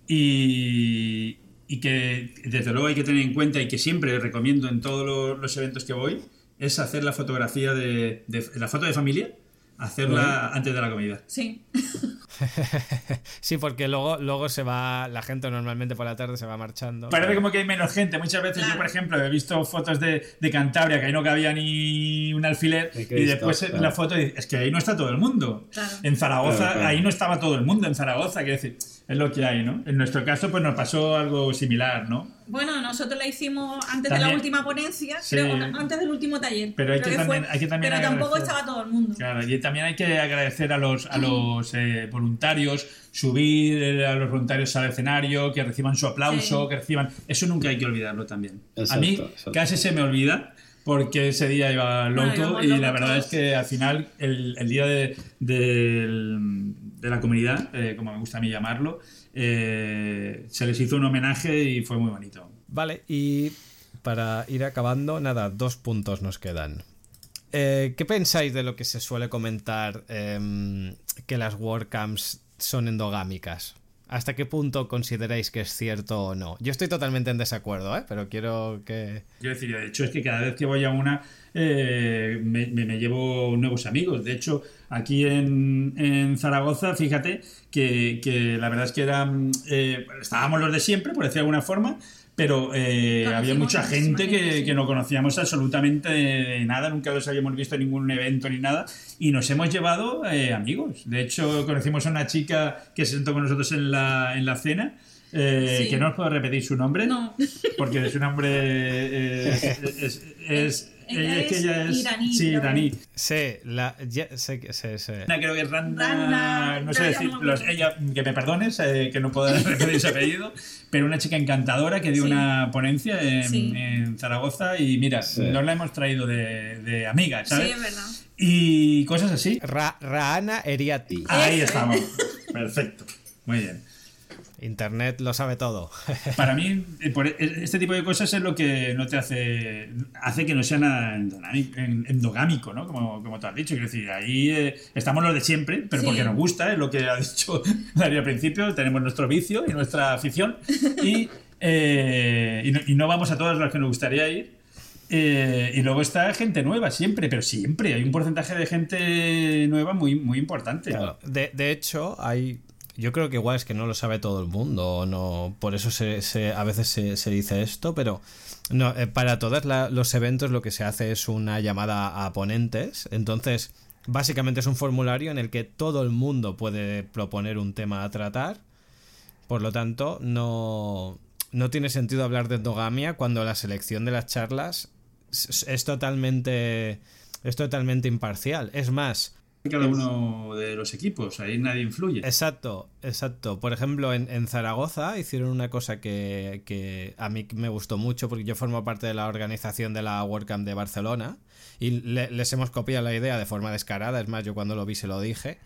y, y que desde luego hay que tener en cuenta y que siempre recomiendo en todos los, los eventos que voy es hacer la fotografía de, de- la foto de familia, hacerla antes de la comida. Sí. Sí, porque luego, luego se va, la gente normalmente por la tarde se va marchando. Parece como que hay menos gente. Muchas veces yo, por ejemplo, he visto fotos de, de Cantabria que ahí no cabía ni un alfiler De y después claro. la foto dice, es que ahí no está todo el mundo. Claro. En Zaragoza, Claro, claro. ahí no estaba todo el mundo en Zaragoza. Quiero decir, es lo que hay, ¿no? En nuestro caso, pues nos pasó algo similar, ¿no? Bueno, nosotros la hicimos antes de la última ponencia, Sí. creo, antes del último taller. Pero hay que fue, también- hay que también pero tampoco estaba todo el mundo. Claro, y también hay que agradecer a los, a los eh, voluntarios, subir eh, a los voluntarios al escenario, que reciban su aplauso, Sí. que reciban... Eso nunca hay que olvidarlo también. a mí exacto. casi se me olvida porque ese día iba loco Bueno, y la verdad todos. es que al final el, el día de, del- de la comunidad, eh, como me gusta a mí llamarlo, eh, se les hizo un homenaje y fue muy bonito. Vale, y para ir acabando, nada, dos puntos nos quedan. Eh, ¿Qué pensáis de lo que se suele comentar em, que las WordCamps son endogámicas? ¿Hasta qué punto consideráis que es cierto o no? Yo estoy totalmente en desacuerdo, ¿eh? pero quiero que... Yo decir, de hecho, es que cada vez que voy a una eh, me, me- me llevo nuevos amigos. De hecho, aquí en, en Zaragoza, fíjate que, que la verdad es que eran, eh, estábamos los de siempre, por decir de alguna forma, pero eh, había mucha gente que, no conocíamos absolutamente nada, nunca los habíamos visto en ningún evento ni nada, y nos hemos llevado eh, amigos. De hecho, conocimos a una chica que se sentó con nosotros en la, en la cena. eh, Sí. que no os puedo repetir su nombre No. porque su nombre es, es, es- Ella es que es ella es iraní, sí, iraní. Sé, la, ya- sé, que- sé, sé. Ana, creo que es Randa, Randa, no sé decir, los- ella, que me perdones, eh, que no puedo repetir ese apellido, pero una chica encantadora que dio Sí. una ponencia en, Sí. en Zaragoza y mira, Sí. nos la hemos traído de, de amiga, Sí, ¿sabes? es verdad. Y cosas así. Ra- Raana Eriati. Ahí estamos. Perfecto. Muy bien. Internet lo sabe todo. Para mí, eh, por e- este tipo de cosas es lo que no te hace hace que no sea nada endogámico, ¿no? Como, como tú has dicho. Quiero decir, ahí eh, estamos los de siempre, pero Sí. porque nos gusta, es lo que ha dicho Darío al principio. Tenemos nuestro vicio y nuestra afición. Y, eh, y, no, y no vamos a todas las que nos gustaría ir. Eh, y luego está gente nueva, siempre, pero siempre. Hay un porcentaje de gente nueva muy, muy importante. Claro. De, de hecho, hay. Yo creo que igual es que no lo sabe todo el mundo, no, por eso se, se- a veces se, dice esto, pero no, eh, para todos los eventos lo que se hace es una llamada a ponentes, entonces básicamente es un formulario en el que todo el mundo puede proponer un tema a tratar, por lo tanto no, no tiene sentido hablar de endogamia cuando la selección de las charlas es totalmente es totalmente imparcial, es más, Cada uno de los equipos, ahí nadie influye. Exacto, exacto. Por ejemplo, en, en Zaragoza hicieron una cosa que, que a mí me gustó mucho porque yo formo parte de la organización de la WordCamp de Barcelona y le- les hemos copiado la idea de forma descarada, es más, yo cuando lo vi se lo dije,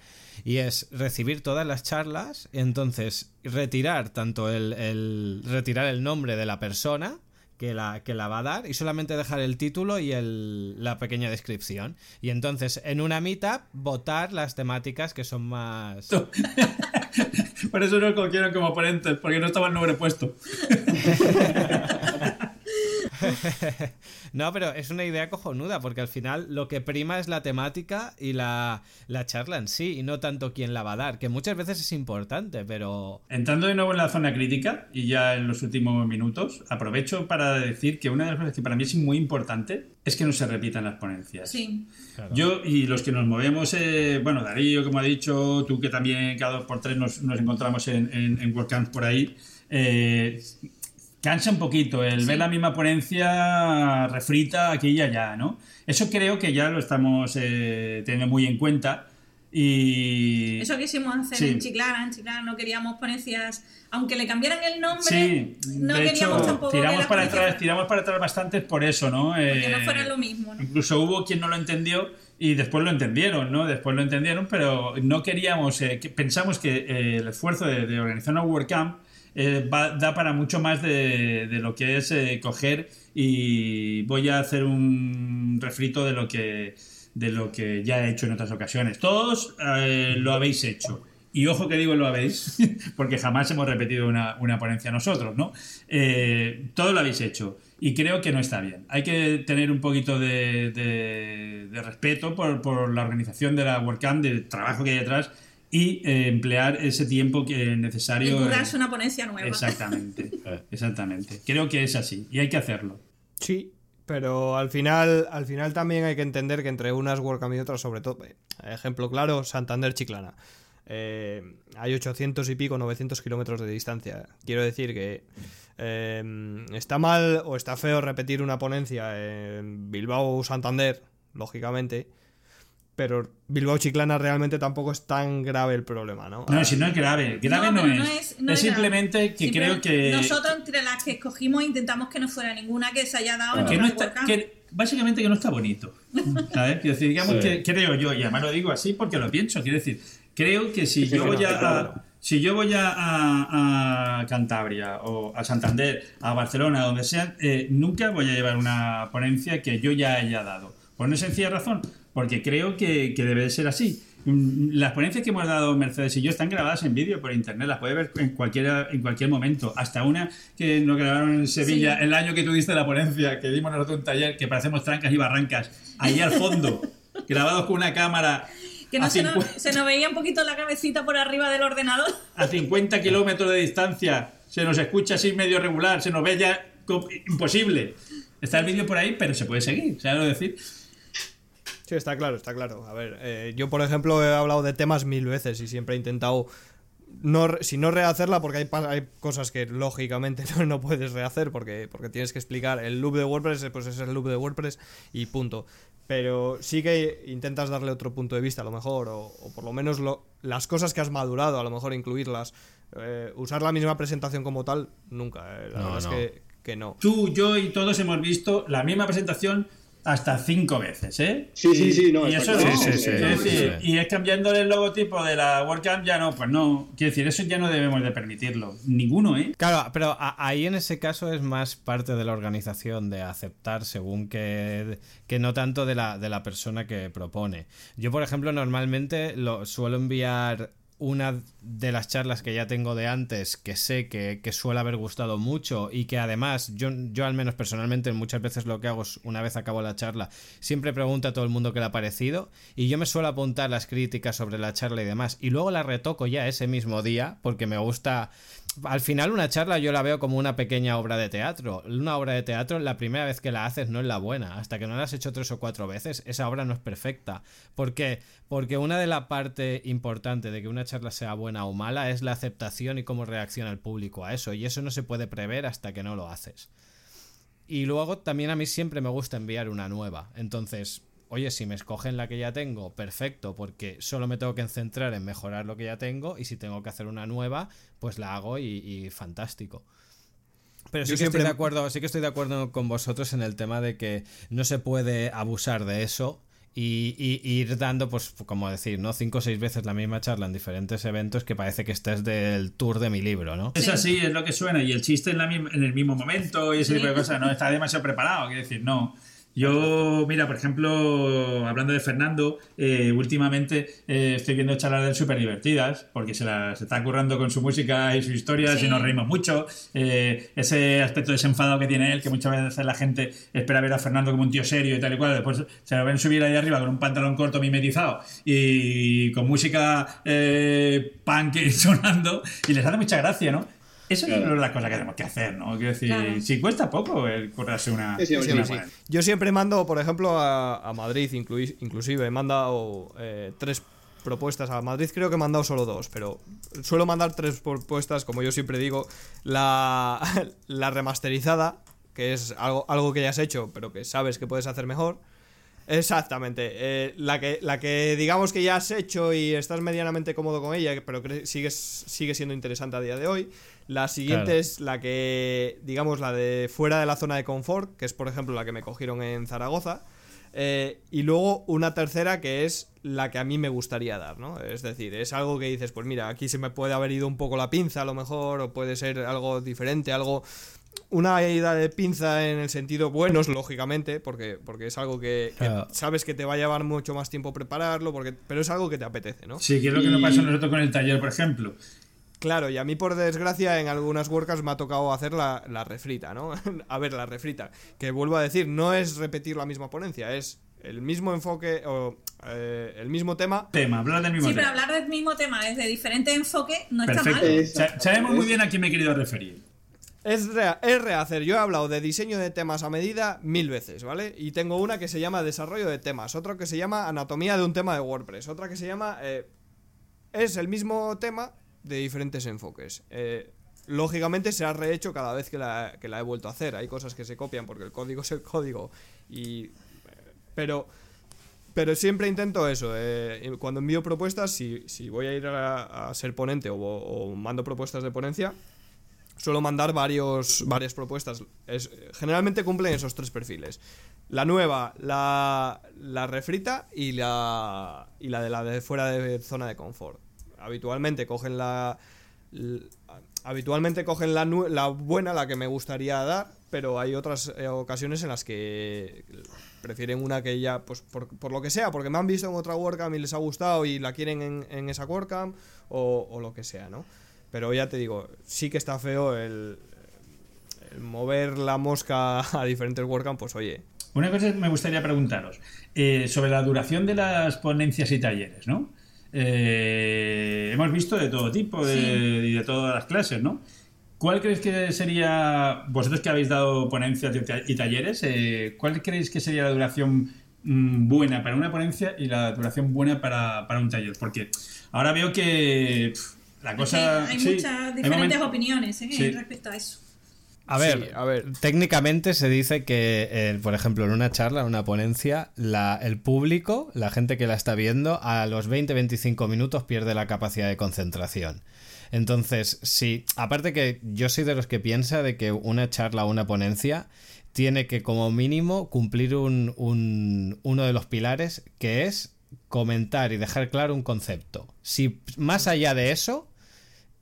y es recibir todas las charlas y entonces retirar tanto el, el- retirar el nombre de la persona que la, que la va a dar y solamente dejar el título y el, la pequeña descripción. Y entonces en una meetup votar las temáticas que son más... Por eso no cogieron como ponentes, porque no estaba el nombre puesto. No, pero es una idea cojonuda, porque al final lo que prima es la temática y la, la charla en sí, y no tanto quién la va a dar, que muchas veces es importante, pero... Entrando de nuevo en la zona crítica, y ya en los últimos minutos, aprovecho para decir que una de las cosas que para mí es muy importante es que no se repitan las ponencias. Sí. Yo y los que nos movemos, eh, bueno, Darío, como ha dicho, tú que también cada dos por tres nos, nos encontramos en, en, en WordCamp por ahí, eh, cansa un poquito el ver la misma ponencia refrita aquí y allá, ¿no? Eso creo que ya lo estamos eh, teniendo muy en cuenta y... Eso quisimos hacer Sí. en Chiclana. En Chiclana no queríamos ponencias, aunque le cambiaran el nombre, Sí, no de queríamos hecho, tampoco tiramos para atrás, tiramos para atrás bastantes por eso, ¿no? que no Eh, fuera lo mismo, ¿no? Incluso hubo quien no lo entendió y después lo entendieron, ¿no? Después lo entendieron, pero no queríamos, eh, que- pensamos que eh, el esfuerzo de, de organizar una WordCamp eh, va- da para mucho más de, de lo que es eh, coger y voy a hacer un refrito de lo que de lo que ya he hecho en otras ocasiones. Todos eh, lo habéis hecho. Y ojo que digo lo habéis, porque jamás hemos repetido una, una ponencia nosotros, ¿no? Eh, todo lo habéis hecho y creo que no está bien. Hay que tener un poquito de, de- de respeto por, por la organización de la WordCamp, del trabajo que hay detrás y eh, emplear ese tiempo que es Y necesario. currarse una ponencia nueva. Exactamente, exactamente. Creo que es así y hay que hacerlo. Sí, pero al final, al final también hay que entender que entre unas WordCamp y otras, sobre todo, eh, ejemplo claro, Santander Chiclana. eh, hay 800 y pico, 900 kilómetros de distancia. Quiero decir que eh, está mal o está feo repetir una ponencia en Bilbao Santander, lógicamente. Pero Bilbao Chiclana realmente tampoco es tan grave el problema, ¿no? No, si no es grave. Grave no, es. Es, no grave. simplemente que creo que. Nosotros, entre las que escogimos, intentamos que no fuera ninguna que se haya dado en que no está, que básicamente que no está bonito. ¿Sabes? Quiero decir, digamos Sí. que creo yo, y además lo digo así porque lo pienso, quiero decir, creo que si yo voy no, a, si yo voy a, a- a Cantabria o a Santander, a Barcelona, donde sea, eh, nunca voy a llevar una ponencia que yo ya haya dado. Por una sencilla razón, porque creo que, que debe de ser así. Mm, Las ponencias que hemos dado Mercedes y yo están grabadas en vídeo por internet, las puedes ver en cualquier, en cualquier momento. Hasta una que nos grabaron en Sevilla Sí. el año que tú diste la ponencia, que dimos nosotros un taller que parecemos trancas y barrancas, ahí al fondo, grabados con una cámara Que no a, se nos, 50 se nos veía un poquito la cabecita por arriba del ordenador. a 50 kilómetros de distancia, se nos escucha así medio regular, se nos ve ya imposible. Está el vídeo por ahí, pero se puede seguir, ¿sabes lo decir? Sí, está claro, está claro. A ver, eh, yo por ejemplo he hablado de temas mil veces y siempre he intentado, no, si no rehacerla, porque hay, hay cosas que lógicamente no, no puedes rehacer porque, porque tienes que explicar el loop de WordPress, pues es el loop de WordPress y punto. Pero sí que intentas darle otro punto de vista a lo mejor, o, o por lo menos lo- las cosas que has madurado, a lo mejor incluirlas. Eh, usar la misma presentación como tal, nunca. eh, la No, verdad no. es que, que no. Tú, yo y todos hemos visto la misma presentación hasta cinco veces, ¿eh? Sí, sí, sí, no, Y eso claro. no. Sí, sí, sí, decir, sí. Y es cambiándole el logotipo de la WordCamp, ya no, pues no. Quiero decir, eso ya no debemos de permitirlo. Ninguno, ¿eh? Claro, pero ahí en ese caso es más parte de la organización de aceptar según que, que no tanto de la, de la persona que propone. Yo, por ejemplo, normalmente lo suelo enviar una de las charlas que ya tengo de antes que sé que, que suele haber gustado mucho y que además yo, yo al menos personalmente muchas veces lo que hago es una vez acabo la charla siempre pregunto a todo el mundo qué le ha parecido y yo me suelo apuntar las críticas sobre la charla y demás. Y luego la retoco ya ese mismo día porque me gusta al final una charla yo la veo como una pequeña obra de teatro. Una obra de teatro, la primera vez que la haces no es la buena. Hasta que no la has hecho tres o cuatro veces, esa obra no es perfecta. ¿Por qué? Porque una de las partes importantes de que una charla sea buena o mala es la aceptación y cómo reacciona el público a eso. Y eso no se puede prever hasta que no lo haces. Y luego también a mí siempre me gusta enviar una nueva. Entonces, oye, si me escogen la que ya tengo, perfecto, porque solo me tengo que centrar en mejorar lo que ya tengo y si tengo que hacer una nueva, pues la hago y, y fantástico. Pero sí Yo que siempre- estoy de acuerdo, sí que estoy de acuerdo con vosotros en el tema de que no se puede abusar de eso y, y- y ir dando, pues, como decir, ¿no? Cinco o seis veces la misma charla en diferentes eventos que parece que estés del tour de mi libro, ¿no? Es así, es lo que suena. Y el chiste en, la misma- en el mismo momento y ese tipo de cosas no está demasiado preparado. Quiero decir, no. Yo, mira, por ejemplo, hablando de Fernando, eh, últimamente eh, estoy viendo charlas de él súper divertidas, porque se las está currando con su música y su historia, Sí. y nos reímos mucho. Eh, ese aspecto desenfadado que tiene él, que muchas veces la gente espera ver a Fernando como un tío serio y tal y cual, después se lo ven subir ahí arriba con un pantalón corto mimetizado y con música eh, punk sonando, y les hace mucha gracia, ¿no? Eso es Claro. la cosa que tenemos que hacer, ¿no? Quiero decir, Claro. si cuesta poco el currarse una. Sí, sí, una sí, Sí, sí. buena. Yo siempre mando, por ejemplo, a, a Madrid, inclui- inclusive he mandado eh, tres propuestas a Madrid, creo que he mandado solo dos, pero suelo mandar tres propuestas, como yo siempre digo, la, la remasterizada, que es algo, algo que ya has hecho, pero que sabes que puedes hacer mejor. Exactamente, eh, la, que, la que digamos que ya has hecho y estás medianamente cómodo con ella, pero sigues, sigue siendo interesante a día de hoy. La siguiente Claro. es la que, digamos, la de fuera de la zona de confort, que es por ejemplo la que me cogieron en Zaragoza. Eh, y luego una tercera que es la que a mí me gustaría dar, ¿no? Es decir, es algo que dices, pues mira, aquí se me puede haber ido un poco la pinza a lo mejor, o puede ser algo diferente, algo... Una ida de pinza en el sentido buenos, lógicamente, porque, porque es algo que, que Claro. sabes que te va a llevar mucho más tiempo prepararlo, porque, pero es algo que te apetece, ¿no? Sí, que es lo que nos pasó a nosotros con el taller, por ejemplo. Claro, y a mí por desgracia en algunas WordCamps me ha tocado hacer la, la refrita, ¿no? a ver, la refrita. Que vuelvo a decir, no es repetir la misma ponencia, es el mismo enfoque o eh, el mismo tema. Tema, hablar del mismo Sí, pero tema. hablar del mismo tema desde diferente enfoque no está Perfecto. mal. Es- Sa- Sabemos muy bien a quién me he querido referir. Es, es rehacer. Yo he hablado de diseño de temas a medida mil veces, ¿vale? Y tengo una que se llama desarrollo de temas, otra que se llama anatomía de un tema de WordPress, otra que se llama... eh, es el mismo tema de diferentes enfoques. Eh, lógicamente se ha rehecho cada vez que la, que la he vuelto a hacer. Hay cosas que se copian porque el código es el código. Y, pero, pero siempre intento eso. eh, cuando envío propuestas, si, si voy a ir a, ser ponente o mando propuestas de ponencia, suelo mandar varios, varias propuestas. Es, generalmente cumplen esos tres perfiles. La nueva, la, la refrita y la, y la de la de fuera de zona de confort. Habitualmente cogen la... habitualmente cogen la, la buena, la que me gustaría dar, pero hay otras eh, ocasiones en las que prefieren una que ya, pues por, por lo que sea, porque me han visto en otra WordCamp y les ha gustado y la quieren en, en esa WordCamp o, o lo que sea, ¿no? Pero ya te digo, sí que está feo el, el mover la mosca a diferentes WordCamp, pues oye, Una cosa que me gustaría preguntaros eh, sobre la duración de las ponencias y talleres, ¿no? Eh, hemos visto de todo tipo de- Sí. y de todas las clases, ¿no? ¿Cuál creéis que sería, vosotros que habéis dado ponencias y ta- y talleres, eh, cuál creéis que sería la duración mm, buena para una ponencia y la duración buena para, para un taller? Porque ahora veo que la cosa... hay sí, muchas diferentes opiniones ¿eh? Sí. respecto a eso. A ver, Sí, a ver. técnicamente se dice que, eh, por ejemplo, en una charla, en una ponencia, la, el público, la gente que la está viendo, a los 20-25 minutos pierde la capacidad de concentración. Entonces, sí, aparte que yo soy de los que piensa de que una charla o una ponencia tiene que como mínimo cumplir un, un- uno de los pilares que es comentar y dejar claro un concepto. Si más allá de eso,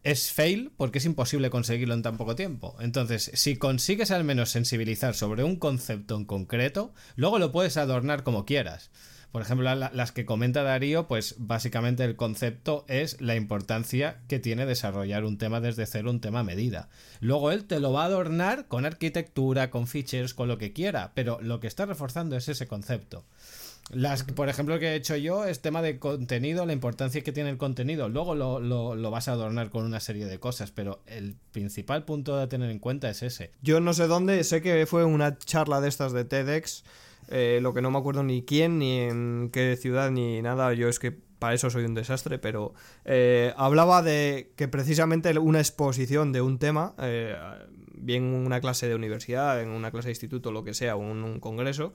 es fail porque es imposible conseguirlo en tan poco tiempo. Entonces, si consigues al menos sensibilizar sobre un concepto en concreto, luego lo puedes adornar como quieras. Por ejemplo, la- las que comenta Darío, pues básicamente el concepto es la importancia que tiene desarrollar un tema desde cero, un tema a medida. Luego él te lo va a adornar con arquitectura, con features, con lo que quiera, pero lo que está reforzando es ese concepto. Las, por ejemplo, que he hecho yo es tema de contenido, la importancia que tiene el contenido. Luego lo, lo- lo vas a adornar con una serie de cosas, pero el principal punto a tener en cuenta es ese. Yo no sé dónde, sé que fue una charla de estas de TEDx, eh, lo que no me acuerdo ni quién, ni en qué ciudad, ni nada, yo es que para eso soy un desastre, pero eh, hablaba de que precisamente una exposición de un tema, eh, bien una clase de universidad, en una clase de instituto, lo que sea, un, un congreso,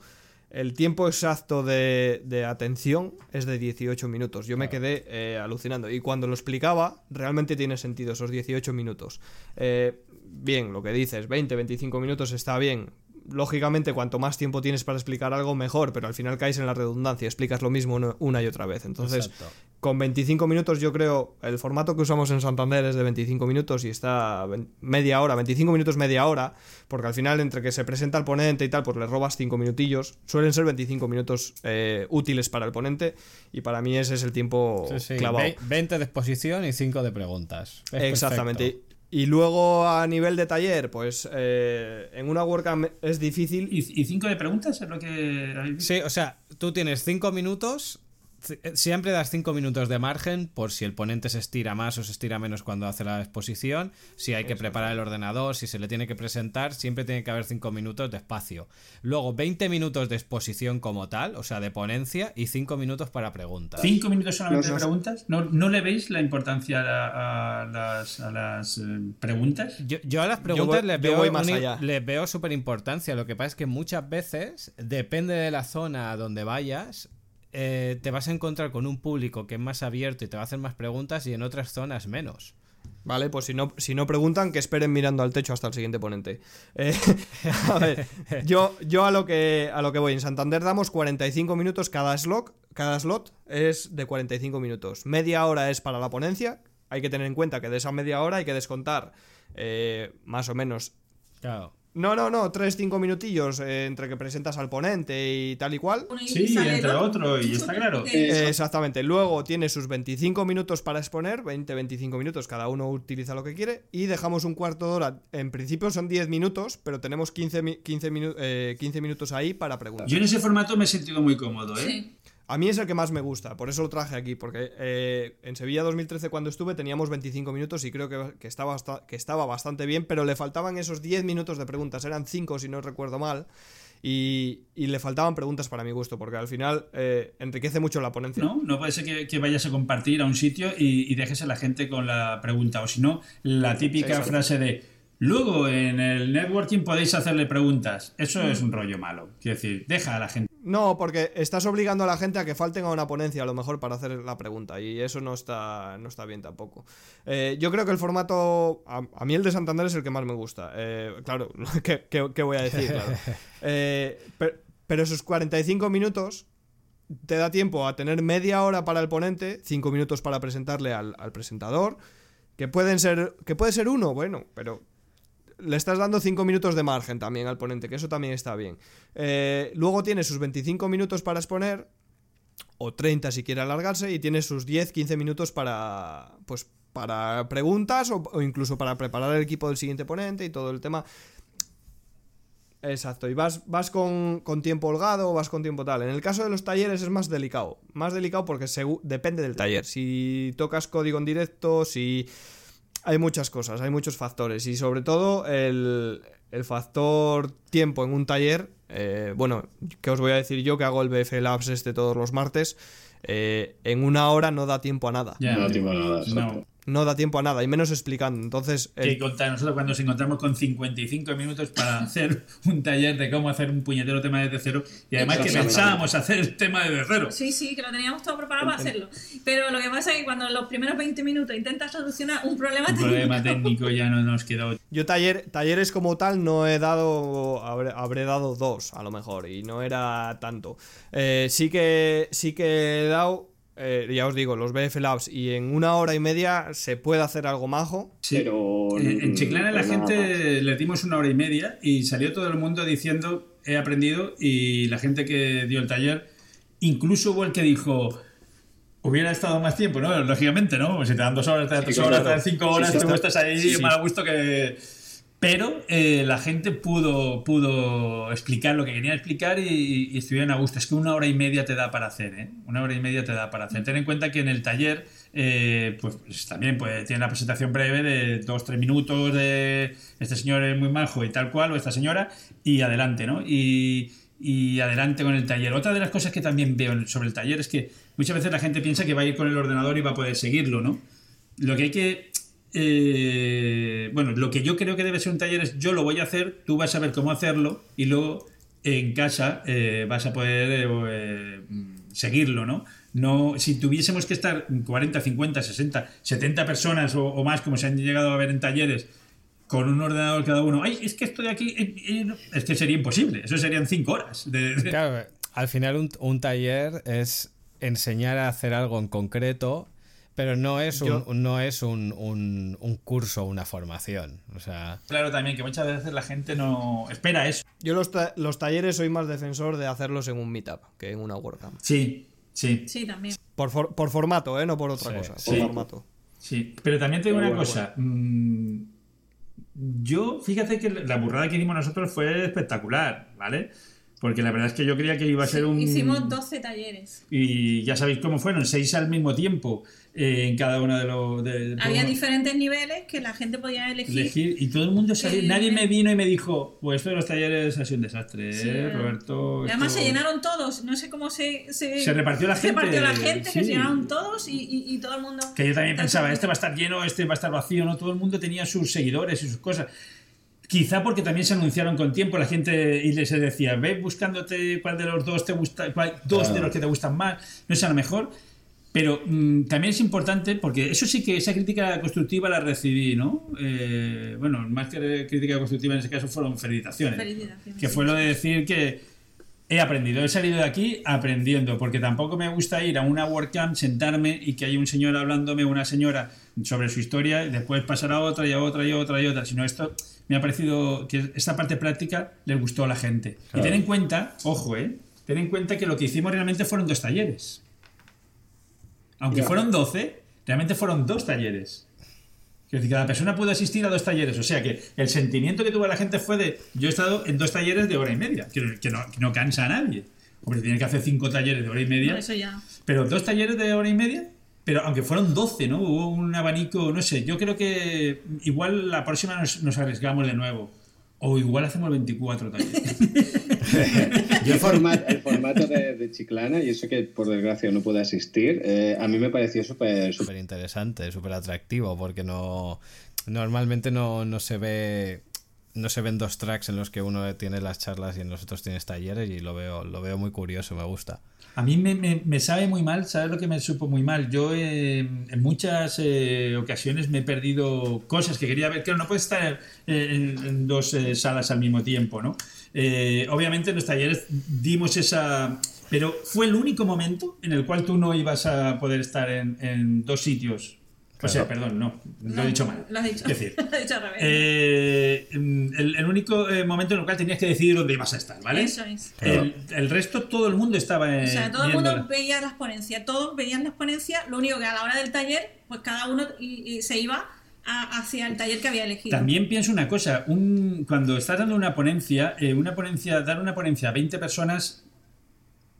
el tiempo exacto de, de atención es de 18 minutos. Yo me quedé eh, alucinando. Y cuando lo explicaba, realmente tiene sentido esos 18 minutos. Eh, bien, lo que dices, 20, 25 minutos está bien. Lógicamente, cuanto más tiempo tienes para explicar algo, mejor, pero al final caes en la redundancia, explicas lo mismo una- y otra vez. Entonces, Exacto. con 25 minutos yo creo, el formato que usamos en Santander es de 25 minutos y está media hora, 25 minutos media hora, porque al final entre que se presenta el ponente y tal, pues le robas 5 minutillos, suelen ser 25 minutos eh, útiles para el ponente y para mí ese es el tiempo Sí, sí, clavado. ve- 20 de exposición y 5 de preguntas. Es Exactamente. perfecto. Y luego a nivel de taller, pues eh, en una WordCamp es difícil ¿Y, y cinco de preguntas es lo que habéis visto? Sí, o sea, tú tienes 5 minutos. Eh, Siempre das 5 minutos de margen por si el ponente se estira más o se estira menos cuando hace la exposición, si hay que preparar el ordenador, si se le tiene que presentar, siempre tiene que haber 5 minutos de espacio. Luego 20 minutos de exposición como tal, o sea, de ponencia, y 5 minutos para preguntas. ¿Cinco minutos solamente No, de preguntas? ¿No, ¿No le veis la importancia a, a las, a las, eh, preguntas? Yo, yo a las preguntas voy- les yo veo, más allá. les veo súper importancia. Lo que pasa es que muchas veces, depende de la zona a donde vayas, eh, te vas a encontrar con un público que es más abierto y te va a hacer más preguntas y en otras zonas menos. Vale, pues si no, si no preguntan, que esperen mirando al techo hasta el siguiente ponente. Eh, a ver, yo, yo a, lo que, a lo que voy. En Santander damos 45 minutos cada slot. Cada slot es de 45 minutos. Media hora es para la ponencia. Hay que tener en cuenta que de esa media hora hay que descontar eh, más o menos Claro. No, no, no, tres, cinco minutillos eh, entre que presentas al ponente y tal y cual. Y Sí, sale entre otro, y está claro. Eh, exactamente. Luego tiene sus 25 minutos para exponer, 20-25 minutos, cada uno utiliza lo que quiere, y dejamos un cuarto de hora. En principio son 10 minutos, pero tenemos 15, mi- 15, minu- eh, 15 minutos ahí para preguntar. Yo en ese formato me he sentido muy cómodo, ¿eh? sí. A mí es el que más me gusta, por eso lo traje aquí, porque eh, en Sevilla 2013 cuando estuve teníamos 25 minutos y creo que, que estaba, basta- que estaba bastante bien, pero le faltaban esos 10 minutos de preguntas, eran 5 si no recuerdo mal, Y, y le faltaban preguntas para mi gusto, porque al final eh, enriquece mucho la ponencia. No, no puede ser que, que vayas a compartir a un sitio y, y dejes a la gente con la pregunta. O si no, la típica frase de luego en el networking podéis hacerle preguntas. Eso es un rollo malo. Quiero decir, deja a la gente. No, porque estás obligando a la gente a que falten a una ponencia a lo mejor para hacer la pregunta y eso no está, no está bien tampoco. Eh, yo creo que el formato, a, a mí el de Santander es el que más me gusta. Eh, claro, ¿qué, qué, qué voy a decir? Claro. Eh, per- pero esos 45 minutos te da tiempo a tener media hora para el ponente, 5 minutos para presentarle al, al presentador, que pueden ser, que puede ser uno, bueno, pero le estás dando 5 minutos de margen también al ponente, que eso también está bien. Eh, luego tiene sus 25 minutos para exponer, o 30 si quiere alargarse, y tiene sus 10-15 minutos para, pues, para preguntas o, o incluso para preparar el equipo del siguiente ponente y todo el tema. Exacto, y vas, vas con, con tiempo holgado o vas con tiempo tal. En el caso de los talleres es más delicado. Más delicado porque depende del taller. Si tocas código en directo, si... Hay muchas cosas, hay muchos factores. Y sobre todo el, el factor tiempo en un taller. eh, bueno, ¿qué os voy a decir yo que hago el BF Labs este todos los martes? eh, en una hora no da tiempo a nada. Ya. No da tiempo a nada, exacto. No. No da tiempo a nada, y menos explicando. Entonces, el- Que contar nosotros cuando nos encontramos con 55 minutos para hacer un taller de cómo hacer un puñetero tema desde cero y además que pensábamos hacer el tema desde cero. Sí, sí, que lo teníamos todo preparado para hacerlo. Pero lo que pasa es que cuando en los primeros 20 minutos intentas solucionar un problema Un técnico, problema técnico ya no nos quedó. Yo taller, talleres como tal no he dado, habré, habré dado dos a lo mejor y no era tanto. Eh, sí que sí que he dado, eh, ya os digo, los BF Labs y en una hora y media se puede hacer algo majo. Sí. Pero. En, en Chiclana la gente le dimos una hora y media y salió todo el mundo diciendo he aprendido y la gente que dio el taller, incluso hubo el que dijo hubiera estado más tiempo, ¿no? Lógicamente, ¿no? Si te dan dos horas, te dan Sí, tres horas, te dan cinco horas, Sí, te está- estás ahí sí, sí. mal a gusto que... Pero eh, la gente pudo, pudo explicar lo que quería explicar y, y estuvieron a gusto. Es que una hora y media te da para hacer, ¿eh? Una hora y media te da para hacer. Ten en cuenta que en el taller, eh, pues, pues también pues, tiene la presentación breve de dos, tres minutos de este señor es muy majo y tal cual, o esta señora, y adelante, ¿no? Y, y adelante con el taller. Otra de las cosas que también veo sobre el taller es que muchas veces la gente piensa que va a ir con el ordenador y va a poder seguirlo, ¿no? Lo que hay que eh, bueno, lo que yo creo que debe ser un taller es yo lo voy a hacer, tú vas a ver cómo hacerlo y luego en casa eh, vas a poder eh, mm, seguirlo, ¿no? No, si tuviésemos que estar 40, 50, 60, 70 personas o, más, como se han llegado a ver en talleres, con un ordenador cada uno, ay, es que estoy aquí, eh, eh, no", es que sería imposible, eso serían 5 horas. Claro, al final un taller es enseñar a hacer algo en concreto, pero no es un, Yo- no es un, un- un curso, una formación. O sea, Claro también que muchas veces la gente no espera eso. Yo los, ta- los talleres soy más defensor de hacerlos en un meetup que en una WordCamp. Sí, sí. Sí, también. Por, for- por formato, ¿eh? No por otra Sí, cosa. Por sí. formato. Sí, pero también te digo Pero una bueno, cosa. mm, Yo, fíjate que la burrada que hicimos nosotros fue espectacular, ¿vale? Porque la verdad es que yo creía que iba a ser un... Hicimos 12 talleres. Y ya sabéis cómo fueron, seis al mismo tiempo eh, en cada uno de los... de- de- Había por- diferentes niveles que la gente podía elegir. elegir y todo el mundo salió. Eh, Nadie me vino y me dijo, pues esto de los talleres ha sido un desastre, Sí. ¿eh, Roberto. Y Además esto- se llenaron todos, no sé cómo se... Se, Se repartió la se gente, repartió la gente, que sí. se llenaron todos y, y- y todo el mundo... Que yo también pensaba, este va a estar lleno, este va a estar vacío, ¿no? Todo el mundo tenía sus seguidores y sus cosas. Quizá porque también se anunciaron con tiempo, la gente y les decía, ve buscándote cuál de los dos te gusta, cuál, dos de los que te gustan más, no es a lo mejor. Pero mm, también es importante, porque eso sí que esa crítica constructiva la recibí, ¿no? Eh, bueno, más que crítica constructiva en ese caso fueron felicitaciones. Felicitaciones, Que sí. fue lo de decir que he aprendido, he salido de aquí aprendiendo, porque tampoco me gusta ir a una WordCamp, sentarme y que haya un señor hablándome, una señora sobre su historia, y después pasar a otra y a otra y a otra y a otra, sino esto me ha parecido que esta parte práctica les gustó a la gente. Y ten en cuenta, ojo, eh, ten en cuenta que lo que hicimos realmente fueron dos talleres. Aunque fueron 12, realmente fueron dos talleres. Quiero decir, cada persona pudo asistir a dos talleres. O sea que el sentimiento que tuvo la gente fue de: Yo he estado en dos talleres de hora y media, que, que no, que no cansa a nadie. Hombre, tiene que hacer cinco talleres de hora y media. Por eso ya. Pero dos talleres de hora y media, pero aunque fueron 12, ¿no? Hubo un abanico, no sé, yo creo que igual la próxima nos, nos arriesgamos de nuevo. O igual hacemos 24 talleres. Yo el, formato, el formato de, de, Chiclana, y eso que por desgracia no puede asistir, eh, a mí me pareció súper... Súper interesante, súper atractivo, porque no normalmente no, no se ve no se ven dos tracks en los que uno tiene las charlas y en los otros tienes talleres y lo veo, lo veo muy curioso, me gusta. A mí me, sabe muy mal, ¿sabes lo que me supo muy mal? Yo eh, en muchas eh, ocasiones me he perdido cosas que quería ver. Claro, no puedes estar eh, en, dos salas al mismo tiempo, ¿no? Obviamente en los talleres dimos esa... Pero fue el único momento en el cual tú no ibas a poder estar en dos sitios o sea, perdón, no, lo No, he dicho mal. Lo has dicho. Es decir, Lo has dicho al revés. eh, el, el único eh, momento en el cual tenías que decidir dónde ibas a estar, ¿vale? Eso es. El, el resto, todo el mundo estaba. eh, O sea, todo el mundo veía las ponencias, todos veían las ponencias, lo único que a la hora del taller, pues cada uno y- y se iba a- hacia el taller que había elegido. También pienso una cosa, un, cuando estás dando una ponencia, eh, una ponencia, dar una ponencia a 20 personas,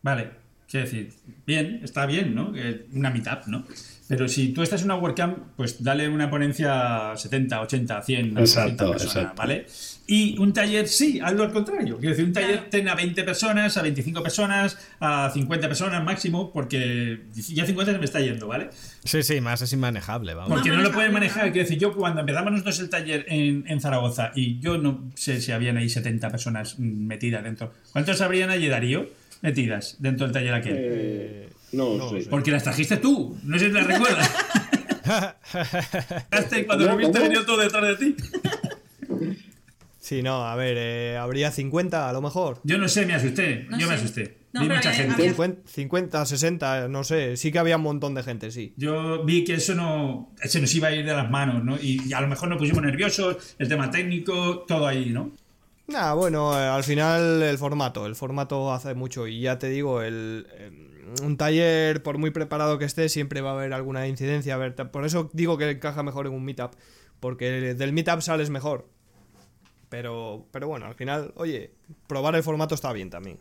vale, quiero decir, bien, está bien, ¿no? Una meetup, ¿no? Pero si tú estás en una WordCamp, pues dale una ponencia a 70, 80, 100, a Exacto, 200 personas, exacto. ¿vale? Y un taller, sí, hazlo al contrario. Quiero decir, un taller Claro. ten a 20 personas, a 25 personas, a 50 personas máximo, porque ya 50 se me está yendo, ¿vale? Sí, sí, más es inmanejable, vamos. Porque no lo pueden manejar. Quiero decir, yo cuando empezamos nosotros el taller en, en Zaragoza y yo no sé si habían ahí 70 personas metidas dentro. ¿Cuántos habrían allí, Darío, metidas dentro del taller aquel? Eh, no, no sé. Porque las trajiste tú. No sé si las recuerdas. Hasta cuando lo viste venía todo detrás de ti. Sí, no, a ver, eh, habría 50 a lo mejor. Yo no sé, me asusté. No yo me asusté. No, vi mucha había- gente. había- 50, 50, 60, no sé. Sí que había un montón de gente, sí. Yo vi que eso no se nos iba a ir de las manos, ¿no? Y, y a lo mejor nos pusimos nerviosos, el tema técnico, todo ahí, ¿no? Nah, bueno, eh, al final el formato, el formato hace mucho y ya te digo, el, eh, un taller, por muy preparado que esté, siempre va a haber alguna incidencia. A ver, por eso digo que encaja mejor en un meetup, porque del meetup sales mejor. Pero, pero bueno, al final, oye, probar el formato está bien también.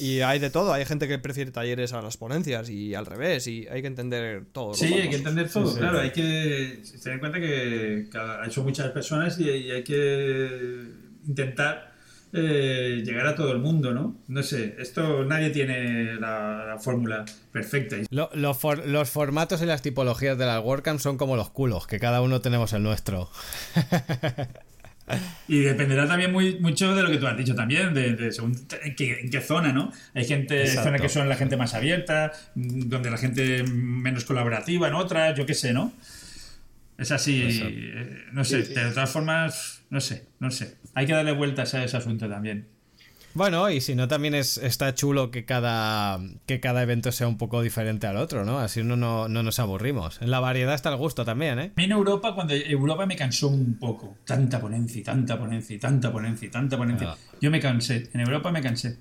Y hay de todo, hay gente que prefiere talleres a las ponencias y al revés, y hay que entender todo. Sí, hay que entender todo, sí. claro, hay que tener en cuenta que cada- son muchas personas y, y hay que intentar eh, llegar a todo el mundo, ¿no? No sé, esto nadie tiene la, la fórmula perfecta. Lo- lo for- los formatos y las tipologías de las WordCamp son como los culos, que cada uno tenemos el nuestro. Y dependerá también muy, mucho de lo que tú has dicho también, de, de según en qué, en qué zona, ¿no? Hay gente, Exacto. zonas que son la gente más abierta, mm, donde la gente menos colaborativa en otras, yo qué sé, ¿no? Es así, eh, no sé, de todas formas, no sé, no sé. Hay que darle vueltas a ese asunto también. Bueno, y si no, también es, está chulo que cada, que cada evento sea un poco diferente al otro, ¿no? Así uno no, no nos aburrimos. En la variedad está el gusto también, ¿eh? A mí en Europa, cuando Europa me cansó un poco. Tanta ponencia, tanta ponencia, y tanta ponencia, y tanta ponencia. Ah. Yo me cansé. En Europa me cansé.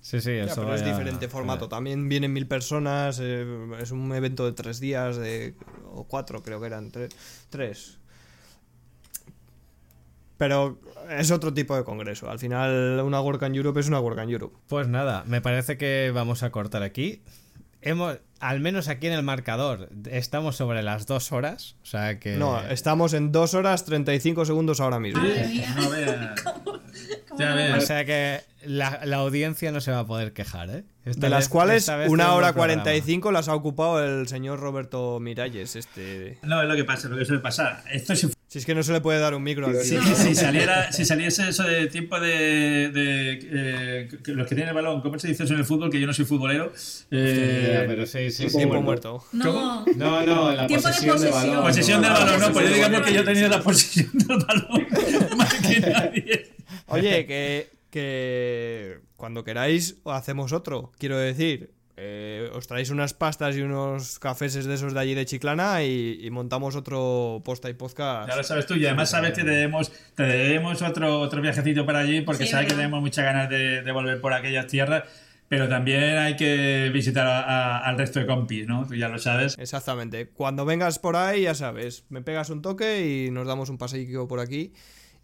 Sí, sí, Ya, eso pero es diferente formato. También vienen mil personas. eh, es un evento de tres días, de, o cuatro creo que eran. tre- tres. Pero es otro tipo de congreso. Al final, una WordCamp Europe es una WordCamp Europe. Pues nada, me parece que vamos a cortar aquí. Hemos, al menos aquí en el marcador, estamos sobre las dos horas. O sea que. No, estamos en 2 horas 35 segundos ahora mismo. No veas. ¿Cómo Ya ves. O sea que la, la audiencia no se va a poder quejar, ¿eh? Esta De las vez- cuales una hora programa. 45 las ha ocupado el señor Roberto Miralles. Este... No, es lo que pasa, lo que suele pasar. Esto si, Si es que no se le puede dar un micro al Sí, tío. si- saliera, si saliese eso de tiempo de, de, eh, que los que tienen el balón, ¿cómo se dice eso en el fútbol? Que yo no soy futbolero. Eh, pero sí, sí, tiempo Tiempo muerto. muerto. No, No, no, la Tiempo de posesión de, balón. Posesión del balón, no, pues yo digamos que yo he tenido la posesión del balón más que nadie. Oye, que, que cuando queráis hacemos otro. Quiero decir, eh, os traéis unas pastas y unos cafés de esos de allí de Chiclana y, y montamos otro posta y podcast. Ya lo sabes tú, y además sabes que debemos, te debemos otro, otro viajecito para allí porque Sí, sabes que tenemos muchas ganas de, de volver por aquellas tierras, pero también hay que visitar a- a- al resto de compis, ¿no? Tú ya lo sabes. Exactamente. Cuando vengas por ahí, ya sabes, me pegas un toque y nos damos un paseillo por aquí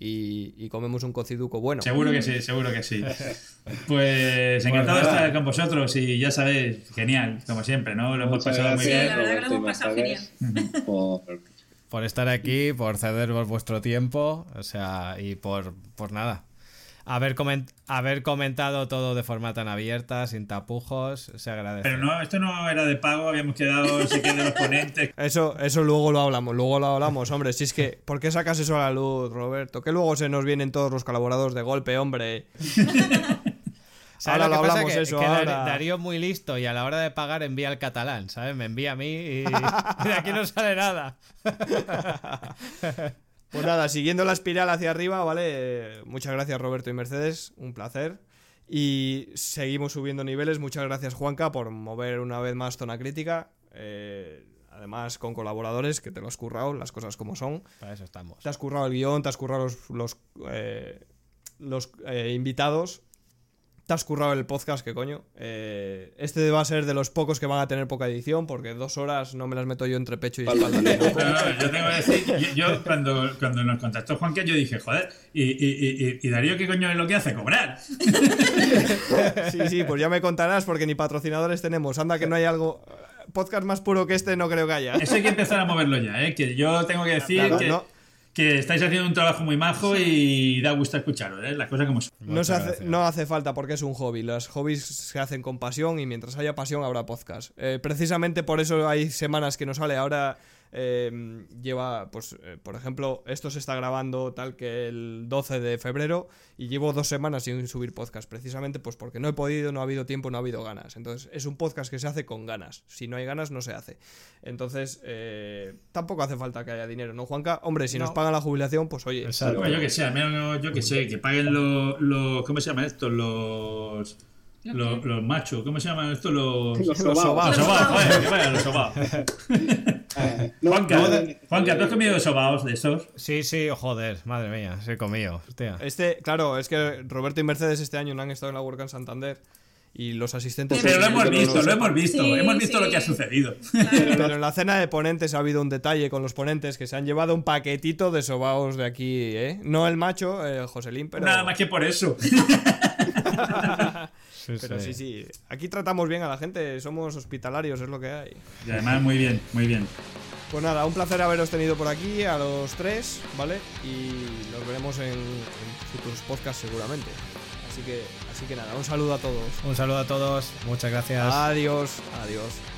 y, y comemos un cociduco bueno. Seguro que sí, seguro que sí. Pues encantado de estar con vosotros y ya sabéis, genial, como siempre, ¿no? Lo hemos pasado muy Sí, gracias, la bien. verdad que lo hemos pasado por- Por estar aquí, por cedernos vuestro tiempo, o sea, y por, por nada. Haber, coment- haber comentado todo de forma tan abierta, sin tapujos, se agradece. Pero no, esto no era de pago, habíamos quedado, se quedan los ponentes. Eso, eso luego lo hablamos, luego lo hablamos, hombre. Si es que, ¿por qué sacas eso a la luz, Roberto? Que luego se nos vienen todos los colaboradores de golpe, hombre. ¿Sabes Ahora lo que lo pasa? hablamos que, eso, que ahora. Darío es muy listo y a la hora de pagar envía al catalán, ¿sabes? Me envía a mí y, y de aquí no sale nada. Pues nada, siguiendo la espiral hacia arriba, ¿vale? Muchas gracias, Roberto y Mercedes, un placer. Y seguimos subiendo niveles. Muchas gracias, Juanca, por mover una vez más zona crítica. Eh, además, con colaboradores que te lo has currado, las cosas como son. Para eso estamos. Te has currado el guion, te has currado los, los, eh, los, eh, invitados, te has currado el podcast, que coño. Eh, este va a ser de los pocos que van a tener poca edición, porque dos horas no me las meto yo entre pecho y espalda. No, no, yo tengo que decir, yo, yo cuando, cuando nos contactó Juanca, yo dije, joder, ¿y, y, y, y Darío qué coño es lo que hace? Cobrar. Sí, sí, pues ya me contarás, porque ni patrocinadores tenemos. Anda, que no hay algo. Podcast más puro que este, no creo que haya. Eso hay que empezar a moverlo ya, ¿eh? Que yo tengo que decir Claro, que, no. Que estáis haciendo un trabajo muy majo y da gusto escucharos, ¿eh? Las cosas como son. No, hace, no hace falta porque es un hobby. Los hobbies se hacen con pasión y mientras haya pasión habrá podcast. Eh, precisamente por eso hay semanas que no sale. Ahora eh, lleva, pues, eh, por ejemplo, esto se está grabando tal que el 12 de febrero y llevo dos semanas sin subir podcast. Precisamente pues porque no he podido, no ha habido tiempo, no ha habido ganas. Entonces es un podcast que se hace con ganas. Si no hay ganas, no se hace. Entonces eh, tampoco hace falta que haya dinero, ¿no, Juanca? Hombre, si nos No. pagan la jubilación, pues oye. Exacto. Yo que sé, al menos yo que sé, que paguen los, los ¿cómo se llama esto? Los, los, los machos, ¿cómo se llaman esto? Los, Los Los sobaos. Los sobaos, joder, que vayan los sobaos. No, Juanca, no, Juanca, ¿tú has comido sobaos de esos? Sí, sí, joder, madre mía, sí he comido. Hostia. Este, claro, es que Roberto y Mercedes este año no han estado en la Work en Santander y los asistentes. Pero lo hemos visto, lo hemos visto, Sí, hemos visto sí. lo que ha sucedido. Pero en la cena de ponentes ha habido un detalle con los ponentes que se han llevado un paquetito de sobaos de aquí, ¿eh? No el macho, eh, Joselín, pero. Nada más que por eso. Sí, Pero sí, sí. Aquí tratamos bien a la gente, somos hospitalarios, es lo que hay. Y además, muy bien, muy bien. Pues nada, un placer haberos tenido por aquí a los tres, ¿vale? Y nos veremos en, en futuros podcasts seguramente. Así que, así que nada, un saludo a todos. Un saludo a todos, muchas gracias. Adiós, adiós.